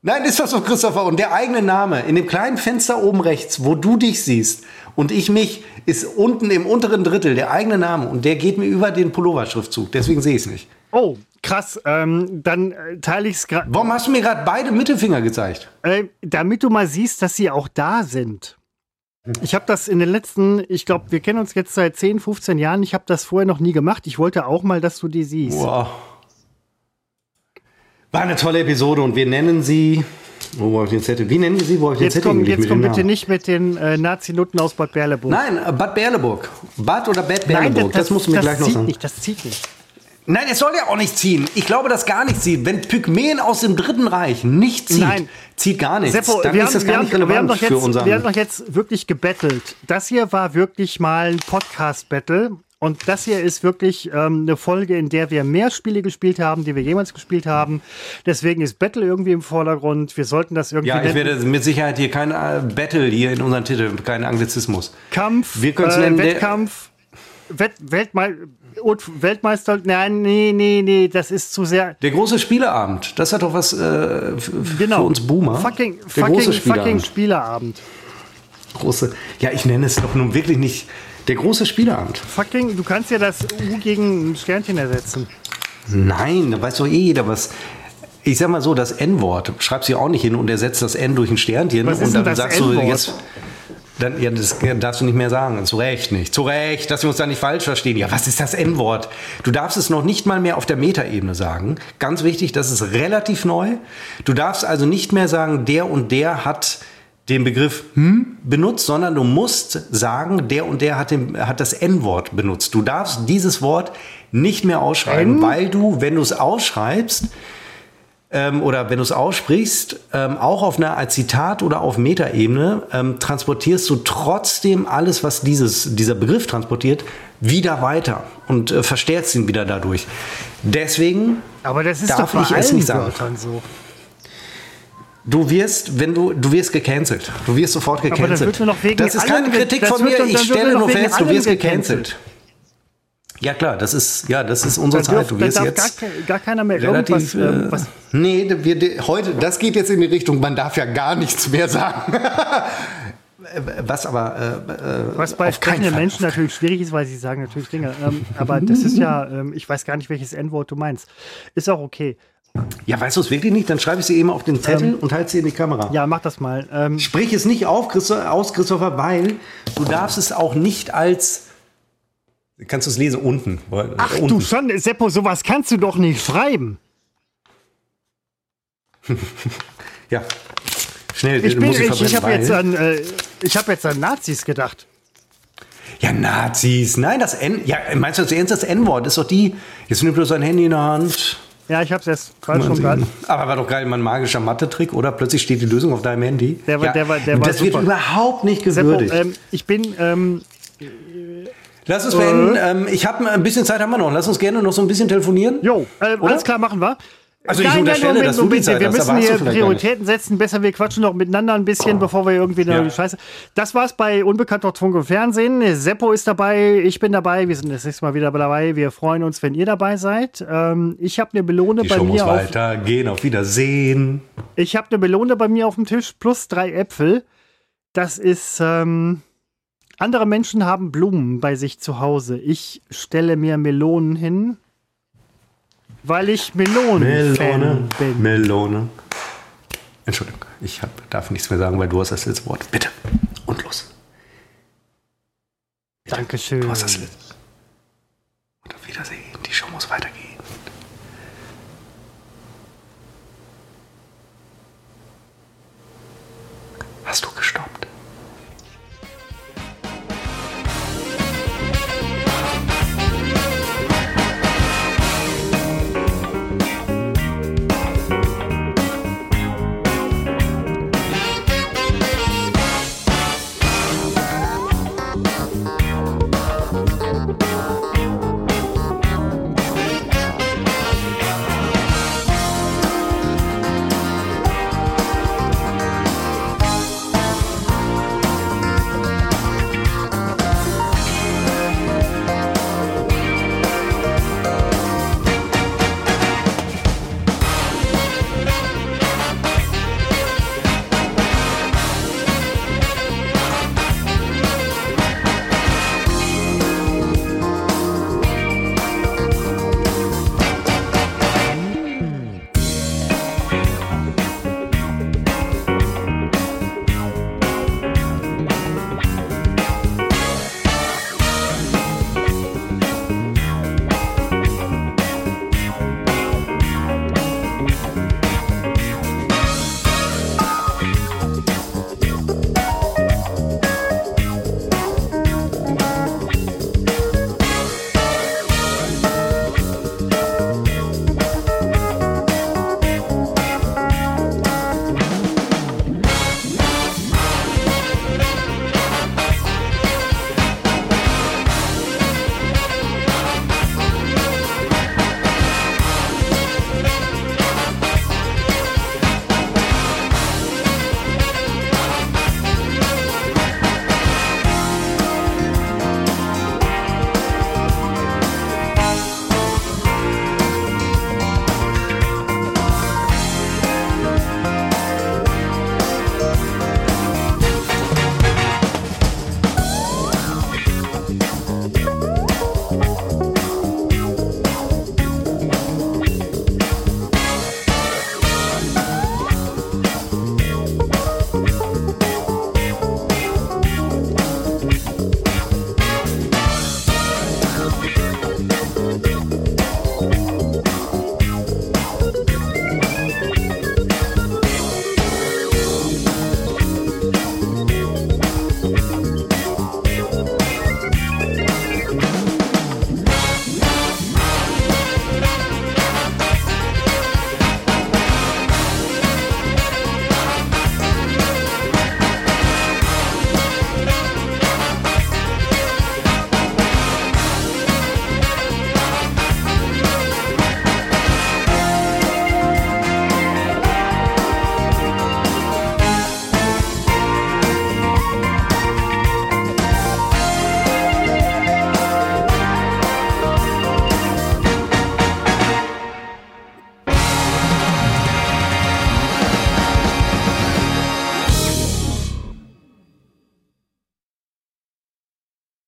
Nein, ist das so, Christopher. Und der eigene Name in dem kleinen Fenster oben rechts, wo du dich siehst und ich mich, ist unten im unteren Drittel der eigene Name und der geht mir über den Pullover-Schriftzug. Deswegen sehe ich es nicht. Oh, krass. Ähm, dann äh, teile ich es gerade. Warum hast du mir gerade beide Mittelfinger gezeigt? Äh, damit du mal siehst, dass sie auch da sind. Ich habe das in den letzten, ich glaube, wir kennen uns jetzt seit 10, 15 Jahren. Ich habe das vorher noch nie gemacht. Ich wollte auch mal, dass du die siehst. Wow. War eine tolle Episode und wir nennen sie. Wo habe ich den Zettel? Wie nennen wir sie? Wo ich den Jetzt Zettel komm, jetzt komm bitte nicht mit den äh, Nazi-Nutten aus Bad Berleburg. Nein, äh, Bad Berleburg. Bad oder Bad Nein, Berleburg? das, musst du mir das gleich noch zieht sagen. nicht, das zieht nicht. Nein, es soll ja auch nicht ziehen. Ich glaube, dass gar nichts zieht. Wenn Pygmäen aus dem Dritten Reich nicht zieht, Nein. zieht gar nichts. Seppo, Dann wir, ist haben, das gar haben, nicht relevant doch für jetzt, unseren. wir haben doch jetzt wirklich gebettelt. Das hier war wirklich mal ein Podcast-Battle. Und das hier ist wirklich ähm, eine Folge, in der wir mehr Spiele gespielt haben, die wir jemals gespielt haben. Deswegen ist Battle irgendwie im Vordergrund. Wir sollten das irgendwie ja, ich werde mit Sicherheit hier kein äh, Battle hier in unseren Titel, kein Anglizismus. Kampf, Wir können's äh, nennen, Wettkampf, Welt, Weltmei und Weltmeister. Nein, nee, nee, nee, das ist zu sehr. Der große Spieleabend, das hat doch was äh, Genau. für uns Boomer. Fucking, Der fucking, große fucking Spieleabend. Spieleabend. Große, ja, ich nenne es doch nun wirklich nicht der große Spieleabend. Fucking, du kannst ja das U gegen ein Sternchen ersetzen. Nein, da weiß doch eh jeder was. Ich sag mal so, das N-Wort, schreibst du auch nicht hin und ersetzt das N durch ein Sternchen Was und dann sagst du jetzt. Dann, ja, das darfst du nicht mehr sagen. Zu Recht nicht. Zu Recht, dass wir uns da nicht falsch verstehen. Ja, was ist das N-Wort? Du darfst es noch nicht mal mehr auf der Metaebene sagen. Ganz wichtig, das ist relativ neu. Du darfst also nicht mehr sagen, der und der hat den Begriff hm benutzt, sondern du musst sagen, der und der hat, den, hat das N-Wort benutzt. Du darfst dieses Wort nicht mehr ausschreiben, weil du, wenn du es ausschreibst, ähm, oder wenn du es aussprichst, ähm, auch auf einer als Zitat oder auf Metaebene, ähm, transportierst du trotzdem alles, was dieses, dieser Begriff transportiert, wieder weiter und äh, verstärkst ihn wieder dadurch. Deswegen Aber das ist Darf doch ich es nicht sagen. So. Du wirst, wenn du, du wirst gecancelt. Du wirst sofort gecancelt. das ist keine allem Kritik von mir. Ich stelle nur fest, du wirst gecancelt. gecancelt. Ja klar, das ist, ja, das ist unsere Da, Zeit. Du wirst jetzt gar, gar keiner mehr relativ. äh, ähm, was, nee, wir, heute, das geht jetzt in die Richtung, man darf ja gar nichts mehr sagen. Was aber äh, äh, was bei sprechenden. Menschen natürlich schwierig ist, weil sie sagen natürlich Dinge. Ähm, aber das ist ja, ähm, ich weiß gar nicht, welches N-Wort du meinst. Ist auch okay. Ja, weißt du es wirklich nicht? Dann schreibe ich sie eben auf den Zettel und halte sie in die Kamera. Ja, mach das mal. Ähm, Sprich es nicht auf, Christo aus, Christopher, weil du darfst es auch nicht als. Kannst du es lesen unten? ach unten. du schon, Seppo, sowas kannst du doch nicht schreiben. Ja. Schnell, Ich, bin, muss ich, ich habe jetzt, an, äh, ich hab jetzt an Nazis gedacht. Ja, Nazis. Nein, das N. Ja, meinst du das ernst? Das N-Wort ist doch die. Jetzt nimmt du sein Handy in der Hand. Ja, ich hab's erst falsch schon gerade. Aber war doch geil, mein magischer Mathe-Trick, oder? Plötzlich steht die Lösung auf deinem Handy. Der war- ja, der war- der war das wird super. überhaupt nicht Seppo, gewürdigt. ähm, ich bin, ähm, Lass uns beenden. Ähm, ich habe ein bisschen Zeit haben wir noch. Lass uns gerne noch so ein bisschen telefonieren. jo, äh, alles klar, machen wir. Also ich unterstelle, dass du die Zeit Wir müssen hier Prioritäten setzen. Besser, wir quatschen noch miteinander ein bisschen, bevor wir irgendwie Ja. die Scheiße. Das war's bei Unbekannter Funk und Fernsehen. Seppo ist dabei, ich bin dabei. Wir sind das nächste Mal wieder dabei. Wir freuen uns, wenn ihr dabei seid. Ähm, ich habe eine Melone Die bei Show muss mir auf, weitergehen. Auf Wiedersehen. Ich habe eine Melone bei mir auf dem Tisch plus drei Äpfel. Das ist. Ähm, andere Menschen haben Blumen bei sich zu Hause. Ich stelle mir Melonen hin, weil ich Melonen-Fan Melone. bin. Melone. Entschuldigung, ich hab, darf nichts mehr sagen, weil du hast das letzte Wort. Bitte. Und los. Dankeschön. Du hast das letzte. Und auf Wiedersehen. Die Show muss weitergehen. Hast du gestoppt?